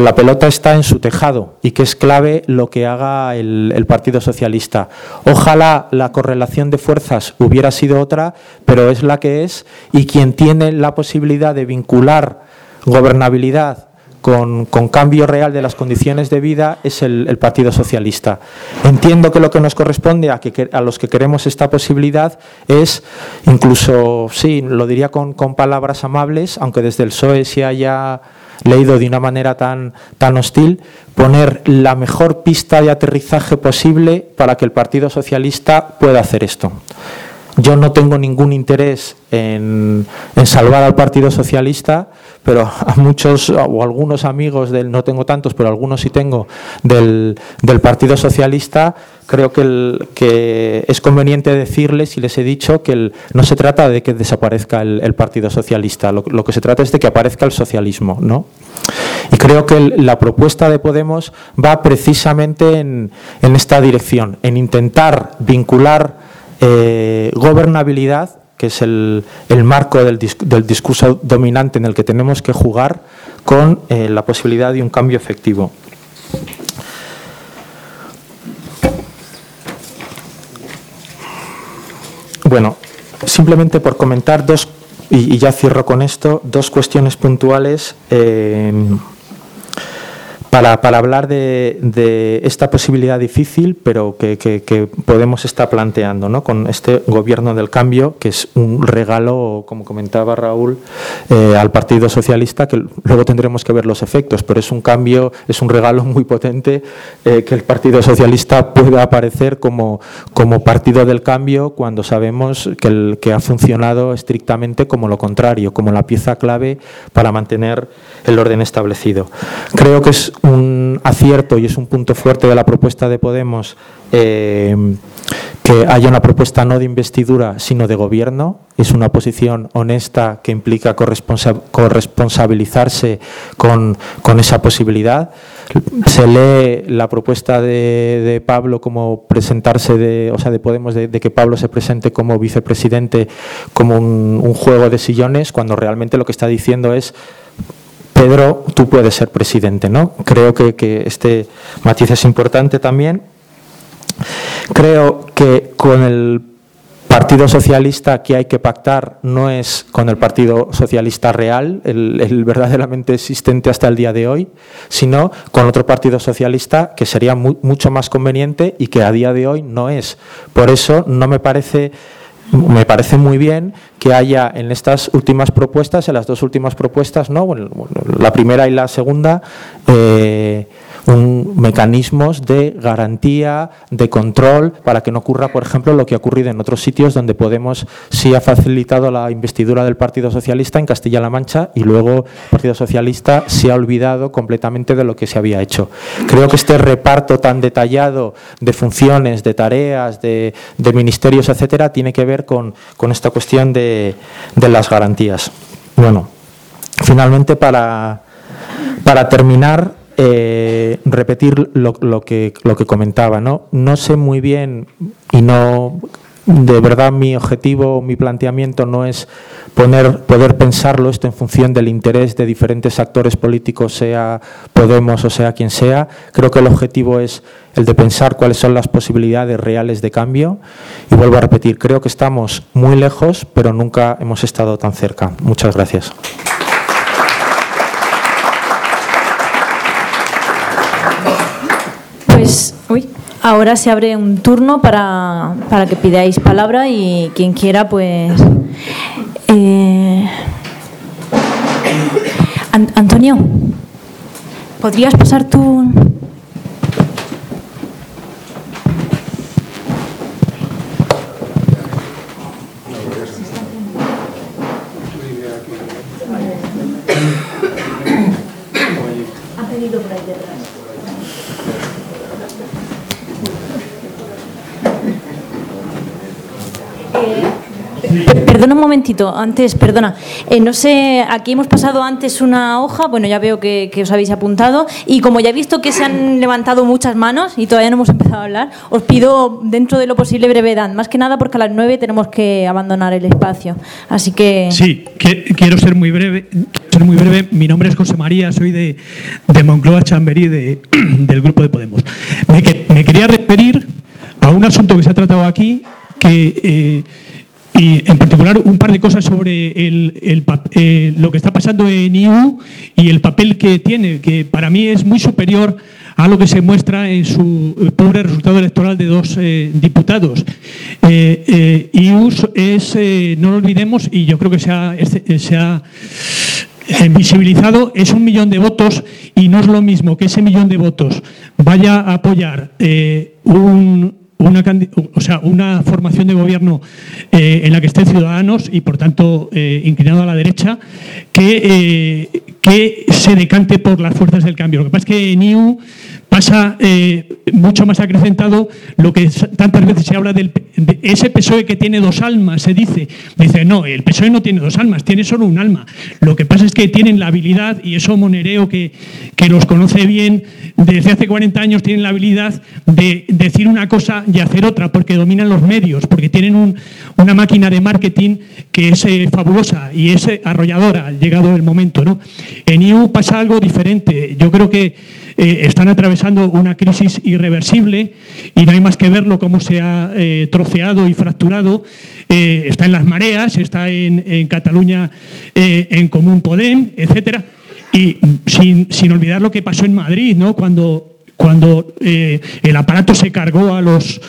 la pelota está en su tejado y que es clave lo que haga el, Partido Socialista. Ojalá la correlación de fuerzas hubiera sido otra, pero es la que es y quien tiene la posibilidad de vincular gobernabilidad con, cambio real de las condiciones de vida es el, Partido Socialista. Entiendo que lo que nos corresponde a, que, a los que queremos esta posibilidad es, incluso, sí, lo diría con, palabras amables, aunque desde el PSOE se haya leído de una manera tan, tan hostil, poner la mejor pista de aterrizaje posible para que el Partido Socialista pueda hacer esto. Yo no tengo ningún interés en, salvar al Partido Socialista, pero a muchos o algunos amigos del, no tengo tantos, pero algunos sí tengo, del, del Partido Socialista, creo que, es conveniente decirles, y les he dicho, que el, no se trata de que desaparezca el, Partido Socialista, lo, que se trata es de que aparezca el socialismo. ¿no? Y creo que la propuesta de Podemos va precisamente en, esta dirección, en intentar vincular eh, gobernabilidad, que es el, marco del, discurso dominante en el que tenemos que jugar, con eh, la posibilidad de un cambio efectivo. Bueno, simplemente por comentar dos, y, ya cierro con esto, dos cuestiones puntuales. Eh, para, para hablar de, de, esta posibilidad difícil, pero que, Podemos está planteando ¿no? con este gobierno del cambio, que es un regalo, como comentaba Raúl, eh, al Partido Socialista, que luego tendremos que ver los efectos, pero es un cambio, es un regalo muy potente eh, que el Partido Socialista pueda aparecer como, como partido del cambio cuando sabemos que, el, que ha funcionado estrictamente como lo contrario, como la pieza clave para mantener el orden establecido. Creo que es un acierto y es un punto fuerte de la propuesta de Podemos eh, que haya una propuesta no de investidura, sino de gobierno. Es una posición honesta que implica corresponsabilizarse con, esa posibilidad. Se lee la propuesta de, Pablo como presentarse de, o sea, de Podemos, de, que Pablo se presente como vicepresidente como un juego de sillones, cuando realmente lo que está diciendo es Pedro, tú puedes ser presidente, ¿no? Creo que, este matiz es importante también. Creo que con el Partido Socialista que hay que pactar no es con el Partido Socialista real, el, verdaderamente existente hasta el día de hoy, sino con otro Partido Socialista que sería mucho más conveniente y que a día de hoy no es. Por eso no me parece me parece muy bien que haya en estas últimas propuestas, en las dos últimas propuestas, ¿no? la primera y la segunda, eh, un, mecanismos de garantía, de control, para que no ocurra, por ejemplo, lo que ha ocurrido en otros sitios donde Podemos sí ha facilitado la investidura del Partido Socialista en Castilla-La Mancha y luego el Partido Socialista se ha olvidado completamente de lo que se había hecho. Creo que este reparto tan detallado de funciones, de tareas, de, ministerios, etcétera, tiene que ver con, esta cuestión de, de las garantías. Bueno, finalmente para terminar, eh, repetir lo, lo, que, lo que comentaba. ¿no? no sé muy bien y no de verdad mi objetivo, mi planteamiento no es poner, poder pensarlo esto en función del interés de diferentes actores políticos, sea Podemos o sea quien sea. Creo que el objetivo es el de pensar cuáles son las posibilidades reales de cambio. Y vuelvo a repetir, creo que estamos muy lejos, pero nunca hemos estado tan cerca. Muchas gracias. Pues ahora se abre un turno para, que pidáis palabra y quien quiera, pues... Eh, Antonio, ¿podrías pasar tu... Perdona un momentito, antes, perdona. Eh, no sé, aquí hemos pasado antes una hoja, bueno, ya veo que, os habéis apuntado, y como ya he visto que se han levantado muchas manos y todavía no hemos empezado a hablar, os pido dentro de lo posible brevedad, más que nada porque a las nueve tenemos que abandonar el espacio. Así que. Sí, quiero ser muy breve. Ser muy breve. Mi nombre es José María, soy de, de Moncloa Chamberí, de, del grupo de Podemos. Me, quería referir a un asunto que se ha tratado aquí, que. Eh, y en particular un par de cosas sobre el, eh, lo que está pasando en EU y el papel que tiene, que para mí es muy superior a lo que se muestra en su eh, pobre resultado electoral de dos eh, diputados. EU es, no lo olvidemos, y yo creo que se ha, se ha visibilizado, es un millón de votos y no es lo mismo que ese millón de votos vaya a apoyar un una, o sea, una formación de gobierno eh, en la que estén ciudadanos y, por tanto, eh, inclinado a la derecha, que, eh, que se decante por las fuerzas del cambio. Lo que pasa es que en pasa eh, mucho más acrecentado lo que tantas veces se habla del de ese PSOE que tiene dos almas, se dice. Dice, no, el PSOE no tiene dos almas, tiene solo un alma. Lo que pasa es que tienen la habilidad, y eso Monereo, que, que los conoce bien, desde hace 40 años tienen la habilidad de decir una cosa y hacer otra, porque dominan los medios, porque tienen un, una máquina de marketing que es eh, fabulosa y es eh, arrolladora, llegado el momento. ¿no? En IU pasa algo diferente. Yo creo que eh, están atravesando una crisis irreversible y no hay más que verlo cómo se ha eh, troceado y fracturado. Eh, está en las mareas, está en, Cataluña en Común Podem, etcétera. Y sin, sin, olvidar lo que pasó en Madrid, ¿no? Cuando cuando el aparato se cargó a, los,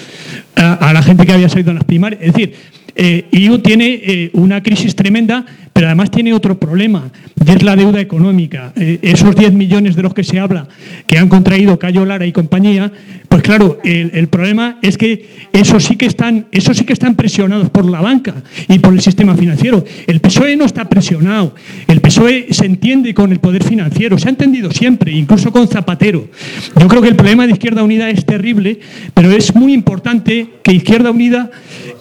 a, la gente que había salido en las primarias. Es decir, eh, tiene eh, una crisis tremenda, pero además tiene otro problema, y es la deuda económica. Eh, esos 10 millones de los que se habla que han contraído Cayo Lara y compañía, pues claro, el, problema es que esos sí que, están, sí que están presionados por la banca y por el sistema financiero. El PSOE no está presionado, el PSOE se entiende con el poder financiero, se ha entendido siempre, incluso con Zapatero. Yo creo que el problema de Izquierda Unida es terrible, pero es muy importante que Izquierda Unida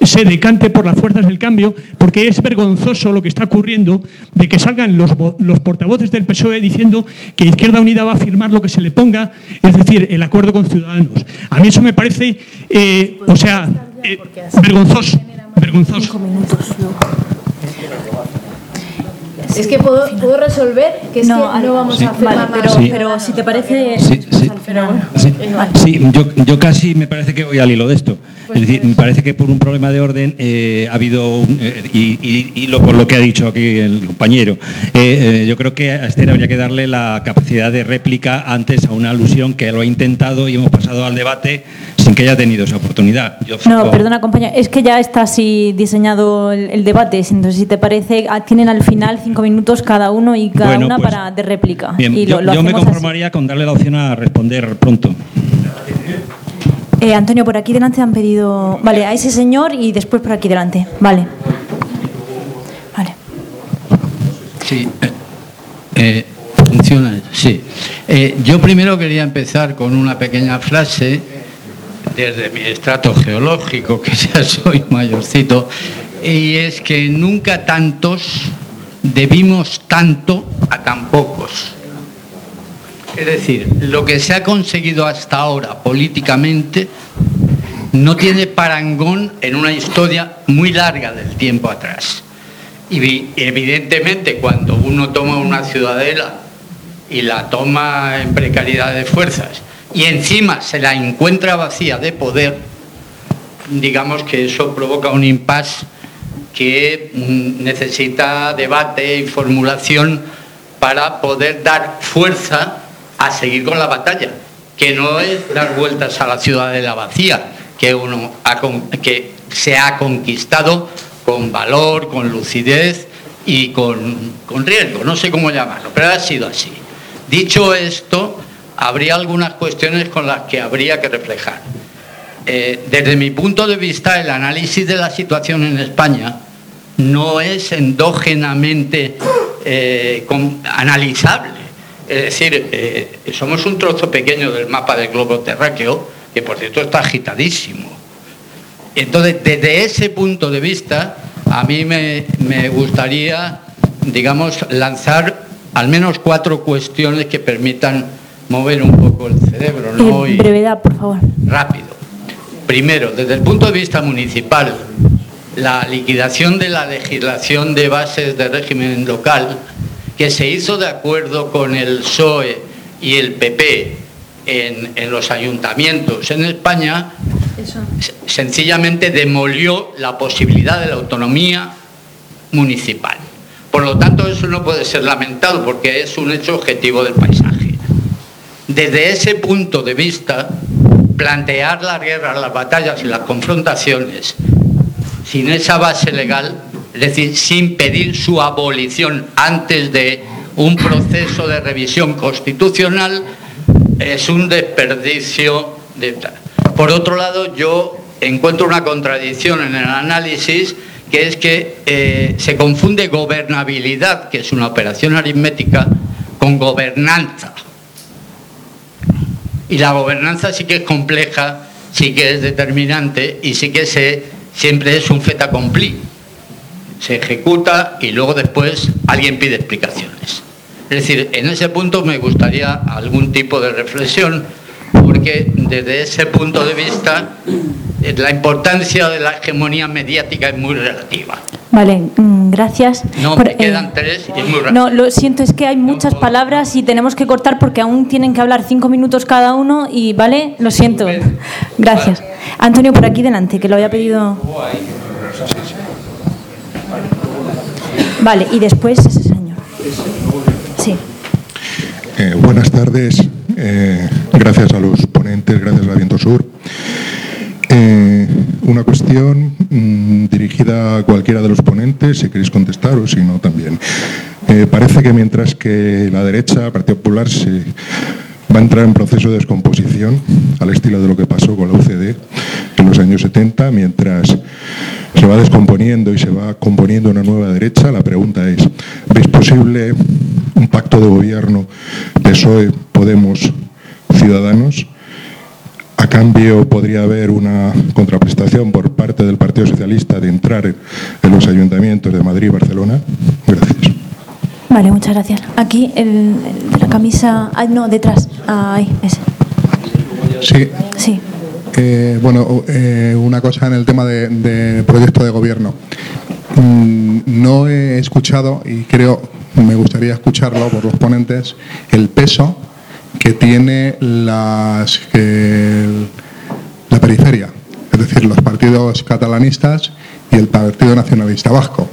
se decante por las fuerzas del cambio, porque es vergonzoso lo que está ocurriendo de que salgan los, los, portavoces del PSOE diciendo que Izquierda Unida va a firmar lo que se le ponga, es decir, el acuerdo con Ciudadanos. A mí eso me parece, eh, o sea, eh, vergonzoso. vergonzoso. Es que puedo, puedo, resolver que es no, que no vamos sí. a hacer vale, nada. pero, sí. pero, si te parece sí, sí. Pero bueno. sí. sí yo, yo, casi me parece que voy al hilo de esto Pues es decir me parece que por un problema de orden eh, ha habido un, eh, y, y, y, lo, por lo que ha dicho aquí el compañero eh, yo creo que a Esther habría que darle la capacidad de réplica antes a una alusión que lo ha intentado y hemos pasado al debate sin que haya tenido esa oportunidad. Yo no perdona compañero es que ya está así diseñado el, el, debate entonces si te parece ah, tienen al final cinco minutos cada uno y cada bueno, una pues, para de réplica bien, y yo, lo, lo yo me conformaría así. con darle la opción a responder pronto eh, Antonio, por aquí delante han pedido... Vale, a ese señor y después por aquí delante. Vale. Vale. Sí. Eh, funciona. Sí. Eh, yo primero quería empezar con una pequeña frase desde mi estrato geológico, que ya soy mayorcito, y es que nunca tantos debimos tanto a tan pocos. Es decir, lo que se ha conseguido hasta ahora políticamente no tiene parangón en una historia muy larga del tiempo atrás. Y evidentemente cuando uno toma una ciudadela y la toma en precariedad de fuerzas y encima se la encuentra vacía de poder, digamos que eso provoca un impasse que necesita debate y formulación para poder dar fuerza a seguir con la batalla, que no es dar vueltas a la ciudad de la vacía, que, uno que se ha conquistado con valor, con lucidez y con, con, riesgo, no sé cómo llamarlo, pero ha sido así. Dicho esto, habría algunas cuestiones con las que habría que reflejar. Eh, desde mi punto de vista, el análisis de la situación en España no es endógenamente eh, analizable es decir, eh, somos un trozo pequeño del mapa del globo terráqueo, que por cierto está agitadísimo. Entonces, desde ese punto de vista, a mí me, me gustaría, digamos, lanzar al menos cuatro cuestiones que permitan mover un poco el cerebro. ¿no? Eh, brevedad, por favor. Rápido. Primero, desde el punto de vista municipal, la liquidación de la legislación de bases de régimen local que se hizo de acuerdo con el PSOE y el PP en, en los ayuntamientos en España, Eso. sencillamente demolió la posibilidad de la autonomía municipal. Por lo tanto, eso no puede ser lamentado porque es un hecho objetivo del paisaje. Desde ese punto de vista, plantear las guerras, las batallas y las confrontaciones sin esa base legal es decir, sin pedir su abolición antes de un proceso de revisión constitucional, es un desperdicio. De... Por otro lado, yo encuentro una contradicción en el análisis, que es que eh, se confunde gobernabilidad, que es una operación aritmética, con gobernanza. Y la gobernanza sí que es compleja, sí que es determinante y sí que se, siempre es un fait accompli. Se ejecuta y luego después alguien pide explicaciones. Es decir, en ese punto me gustaría algún tipo de reflexión, porque desde ese punto de vista la importancia de la hegemonía mediática es muy relativa. Vale, mm, gracias. No, Por- me eh, quedan tres y es muy rápido. No, lo siento, es que hay muchas palabras y tenemos que cortar porque aún tienen que hablar cinco minutos cada uno y, ¿vale? Lo siento. Gracias. Antonio, por aquí delante, que lo había pedido. Vale, y después ese señor. Sí. Eh, buenas tardes. Eh, gracias a los ponentes, gracias a Viento Sur. Eh, una cuestión mm, dirigida a cualquiera de los ponentes, si queréis contestar o si no también. Parece que mientras que la derecha, Partido Popular, se va a entrar en proceso de descomposición, al estilo de lo que pasó con la UCD en los años 70, mientras se va descomponiendo y se va componiendo una nueva derecha, la pregunta es, ¿veis posible un pacto de gobierno PSOE, Podemos, Ciudadanos? A cambio, podría haber una contraprestación por parte del Partido Socialista de entrar en los ayuntamientos de Madrid y Barcelona. Gracias. Vale, muchas gracias. Aquí, el, el de la camisa. Ay, no, detrás. Ahí, ese. Sí. Sí. Eh, bueno, eh, una cosa en el tema de, de proyecto de gobierno. Mm, No he escuchado, y creo me gustaría escucharlo por los ponentes, el peso que tiene las, el- la periferia, es decir, los partidos catalanistas y el Partido Nacionalista Vasco.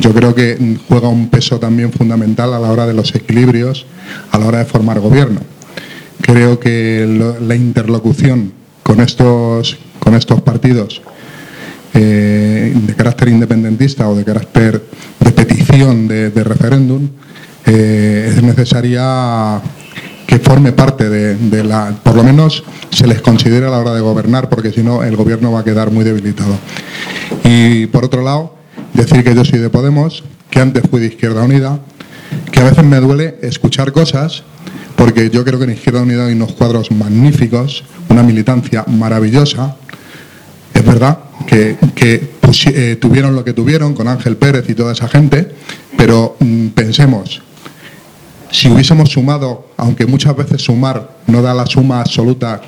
Yo creo que juega un peso también fundamental a la hora de los equilibrios, a la hora de formar gobierno. Creo que la interlocución con estos, con estos partidos eh, de carácter independentista o de carácter de petición de, de referéndum eh, es necesaria que forme parte de, de la, por lo menos se les considere a la hora de gobernar, porque si no el gobierno va a quedar muy debilitado. Y por otro lado, decir que yo soy de Podemos, que antes fui de Izquierda Unida, que a veces me duele escuchar cosas, porque yo creo que en Izquierda Unida hay unos cuadros magníficos, una militancia maravillosa, es verdad que, eh, tuvieron lo que tuvieron con Ángel Pérez y toda esa gente, pero mm, pensemos, si hubiésemos sumado, aunque muchas veces sumar no da la suma absoluta,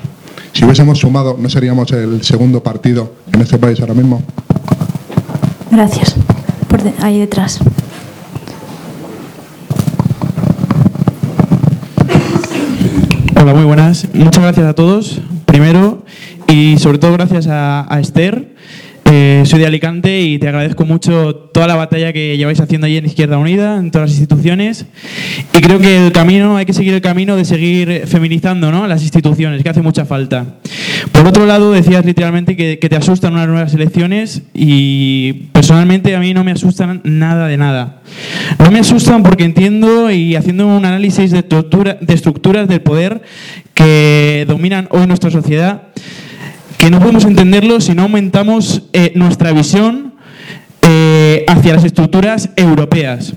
si hubiésemos sumado, ¿no seríamos el segundo partido en este país ahora mismo? Gracias. Por ahí detrás. Hola, muy buenas. Muchas gracias a todos, primero, y sobre todo gracias a Esther. Eh, soy de Alicante y te agradezco mucho toda la batalla que lleváis haciendo allí en Izquierda Unida, en todas las instituciones. Y creo que el camino, hay que seguir el camino de seguir feminizando ¿no? las instituciones, que hace mucha falta. Por otro lado, decías literalmente que, que te asustan unas nuevas elecciones y personalmente a mí no me asustan nada de nada. No me asustan porque entiendo y haciendo un análisis de, de estructuras del poder que dominan hoy nuestra sociedad, que no podemos entenderlo si no aumentamos eh, nuestra visión eh, hacia las estructuras europeas,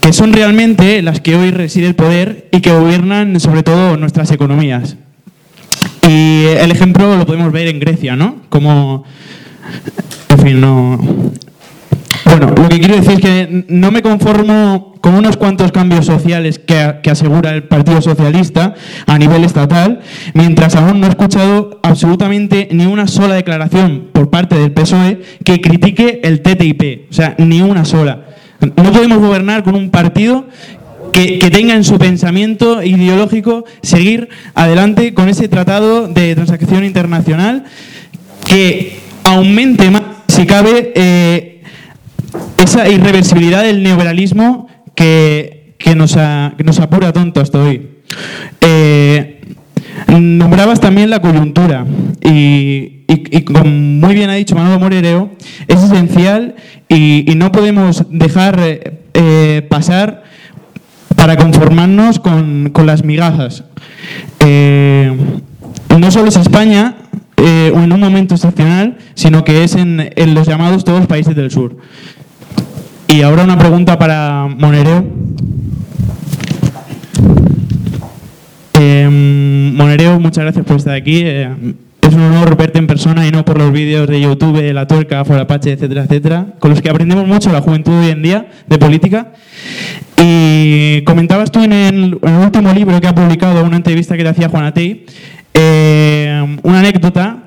que son realmente las que hoy reside el poder y que gobiernan sobre todo nuestras economías. Y el ejemplo lo podemos ver en Grecia, ¿no? Como, en fin, no... Bueno, lo que quiero decir es que no me conformo con unos cuantos cambios sociales que, asegura el Partido Socialista a nivel estatal, mientras aún no he escuchado absolutamente ni una sola declaración por parte del PSOE que critique el TTIP. O sea, ni una sola. No podemos gobernar con un partido que, que tenga en su pensamiento ideológico seguir adelante con ese tratado de transacción internacional que aumente más, si cabe, eh, esa irreversibilidad del neoliberalismo que, que nos, ha- que nos apura tonto hasta hoy. Eh, nombrabas también la coyuntura y, y- y como muy bien ha dicho Manuel Morereo, es esencial y, no podemos dejar eh, eh, pasar para conformarnos con, con las migajas. No solo es España eh, en un momento excepcional, sino que es en, en los llamados todos países del sur. Y ahora una pregunta para Monereo. Eh, Monereo, muchas gracias por estar aquí. Eh, es un honor verte en persona y no por los vídeos de YouTube, La Tuerca, Forapache, etcétera, etcétera, con los que aprendemos mucho la juventud hoy en día de política. Y comentabas tú en el, último libro que ha publicado, una entrevista que te hacía Juan Atei, eh, una anécdota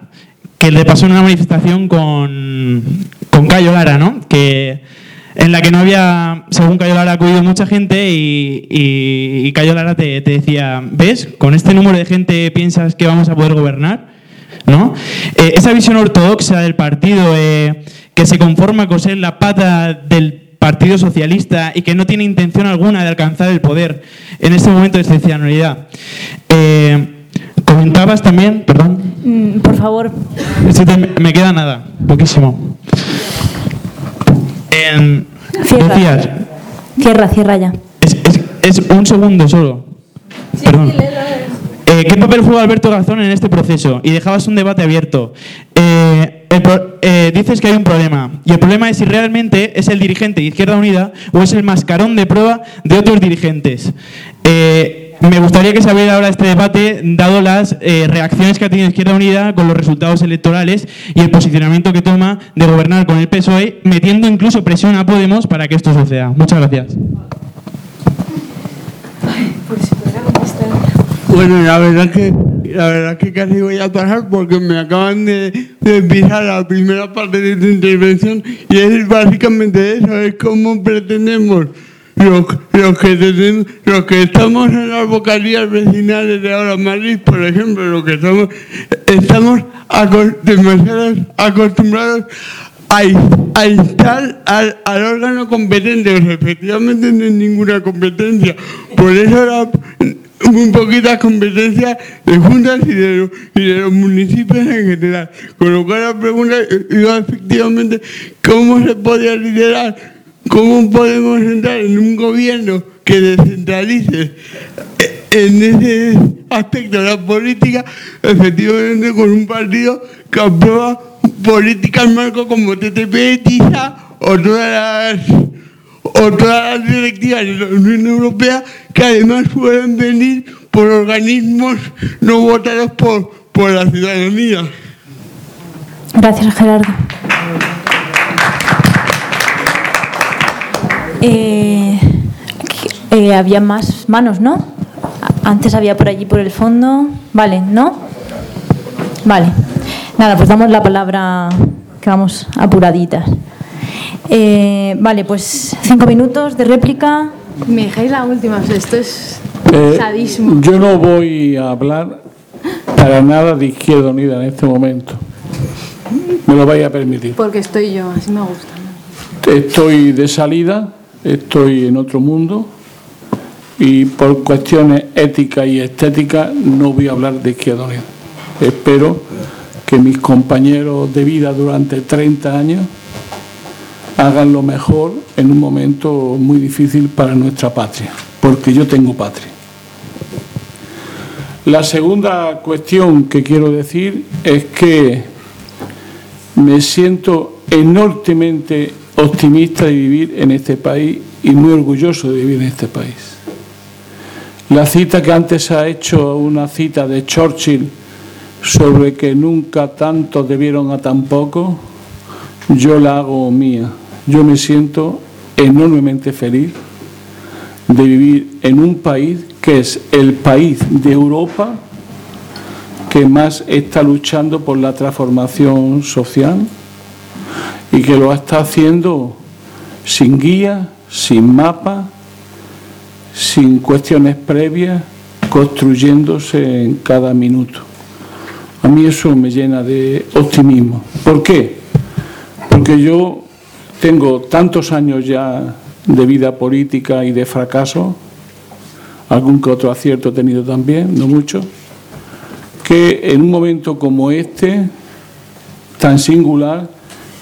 que le pasó en una manifestación con, con Cayo Lara, ¿no? En la que no había, según Cayo Lara, acudido mucha gente y, y, y Cayo Lara te, te decía, ¿ves? Con este número de gente piensas que vamos a poder gobernar. ¿no? Eh, esa visión ortodoxa del partido eh, que se conforma con ser la pata del Partido Socialista y que no tiene intención alguna de alcanzar el poder en este momento de excepcionalidad. Eh, comentabas también, perdón. Mm, por favor. Me queda nada, poquísimo. Em, Cierra. decías, Cierra, cierra ya. es un segundo solo. Perdón. Eh, ¿Qué papel juega Alberto Garzón en este proceso? Y dejabas un debate abierto. Eh, el pro- eh, dices que hay un problema. Y el problema es si realmente es el dirigente de Izquierda Unida o es el mascarón de prueba de otros dirigentes. Eh, me gustaría que se abriera ahora este debate, dado las eh, reacciones que ha tenido Izquierda Unida con los resultados electorales y el posicionamiento que toma de gobernar con el PSOE, metiendo incluso presión a Podemos para que esto suceda. Muchas gracias. Bueno, la verdad que la verdad que casi voy a parar porque me acaban de, de pisar la primera parte de tu intervención y es básicamente eso, es cómo pretendemos los, los que tenemos- los que estamos en las vocalías vecinales de ahora Madrid, por ejemplo, los que estamos estamos demasiado acostumbrados a, a instar al, órgano competente, efectivamente no hay ninguna competencia. Por eso la, muy poquitas competencias de juntas y de, los- y de los municipios en general. Con lo cual la pregunta iba efectivamente cómo se podía liderar, cómo podemos entrar en un gobierno que descentralice eh, en ese aspecto la política, efectivamente con un partido que aprueba políticas marco como TTP, TISA o todas las directivas de la Unión Europea que además suelen venir por organismos no votados por, por la ciudadanía. Gracias, Gerardo. Eh, eh, había más manos, ¿no? Antes había por allí por el fondo. Vale, ¿no? Vale. Nada, pues damos la palabra, que vamos apuraditas. Eh, vale, pues cinco minutos de réplica. Me dejáis la última, esto es Eh, sadismo. yo no voy a hablar para nada de Izquierda Unida en este momento. Me lo vais a permitir. Porque estoy yo, así me gusta. Estoy de salida, estoy en otro mundo y por cuestiones éticas y estéticas no voy a hablar de Izquierda. Espero que mis compañeros de vida durante 30 años hagan lo mejor en un momento muy difícil para nuestra patria, porque yo tengo patria. La segunda cuestión que quiero decir es que me siento enormemente optimista de vivir en este país y muy orgulloso de vivir en este país. La cita que antes ha hecho, una cita de Churchill sobre que nunca tantos debieron a tan poco, yo la hago mía. Yo me siento enormemente feliz de vivir en un país que es el país de Europa que más está luchando por la transformación social y que lo está haciendo sin guía, sin mapa, sin cuestiones previas, construyéndose en cada minuto. A mí eso me llena de optimismo. ¿Por qué? Porque yo tengo tantos años ya de vida política y de fracaso, algún que otro acierto he tenido también, no mucho, que en un momento como este, tan singular,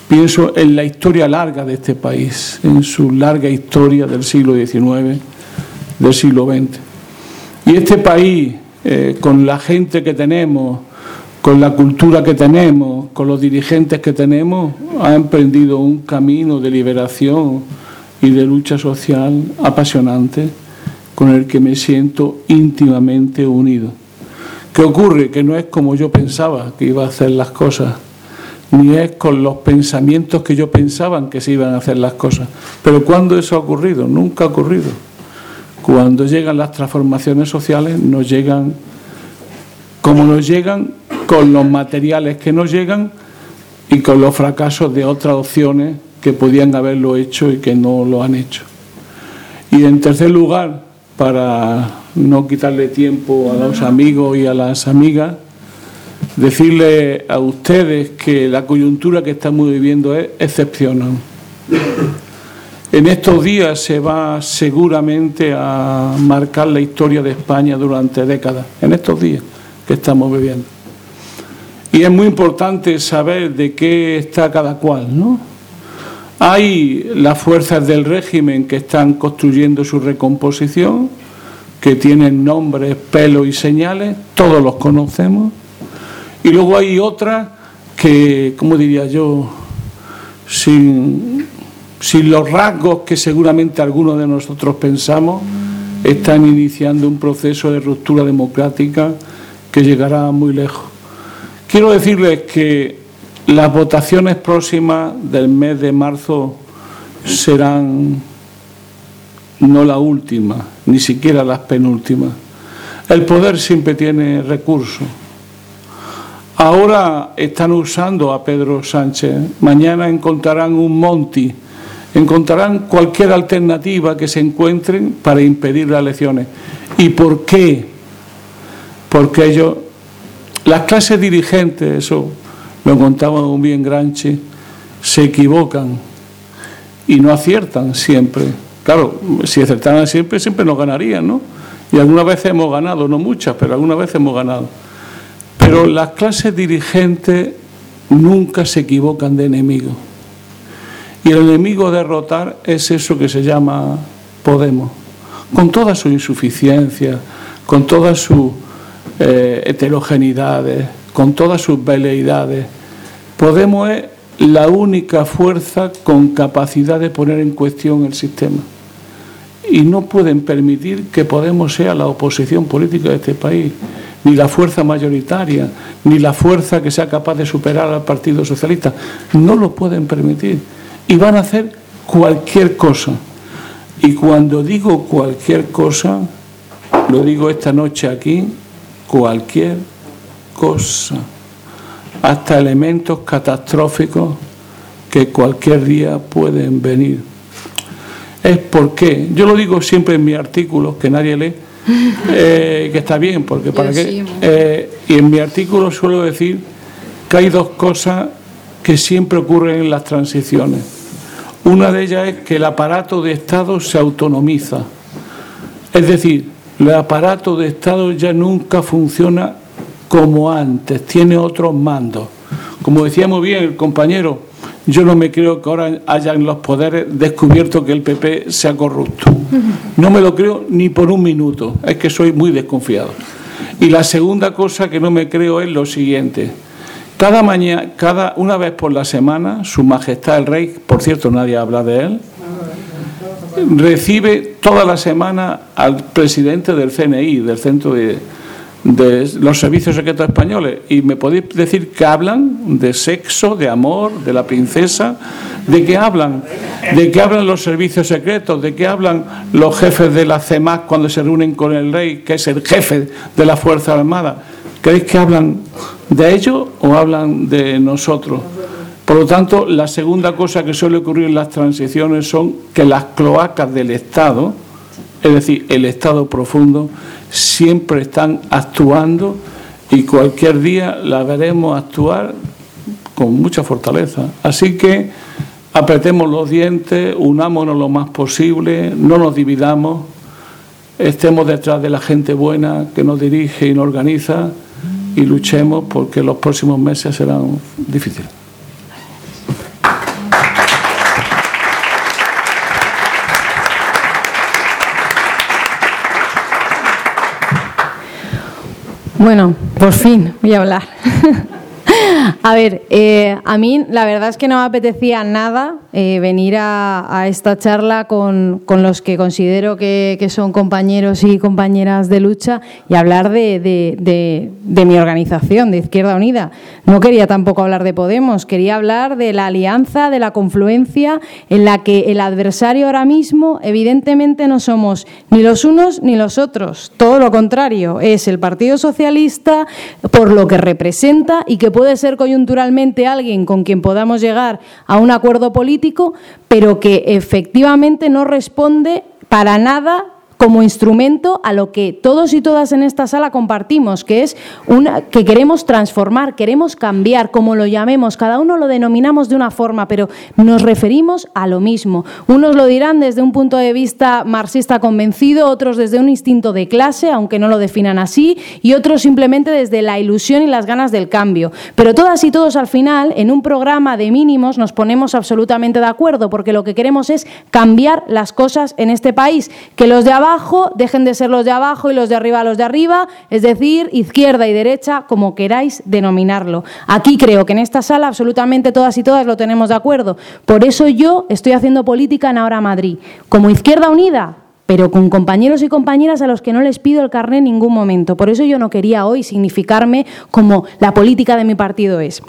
pienso en la historia larga de este país, en su larga historia del siglo XIX, del siglo XX. Y este país, eh, con la gente que tenemos, con la cultura que tenemos, con los dirigentes que tenemos, ha emprendido un camino de liberación y de lucha social apasionante con el que me siento íntimamente unido. ¿Qué ocurre? Que no es como yo pensaba que iba a hacer las cosas, ni es con los pensamientos que yo pensaba que se iban a hacer las cosas. Pero ¿cuándo eso ha ocurrido? Nunca ha ocurrido. Cuando llegan las transformaciones sociales, nos llegan como nos llegan, con los materiales que nos llegan y con los fracasos de otras opciones que podían haberlo hecho y que no lo han hecho. Y en tercer lugar, para no quitarle tiempo a los amigos y a las amigas, decirle a ustedes que la coyuntura que estamos viviendo es excepcional. En estos días se va seguramente a marcar la historia de España durante décadas, en estos días que estamos viviendo. Y es muy importante saber de qué está cada cual, ¿no? Hay las fuerzas del régimen que están construyendo su recomposición, que tienen nombres, pelos y señales, todos los conocemos. Y luego hay otras que, ¿cómo diría yo? Sin, sin los rasgos que seguramente algunos de nosotros pensamos, están iniciando un proceso de ruptura democrática que llegará muy lejos. Quiero decirles que las votaciones próximas del mes de marzo serán no la última, ni siquiera las penúltimas. El poder siempre tiene recursos. Ahora están usando a Pedro Sánchez, mañana encontrarán un Monti, encontrarán cualquier alternativa que se encuentren para impedir las elecciones. ¿Y por qué? Porque ellos, las clases dirigentes, eso lo contaba un bien Granchi, se equivocan y no aciertan siempre. Claro, si acertaran siempre, siempre nos ganarían, ¿no? Y algunas veces hemos ganado, no muchas, pero algunas veces hemos ganado. Pero las clases dirigentes nunca se equivocan de enemigo. Y el enemigo a derrotar es eso que se llama Podemos, con todas sus insuficiencias, con todas sus eh, heterogeneidades, con todas sus veleidades. Podemos es la única fuerza con capacidad de poner en cuestión el sistema. Y no pueden permitir que Podemos sea la oposición política de este país, ni la fuerza mayoritaria, ni la fuerza que sea capaz de superar al Partido Socialista. No lo pueden permitir. Y van a hacer cualquier cosa. Y cuando digo cualquier cosa, lo digo esta noche aquí, cualquier cosa hasta elementos catastróficos que cualquier día pueden venir. Es porque, yo lo digo siempre en mis artículos, que nadie lee, eh, que está bien, porque para qué. Eh, y en mi artículo suelo decir que hay dos cosas que siempre ocurren en las transiciones. Una de ellas es que el aparato de Estado se autonomiza. Es decir, el aparato de Estado ya nunca funciona como antes, tiene otros mandos. Como decía muy bien el compañero, yo no me creo que ahora hayan los poderes descubierto que el PP sea corrupto. No me lo creo ni por un minuto, es que soy muy desconfiado. Y la segunda cosa que no me creo es lo siguiente. Cada mañana, cada una vez por la semana, Su Majestad el Rey, por cierto, nadie habla de él, recibe toda la semana al presidente del CNI, del Centro de, de los servicios secretos españoles y me podéis decir que hablan de sexo, de amor, de la princesa, de qué hablan, de qué hablan los servicios secretos, de qué hablan los jefes de la CEMAC cuando se reúnen con el rey, que es el jefe de la Fuerza Armada. ¿Creéis que hablan de ellos o hablan de nosotros? Por lo tanto, la segunda cosa que suele ocurrir en las transiciones son que las cloacas del Estado, es decir, el Estado profundo, siempre están actuando y cualquier día la veremos actuar con mucha fortaleza. Así que apretemos los dientes, unámonos lo más posible, no nos dividamos, estemos detrás de la gente buena que nos dirige y nos organiza y luchemos porque los próximos meses serán difíciles. Bueno, por fin voy a hablar. A ver, eh, a mí la verdad es que no me apetecía nada eh, venir a, esta charla con, con los que considero que, son compañeros y compañeras de lucha y hablar de- de mi organización, de Izquierda Unida. No quería tampoco hablar de Podemos, quería hablar de la alianza, de la confluencia en la que el adversario ahora mismo evidentemente no somos ni los unos ni los otros, todo lo contrario, es el Partido Socialista por lo que representa y que puede ser coyunturalmente alguien con quien podamos llegar a un acuerdo político, pero que efectivamente no responde para nada como instrumento a lo que todos y todas en esta sala compartimos, que es una, que queremos transformar, queremos cambiar, como lo llamemos, cada uno lo denominamos de una forma, pero nos referimos a lo mismo. Unos lo dirán desde un punto de vista marxista convencido, otros desde un instinto de clase, aunque no lo definan así, y otros simplemente desde la ilusión y las ganas del cambio. Pero todas y todos al final, en un programa de mínimos, nos ponemos absolutamente de acuerdo, porque lo que queremos es cambiar las cosas en este país, que los de abajo dejen de ser los de abajo y los de arriba los de arriba, es decir, izquierda y derecha, como queráis denominarlo. Aquí creo que en esta sala absolutamente todas y todas lo tenemos de acuerdo. Por eso yo estoy haciendo política en Ahora Madrid, como Izquierda Unida, pero con compañeros y compañeras a los que no les pido el carné en ningún momento. Por eso yo no quería hoy significarme como la política de mi partido es.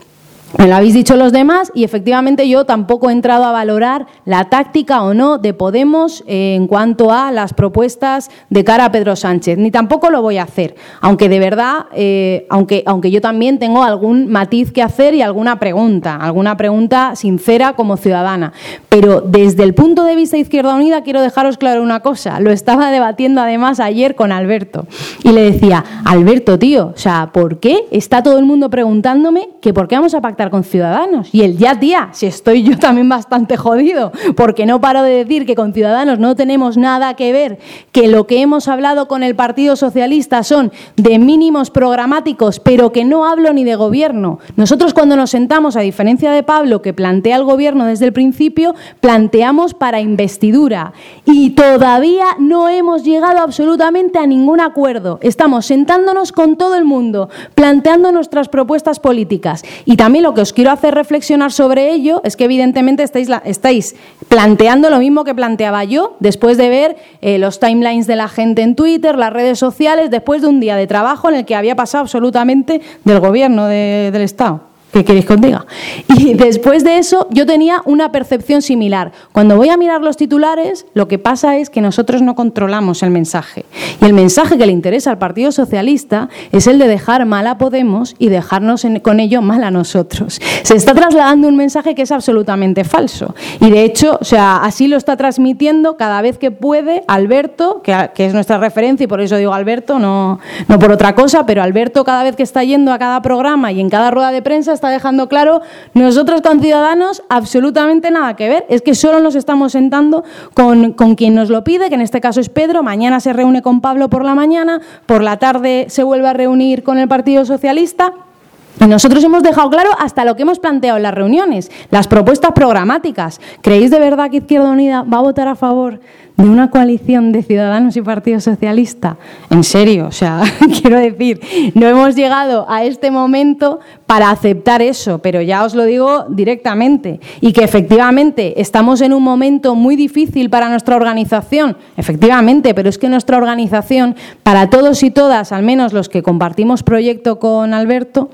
Me lo habéis dicho los demás y efectivamente yo tampoco he entrado a valorar la táctica o no de Podemos eh, en cuanto a las propuestas de cara a Pedro Sánchez, ni tampoco lo voy a hacer, aunque de verdad, eh, aunque, aunque yo también tengo algún matiz que hacer y alguna pregunta, alguna pregunta sincera como ciudadana. Pero desde el punto de vista de Izquierda Unida quiero dejaros claro una cosa, lo estaba debatiendo además ayer con Alberto. Y le decía, Alberto, tío, o sea, ¿por qué está todo el mundo preguntándome que por qué vamos a pactar con Ciudadanos? Y él, ya tía, si estoy yo también bastante jodido, porque no paro de decir que con Ciudadanos no tenemos nada que ver, que lo que hemos hablado con el Partido Socialista son de mínimos programáticos, pero que no hablo ni de gobierno. Nosotros cuando nos sentamos, a diferencia de Pablo, que plantea el gobierno desde el principio, planteamos para investidura. Y todavía no hemos llegado absolutamente a ningún acuerdo. Estamos sentándonos con todo el mundo, planteando nuestras propuestas políticas. Y también lo que os quiero hacer reflexionar sobre ello es que evidentemente estáis, la- estáis planteando lo mismo que planteaba yo después de ver eh, los timelines de la gente en Twitter, las redes sociales, después de un día de trabajo en el que había pasado absolutamente del gobierno de- del Estado. ¿Qué queréis que os diga? Y después de eso yo tenía una percepción similar. Cuando voy a mirar los titulares, lo que pasa es que nosotros no controlamos el mensaje. Y el mensaje que le interesa al Partido Socialista es el de dejar mal a Podemos y dejarnos con ello mal a nosotros. Se está trasladando un mensaje que es absolutamente falso. Y de hecho, o sea, así lo está transmitiendo cada vez que puede Alberto, que, que es nuestra referencia y por eso digo Alberto, no, no por otra cosa, pero Alberto cada vez que está yendo a cada programa y en cada rueda de prensa está dejando claro, nosotros con Ciudadanos absolutamente nada que ver, es que solo nos estamos sentando con, con quien nos lo pide, que en este caso es Pedro, mañana se reúne con Pablo por la mañana, por la tarde se vuelve a reunir con el Partido Socialista. Y nosotros hemos dejado claro hasta lo que hemos planteado en las reuniones, las propuestas programáticas. ¿Creéis de verdad que Izquierda Unida va a votar a favor de una coalición de Ciudadanos y Partido Socialista? En serio, o sea, quiero decir, no hemos llegado a este momento para aceptar eso, pero ya os lo digo directamente. Y que efectivamente estamos en un momento muy difícil para nuestra organización, efectivamente, pero es que nuestra organización, para todos y todas, al menos los que compartimos proyecto con Alberto,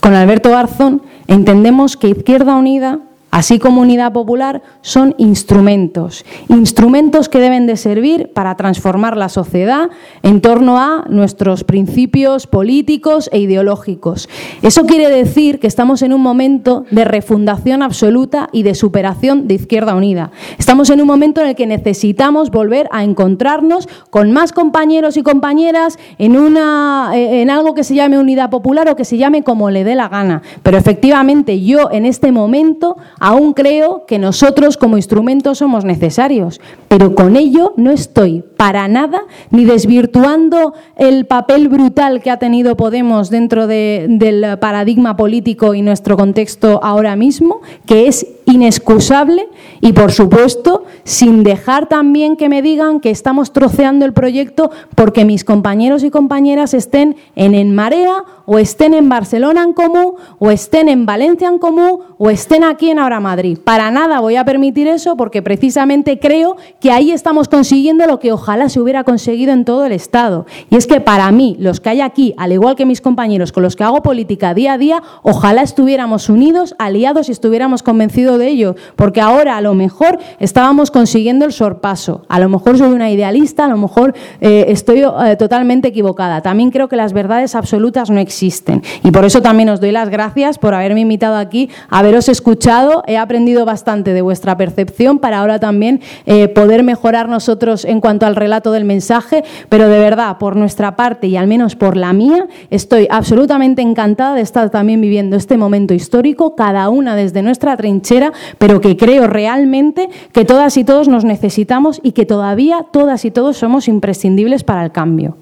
con Alberto Garzón, entendemos que Izquierda Unida así como Unidad Popular, son instrumentos. Instrumentos que deben de servir para transformar la sociedad en torno a nuestros principios políticos e ideológicos. Eso quiere decir que estamos en un momento de refundación absoluta y de superación de Izquierda Unida. Estamos en un momento en el que necesitamos volver a encontrarnos con más compañeros y compañeras en, una, eh, en algo que se llame Unidad Popular o que se llame como le dé la gana. Pero efectivamente yo en este momento aún creo que nosotros como instrumentos somos necesarios, pero con ello no estoy para nada ni desvirtuando el papel brutal que ha tenido Podemos dentro de- del paradigma político y nuestro contexto ahora mismo, que es inexcusable y, por supuesto, sin dejar también que me digan que estamos troceando el proyecto porque mis compañeros y compañeras estén en En Marea o estén en Barcelona en Comú o estén en Valencia en Comú o estén aquí en Ahora Madrid. Para nada voy a permitir eso porque precisamente creo que ahí estamos consiguiendo lo que ojalá se hubiera conseguido en todo el Estado. Y es que para mí, los que hay aquí, al igual que mis compañeros con los que hago política día a día, ojalá estuviéramos unidos, aliados y estuviéramos convencidos de ello, porque ahora a lo mejor estábamos consiguiendo el sorpaso. A lo mejor soy una idealista, a lo mejor eh, estoy eh, totalmente equivocada. También creo que las verdades absolutas no existen. Y por eso también os doy las gracias por haberme invitado aquí, haberos escuchado. He aprendido bastante de vuestra percepción para ahora también eh, poder mejorar nosotros en cuanto al relato del mensaje. Pero de verdad, por nuestra parte y al menos por la mía, estoy absolutamente encantada de estar también viviendo este momento histórico, cada una desde nuestra trinchera, pero que creo realmente que todas y todos nos necesitamos y que todavía todas y todos somos imprescindibles para el cambio.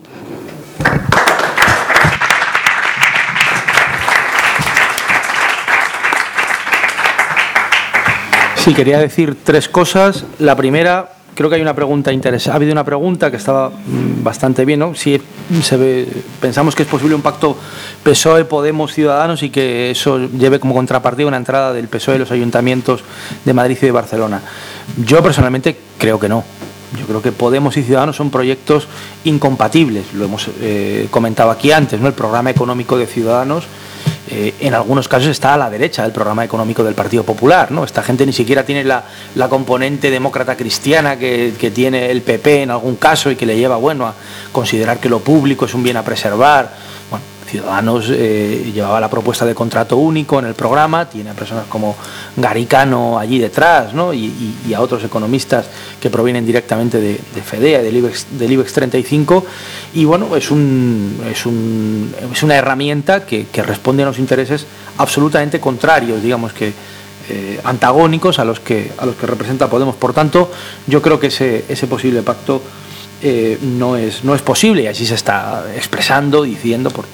Sí, quería decir tres cosas. La primera, creo que hay una pregunta interesante. Ha habido una pregunta que estaba mm, bastante bien, ¿no? Si se ve, pensamos que es posible un pacto PSOE, Podemos, Ciudadanos y que eso lleve como contrapartida una entrada del PSOE en los ayuntamientos de Madrid y de Barcelona. Yo personalmente creo que no. Yo creo que Podemos y Ciudadanos son proyectos incompatibles, lo hemos eh, comentado aquí antes, ¿no? El programa económico de Ciudadanos eh, en algunos casos está a la derecha del programa económico del Partido Popular. ¿no? Esta gente ni siquiera tiene la, componente demócrata cristiana que, que, tiene el PP en algún caso y que le lleva bueno, a considerar que lo público es un bien a preservar. Bueno, Ciudadanos eh, llevaba la propuesta de contrato único en el programa, tiene a personas como Garicano allí detrás ¿no? y, a otros economistas que provienen directamente de, FEDEA, del IBEX, del IBEX 35. Y bueno, es, un, es, un, es una herramienta que, responde a los intereses absolutamente contrarios, digamos que eh, antagónicos a los, que, a los que representa Podemos. Por tanto, yo creo que ese, ese posible pacto eh, no, es, no es posible y así se está expresando, diciendo por,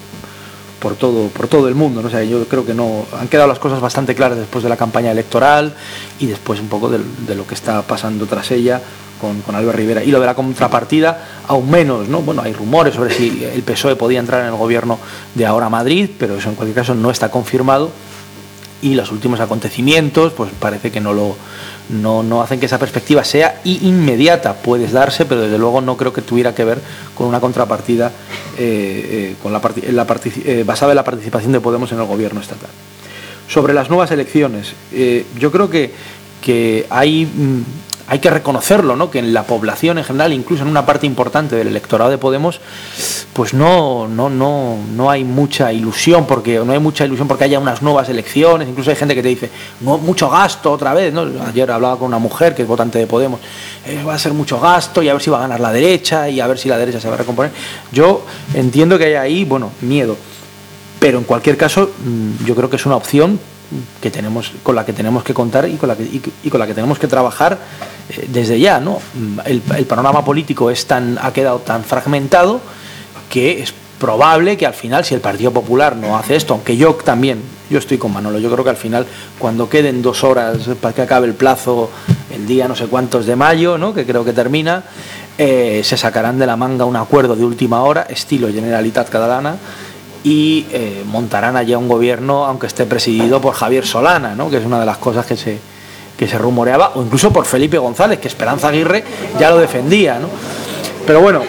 por todo, por todo el mundo. ¿no? O yo creo que no han quedado las cosas bastante claras después de la campaña electoral y después un poco de, lo que está pasando tras ella con, Albert Rivera. Y lo de la contrapartida, aún menos, ¿no? Bueno, hay rumores sobre si el PSOE podía entrar en el gobierno de ahora Madrid, pero eso en cualquier caso no está confirmado. Y los últimos acontecimientos, pues parece que no lo, no, no hacen que esa perspectiva sea inmediata. Puedes darse, pero desde luego no creo que tuviera que ver con una contrapartida eh, eh, con la, eh, basada en la participación de Podemos en el gobierno estatal. Sobre las nuevas elecciones, yo creo que, que hay mm, hay que reconocerlo, ¿no? que en la población en general, incluso en una parte importante del electorado de Podemos, pues no, no, no, no hay mucha ilusión, porque no hay mucha ilusión porque haya unas nuevas elecciones, incluso hay gente que te dice, no, mucho gasto otra vez, ¿no? Ayer hablaba con una mujer que es votante de Podemos, eh, va a ser mucho gasto y a ver si va a ganar la derecha y a ver si la derecha se va a recomponer. Yo entiendo que hay ahí, bueno, miedo. Pero en cualquier caso, mm, yo creo que es una opción que tenemos, con la que tenemos que contar y con la que, y, con la que tenemos que trabajar eh, desde ya. ¿no? El, panorama político es tan, ha quedado tan fragmentado que es probable que al final, si el Partido Popular no hace esto, aunque yo también, yo estoy con Manolo, yo creo que al final, cuando queden dos horas para que acabe el plazo, el día no sé cuántos de mayo, ¿no? que creo que termina, eh, se sacarán de la manga un acuerdo de última hora, estilo Generalitat Catalana, y eh, montarán allá un gobierno, aunque esté presidido por Javier Solana, ¿no? que es una de las cosas que se, que se rumoreaba, o incluso por Felipe González, que Esperanza Aguirre ya lo defendía. ¿no? Pero bueno,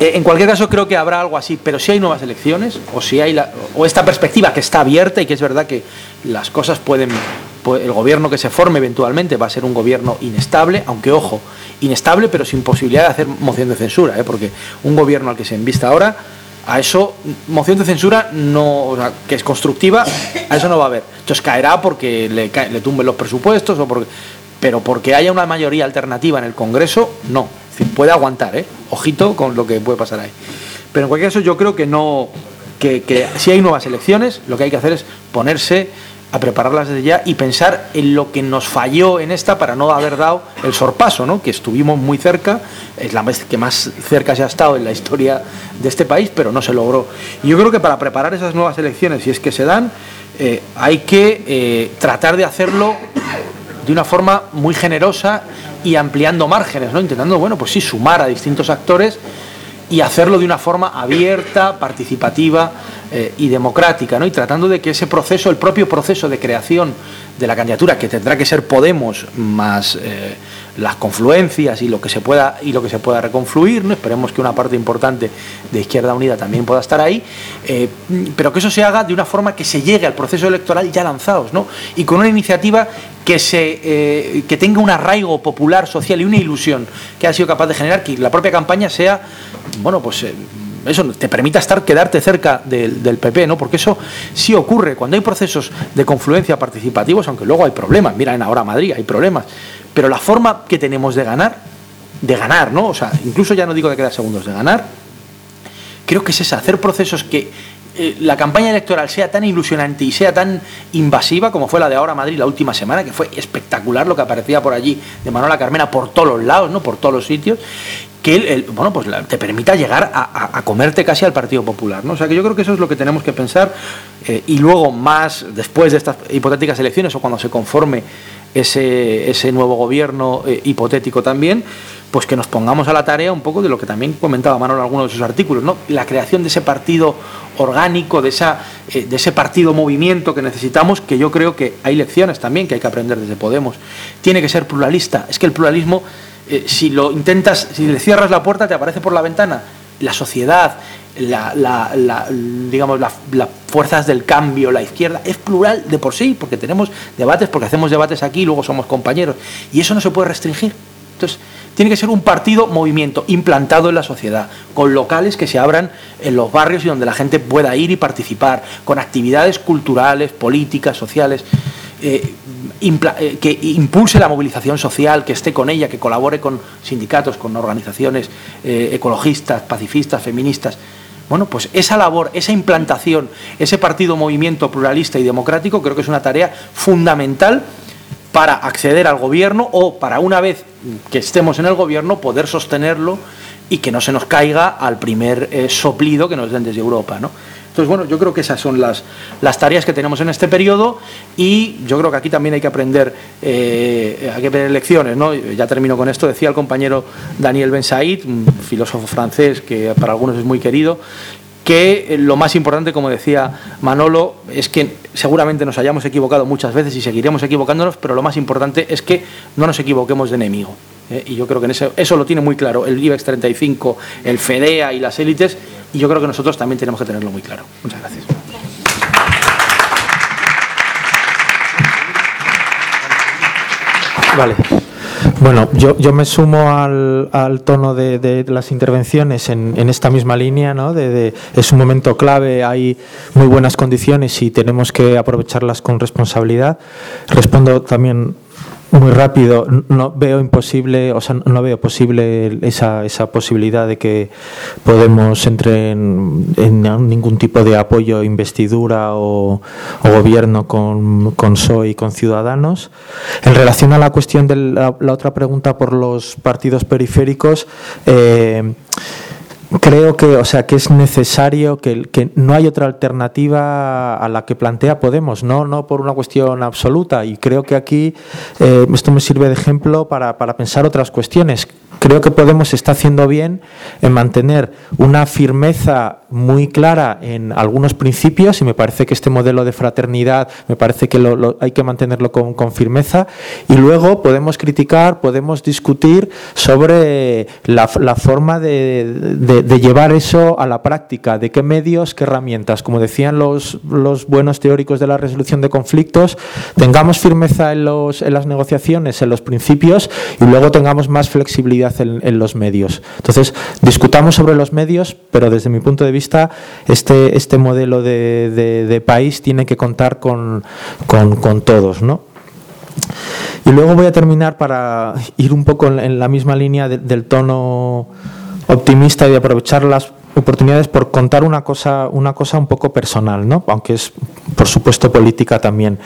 eh, en cualquier caso creo que habrá algo así, pero si hay nuevas elecciones, o si hay la, o esta perspectiva que está abierta y que es verdad que las cosas pueden, el gobierno que se forme eventualmente va a ser un gobierno inestable, aunque ojo, inestable pero sin posibilidad de hacer moción de censura, ¿eh? porque un gobierno al que se envista ahora a eso, moción de censura no, que es constructiva, a eso no va a haber. Entonces caerá porque le, le tumben los presupuestos, o porque, pero porque haya una mayoría alternativa en el Congreso, no. puede aguantar, ¿eh? Ojito con lo que puede pasar ahí. Pero en cualquier caso, yo creo que no, que, que si hay nuevas elecciones, lo que hay que hacer es ponerse a prepararlas desde ya y pensar en lo que nos falló en esta para no haber dado el sorpaso, ¿no? que estuvimos muy cerca, es la vez que más cerca se ha estado en la historia de este país, pero no se logró. Y yo creo que para preparar esas nuevas elecciones, si es que se dan, eh, hay que eh, tratar de hacerlo de una forma muy generosa y ampliando márgenes, ¿no? Intentando, bueno, pues sí, sumar a distintos actores y hacerlo de una forma abierta, participativa eh, y democrática, ¿no? Y tratando de que ese proceso, el propio proceso de creación de la candidatura, que tendrá que ser Podemos más eh, las confluencias y lo que se pueda y lo que se pueda reconfluir, ¿no? Esperemos que una parte importante de Izquierda Unida también pueda estar ahí, eh, pero que eso se haga de una forma que se llegue al proceso electoral ya lanzados, ¿no? Y con una iniciativa que se que tenga un arraigo popular, social y una ilusión que ha sido capaz de generar que la propia campaña sea, bueno, pues eso te permita estar, quedarte cerca del, del, PP, ¿no? Porque eso sí ocurre cuando hay procesos de confluencia participativos, aunque luego hay problemas. Mira, ahora Madrid hay problemas. Pero la forma que tenemos de ganar, de ganar, ¿no? O sea, incluso ya no digo de quedar segundos, de ganar, creo que es esa, hacer procesos que eh, la campaña electoral sea tan ilusionante y sea tan invasiva como fue la de ahora Madrid la última semana, que fue espectacular lo que aparecía por allí de Manuela Carmena por todos los lados, ¿no? Por todos los sitios, que bueno, pues te permita llegar a, comerte casi al Partido Popular. ¿no? O sea que yo creo que eso es lo que tenemos que pensar eh, y luego más después de estas hipotéticas elecciones o cuando se conforme ese, nuevo gobierno eh, hipotético también, pues que nos pongamos a la tarea un poco de lo que también comentaba Manuel en algunos de sus artículos, ¿no? la creación de ese partido orgánico, de, esa, eh, de ese partido movimiento que necesitamos, que yo creo que hay lecciones también que hay que aprender desde Podemos. Tiene que ser pluralista. Es que el pluralismo eh, si lo intentas, si le cierras la puerta, te aparece por la ventana la sociedad, la, digamos, las fuerzas del cambio, la izquierda, es plural de por sí, porque tenemos debates, porque hacemos debates aquí luego somos compañeros. Y eso no se puede restringir. Entonces, tiene que ser un partido movimiento implantado en la sociedad, con locales que se abran en los barrios y donde la gente pueda ir y participar, con actividades culturales, políticas, sociales. Eh, que impulse la movilización social, que esté con ella, que colabore con sindicatos, con organizaciones eh, ecologistas, pacifistas, feministas. Bueno, pues esa labor, esa implantación, ese partido movimiento pluralista y democrático, creo que es una tarea fundamental para acceder al gobierno o para una vez que estemos en el gobierno poder sostenerlo y que no se nos caiga al primer eh, soplido que nos den desde Europa, ¿no? Entonces, bueno, yo creo que esas son las, las tareas que tenemos en este periodo y yo creo que aquí también hay que aprender, eh, hay que aprender lecciones, ¿no? Ya termino con esto, decía el compañero Daniel Ben Said, un filósofo francés que para algunos es muy querido, que lo más importante, como decía Manolo, es que seguramente nos hayamos equivocado muchas veces y seguiremos equivocándonos, pero lo más importante es que no nos equivoquemos de enemigo. ¿eh? Y yo creo que en eso, eso lo tiene muy claro el IBEX 35, el FEDEA y las élites, y yo creo que nosotros también tenemos que tenerlo muy claro. Muchas gracias. Vale. Bueno, yo, yo me sumo al, al tono de, de, las intervenciones en, en, esta misma línea, ¿no? De, es un momento clave, hay muy buenas condiciones y tenemos que aprovecharlas con responsabilidad. Respondo también muy rápido, no veo imposible, o sea, no veo posible esa, esa posibilidad de que Podemos entre en, en ningún tipo de apoyo, investidura o, gobierno con, con PSOE y con Ciudadanos. En relación a la cuestión de la, la otra pregunta por los partidos periféricos, eh, creo que o sea que es necesario que, no hay otra alternativa a la que plantea Podemos no no por una cuestión absoluta. Y creo que aquí eh, esto me sirve de ejemplo para, para pensar otras cuestiones creo que Podemos está haciendo bien en mantener una firmeza muy clara en algunos principios y me parece que este modelo de fraternidad me parece que hay que mantenerlo con, firmeza y luego podemos criticar, podemos discutir sobre la, forma de, llevar eso a la práctica, de qué medios, qué herramientas. Como decían los, los buenos teóricos de la resolución de conflictos, tengamos firmeza en, los, en las negociaciones, en los principios y luego tengamos más flexibilidad en, los medios. Entonces, discutamos sobre los medios, pero desde mi punto de vista, este, este modelo de, país tiene que contar con, con, todos, ¿no? Y luego voy a terminar para ir un poco en, la misma línea de, del tono optimista y aprovechar las oportunidades por contar una cosa, una cosa un poco personal, ¿no? aunque es, por supuesto, política también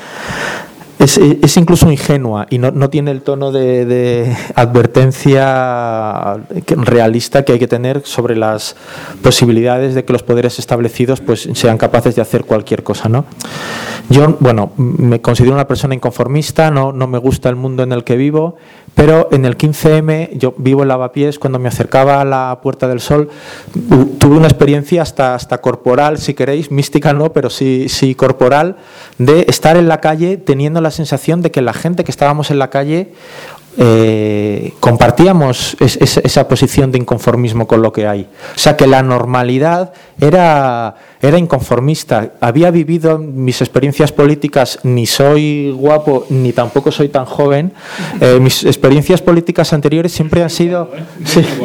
es, es incluso ingenua y no, no tiene el tono de, advertencia realista que hay que tener sobre las posibilidades de que los poderes establecidos pues, sean capaces de hacer cualquier cosa. ¿no? Yo, bueno, me considero una persona inconformista, no, no me gusta el mundo en el que vivo, pero en el 15M, yo vivo en Lavapiés, cuando me acercaba a la Puerta del Sol, tuve una experiencia hasta, hasta corporal, si queréis, mística no, pero sí, sí corporal, de estar en la calle teniendo la sensación de que la gente que estábamos en la calle eh, compartíamos esa posición de inconformismo con lo que hay. O sea, que la normalidad era, era inconformista. Había vivido mis experiencias políticas, ni soy guapo, ni tampoco soy tan joven. Eh, mis experiencias políticas anteriores siempre han sido... Sí.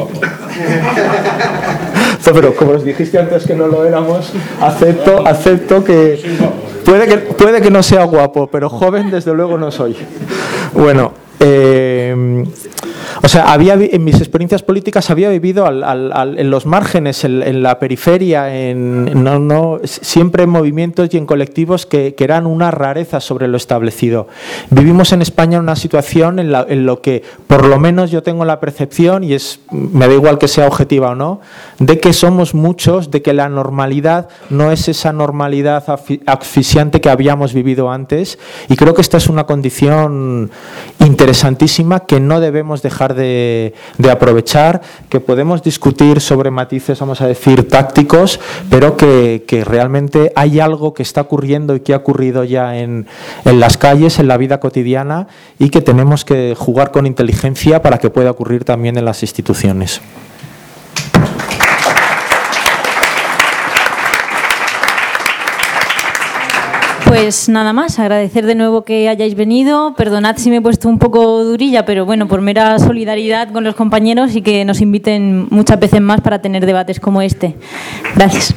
Pero como os dijiste antes que no lo éramos, acepto, acepto que... Puede que, puede que no sea guapo, pero joven desde luego no soy. Bueno, eh, o sea, había, en mis experiencias políticas había vivido en los márgenes, en, la periferia, en, no, no, siempre en movimientos y en colectivos que, eran una rareza sobre lo establecido. Vivimos en España una situación en, en, lo que, por lo menos yo tengo la percepción, y es, me da igual que sea objetiva o no, de que somos muchos, de que la normalidad no es esa normalidad asfixiante que habíamos vivido antes, y creo que esta es una condición interesantísima que no debemos dejar de, aprovechar, que podemos discutir sobre matices, vamos a decir, tácticos, pero que, realmente hay algo que está ocurriendo y que ha ocurrido ya en, en las calles, en la vida cotidiana, y que tenemos que jugar con inteligencia para que pueda ocurrir también en las instituciones. Pues nada más, agradecer de nuevo que hayáis venido. Perdonad si me he puesto un poco durilla, pero bueno, por mera solidaridad con los compañeros y que nos inviten muchas veces más para tener debates como este. Gracias.